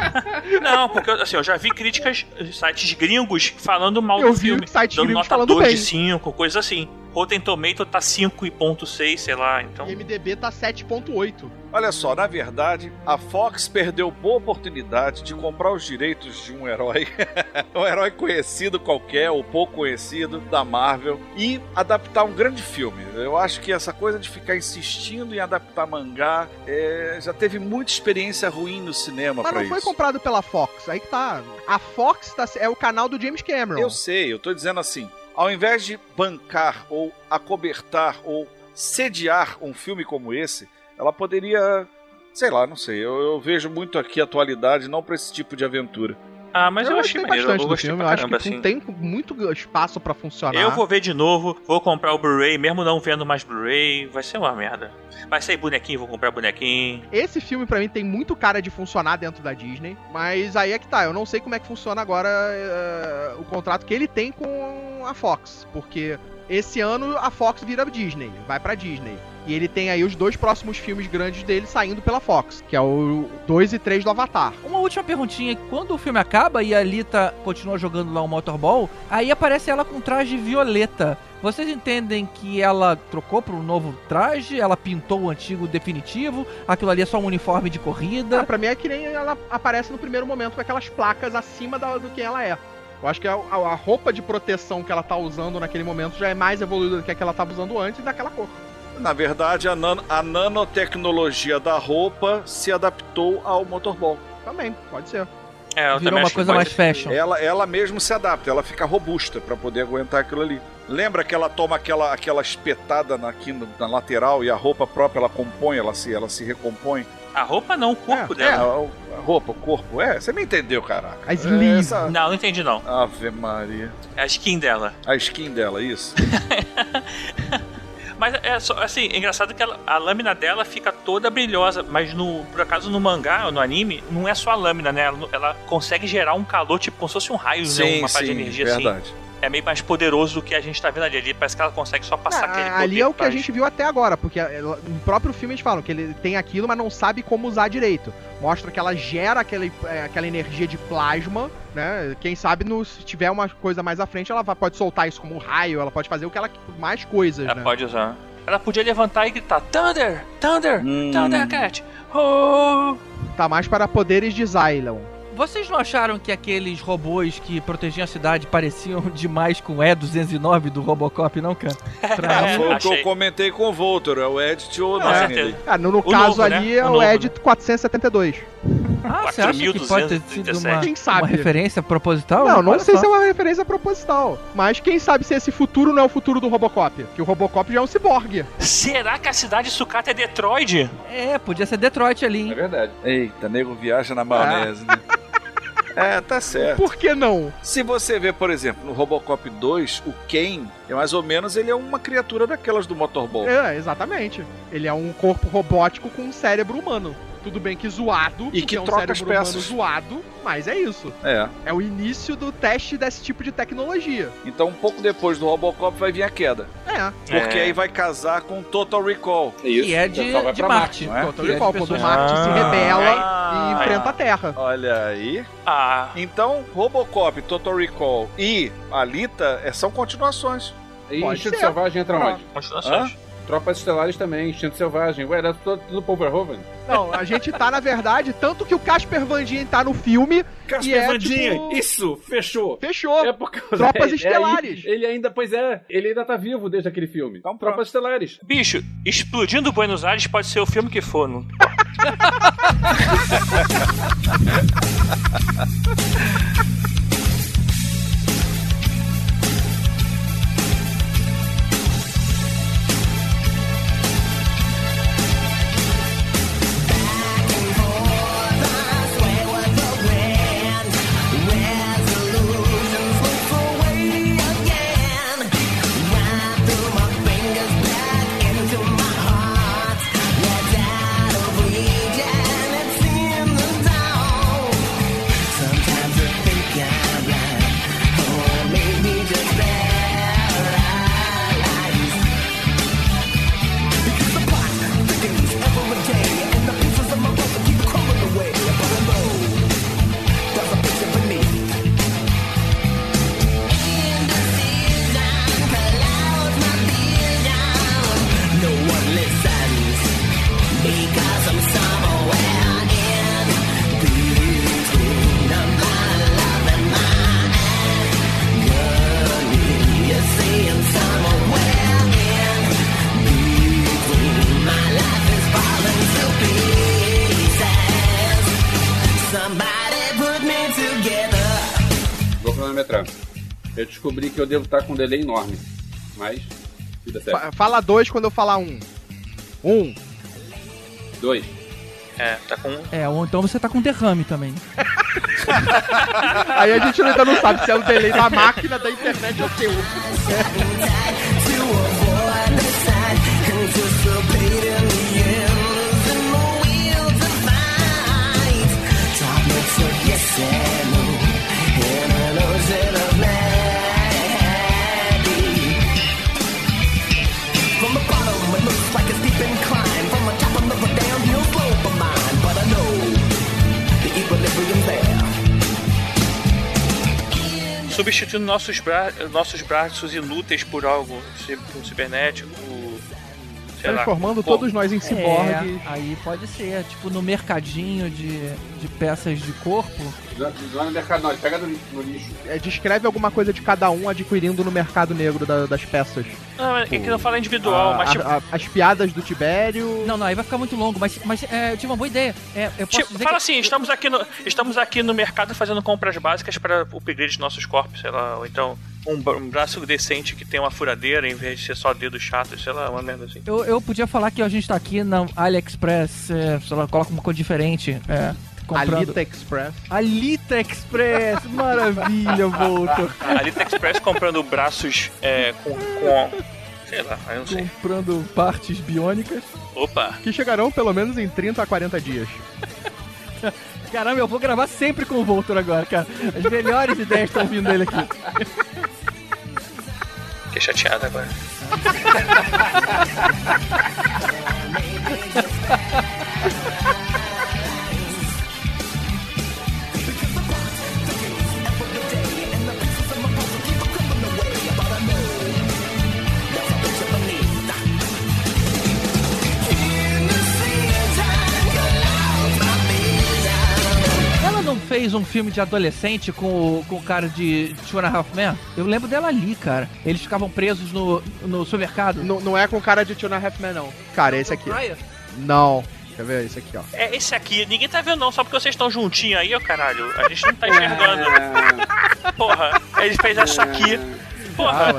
Não, porque assim, eu já vi críticas, sites gringos falando mal Eu do vi filme. sites dando gringos nota falando 2 bem. de 5, coisa assim. Rotten Tomato tá 5.6, sei lá, então. E MDB tá 7.8. Olha só, na verdade, a Fox perdeu boa oportunidade de comprar os direitos de um herói, um herói conhecido qualquer ou pouco conhecido da Marvel e adaptar um grande filme. Eu acho que essa coisa de ficar insistindo em adaptar mangá é, já teve muita experiência ruim no cinema Mas não foi comprado pela Fox. Aí que tá. A Fox tá- é o canal do James Cameron. Eu sei, eu tô dizendo assim, ao invés de bancar ou acobertar ou sediar um filme como esse, ela poderia, sei lá, não sei, eu, eu vejo muito aqui a atualidade não pra esse tipo de aventura. Ah, mas eu, achei gostei maneiro, bastante eu do filme. Eu pra acho caramba, que assim. tem muito espaço pra funcionar. Eu vou ver de novo, vou comprar o Blu-ray, mesmo não vendo mais Blu-ray, vai ser uma merda. Vai sair bonequinho, vou comprar bonequinho. Esse filme, pra mim, tem muito cara de funcionar dentro da Disney. Mas aí é que tá. Eu não sei como é que funciona agora eh, o contrato que ele tem com a Fox. Porque esse ano a Fox vira Disney, vai pra Disney. E ele tem aí os dois próximos filmes grandes dele saindo pela Fox, que é o 2 e 3 do Avatar. Uma última perguntinha. Quando o filme acaba e a Alita continua jogando lá o motorball, aí aparece ela com traje violeta. Vocês entendem que ela trocou para um novo traje? Ela pintou o antigo definitivo? Aquilo ali é só um uniforme de corrida? Ah, pra mim é que nem ela aparece no primeiro momento com aquelas placas acima da- do que ela é. Eu acho que a, a- roupa de proteção que ela tá usando naquele momento já é mais evoluída do que a que ela tava usando antes daquela cor. Na verdade, a, nano- a nanotecnologia da roupa se adaptou ao motorball. Também, pode ser. É, Virou uma coisa mais fashion. Ela, ela mesmo se adapta, ela fica robusta pra poder aguentar aquilo ali. Lembra que ela toma aquela, aquela espetada na, aqui no- na lateral e a roupa própria ela compõe, ela se, ela se recompõe? A roupa não, o corpo É, É, dela. a, a roupa, o corpo. É, você me entendeu, caraca. A sleeve. É essa- Não, não entendi não. Ave Maria. É a skin dela. A skin dela, isso? Mas é só, assim, é engraçado que ela- a lâmina dela fica toda brilhosa, mas no, por acaso no mangá ou no anime, não é só a lâmina, né? Ela, ela consegue gerar um calor, tipo, como se fosse um raio, né? Uma parte de energia verdade. assim. É meio mais poderoso do que a gente tá vendo ali. Ali parece que ela consegue só passar Ah, aquele ali poder é o que a gente viu até agora, porque ela- no próprio filme eles falam que ele tem aquilo, mas não sabe como usar direito. Mostra que ela gera aquele, é, aquela energia de plasma, né? Quem sabe no- se tiver uma coisa mais à frente, ela pode soltar isso como um raio, ela pode fazer o que ela mais coisas, Ela né? pode usar. Ela podia levantar e gritar: Thunder! Thunder! Hum. Thundercat! Oh! Tá mais para poderes de Xylon. Vocês não acharam que aqueles robôs que protegiam a cidade pareciam demais com o E209 do Robocop, não, cara? Pra Ah, mim, foi o que eu comentei com o Voltor, é o Ed Tio Com certeza. Ah, no, no caso novo, né? ali é O o, Ed né? 472. Ah, você acha que pode ter sido uma, Quem sabe? uma referência proposital? Não, não Olha sei só. se é uma referência proposital. Mas quem sabe se esse futuro não é o futuro do Robocop? Que o Robocop já é um ciborgue. Será que a cidade sucata é Detroit? É, podia ser Detroit ali, É hein? verdade. Eita, nego viaja na maionese, né? É, tá certo. Por que não? Se você ver, por exemplo, no Robocop 2, o Ken, é mais ou menos, ele é uma criatura daquelas do motorball. É, exatamente. Ele é um corpo robótico com um cérebro humano. Tudo bem que zoado, E que é um troca as cérebro peças. zoado, mas é isso. É. É o início do teste desse tipo de tecnologia. Então, um pouco depois do Robocop vai vir a queda. É. Porque É. aí vai casar com Total Recall. Isso. Que é de, Só vai de Marte. não é? Total Que é Recall, quando o pessoas- Marte se Ah, rebela ah, e enfrenta a Terra. Olha aí. Ah, Então, Robocop, Total Recall e Alita é, são continuações. E Pode Instinto ser. Selvagem entra onde? continuações. Tropas Estelares também, Instinto Selvagem. Ué, era tudo, tudo Paul Verhoeven. Não, a gente tá, na verdade, tanto que o Casper Van Dien tá no filme, Casper E é, Van Dien, tipo- Isso, fechou. fechou. É por causa Tropas é, Estelares. Ele, ele ainda, pois é, ele ainda tá vivo desde aquele filme. Então pronto. Tropas Estelares. Bicho, explodindo Buenos Aires pode ser o filme que for. Não... devo estar com um delay enorme. Mas, vida certo. Fa- Fala dois quando eu falar um. Um. Dois. É, tá com. É, ou então você tá com derrame também. Aí a gente ainda não sabe se é o delay da máquina, da internet ou seu. Substituindo nossos, bra nossos braços inúteis por algo um cibernético, sei lá. Transformando Pô, todos nós em ciborgues. É, aí pode ser, tipo no mercadinho de, de peças de corpo. Não é no mercado, não. Ele pega no, no lixo. É, descreve alguma coisa de cada um adquirindo no mercado negro da- das peças. Não, é que não fala individual, A- mas a- tipo. a- as piadas do Tibério. Não, não, aí vai ficar muito longo, mas, mas é, eu tive uma boa ideia. É, eu posso Tipo, dizer fala que... assim, estamos aqui, no, estamos aqui no mercado fazendo compras básicas para o upgrade de nossos corpos, sei lá, ou então um, bra- um braço decente que tem uma furadeira em vez de ser só dedos chatos, sei lá, uma merda assim. Eu, eu podia falar que a gente tá aqui na AliExpress, é, sei lá, coloca uma coisa diferente. É, comprando... Alita Express. Alita Express, maravilha, Voltor. A Alita Express comprando braços é, com, com. Sei lá, eu não sei. Comprando partes biônicas. Opa! Que chegarão pelo menos em 30 a 40 dias. Caramba, eu vou gravar sempre com o Voltor agora, cara. As melhores ideias estão vindo dele aqui. Fiquei chateado agora. fez um filme de adolescente com o, com o cara de Two and a Half Men? Eu lembro dela ali, cara. Eles ficavam presos no, no supermercado. Não, não é com cara de Tuna Halfman, não. Cara, esse aqui. Não. Quer ver? Esse aqui, ó. É esse aqui, ninguém tá vendo não, só porque vocês estão juntinhos aí, ó caralho. A gente não tá enxergando. Porra, ele fez essa aqui. Porra. Ah,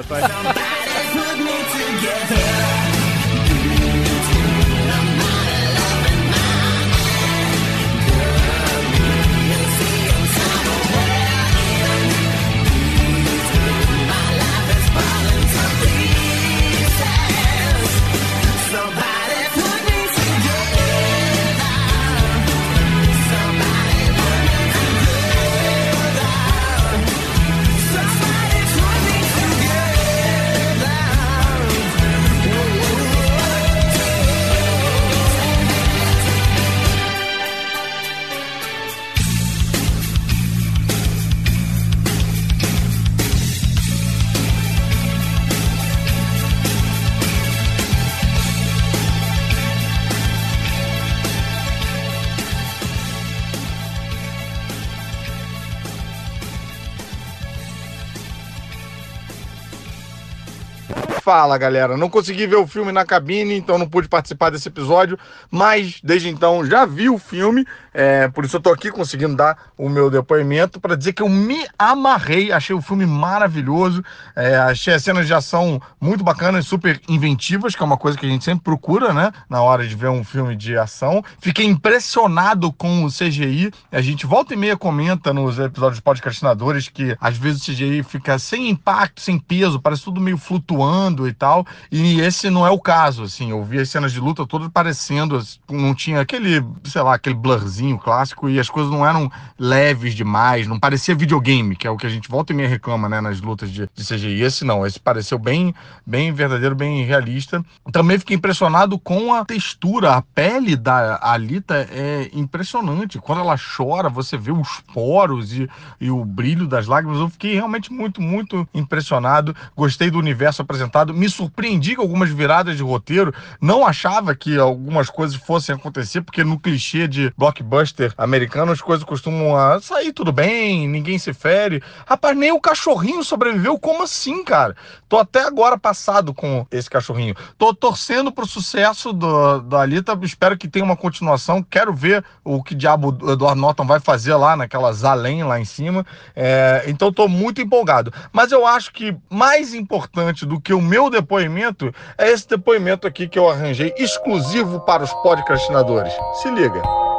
Fala galera, não consegui ver o filme na cabine, então não pude participar desse episódio, mas desde então já vi o filme, é, por isso eu tô aqui conseguindo dar o meu depoimento para dizer que eu me amarrei, achei o filme maravilhoso, é, achei as cenas de ação muito bacanas, super inventivas, que é uma coisa que a gente sempre procura, né, na hora de ver um filme de ação. Fiquei impressionado com o CGI, a gente volta e meia comenta nos episódios podcastinadores que às vezes o CGI fica sem impacto, sem peso, parece tudo meio flutuando e tal. E esse não é o caso, assim. Eu vi as cenas de luta todas parecendo, não tinha aquele, sei lá, aquele blurzinho clássico e as coisas não eram leves demais, não parecia videogame, que é o que a gente volta e meia reclama, né, nas lutas de, de CGI. Esse não, esse pareceu bem, bem verdadeiro, bem realista. Também fiquei impressionado com a textura, a pele da Alita é impressionante. Quando ela chora, você vê os poros e, e o brilho das lágrimas. Eu fiquei realmente muito, muito impressionado. Gostei do universo apresentado. Me surpreendi com algumas viradas de roteiro. Não achava que algumas coisas fossem acontecer, porque no clichê de blockbuster americano as coisas costumam sair tudo bem, ninguém se fere. Rapaz, nem o cachorrinho sobreviveu. Como assim, cara? Tô até agora passado com esse cachorrinho. Tô torcendo pro sucesso do, da Alita. Espero que tenha uma continuação. Quero ver o que diabo o Edward Norton vai fazer lá naquelas além lá em cima. É, então tô muito empolgado. Mas eu acho que mais importante do que o meu depoimento é esse depoimento aqui que eu arranjei exclusivo para os podcastinadores. Se liga.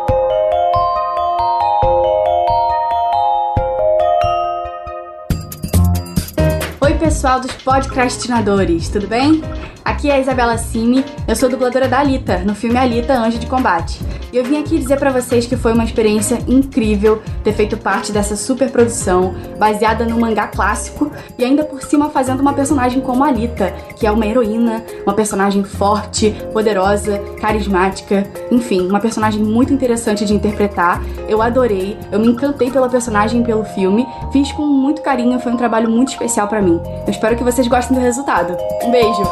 Pessoal dos podcastinadores, tudo bem? Aqui é a Isabela Cime, eu sou dubladora da Alita, no filme Alita Anjo de Combate. E eu vim aqui dizer pra vocês que foi uma experiência incrível ter feito parte dessa super produção, baseada no mangá clássico e ainda por cima fazendo uma personagem como Alita, que é uma heroína, uma personagem forte, poderosa, carismática, enfim, uma personagem muito interessante de interpretar. Eu adorei, eu me encantei pela personagem e pelo filme, fiz com muito carinho, foi um trabalho muito especial pra mim. Eu espero que vocês gostem do resultado. Um beijo!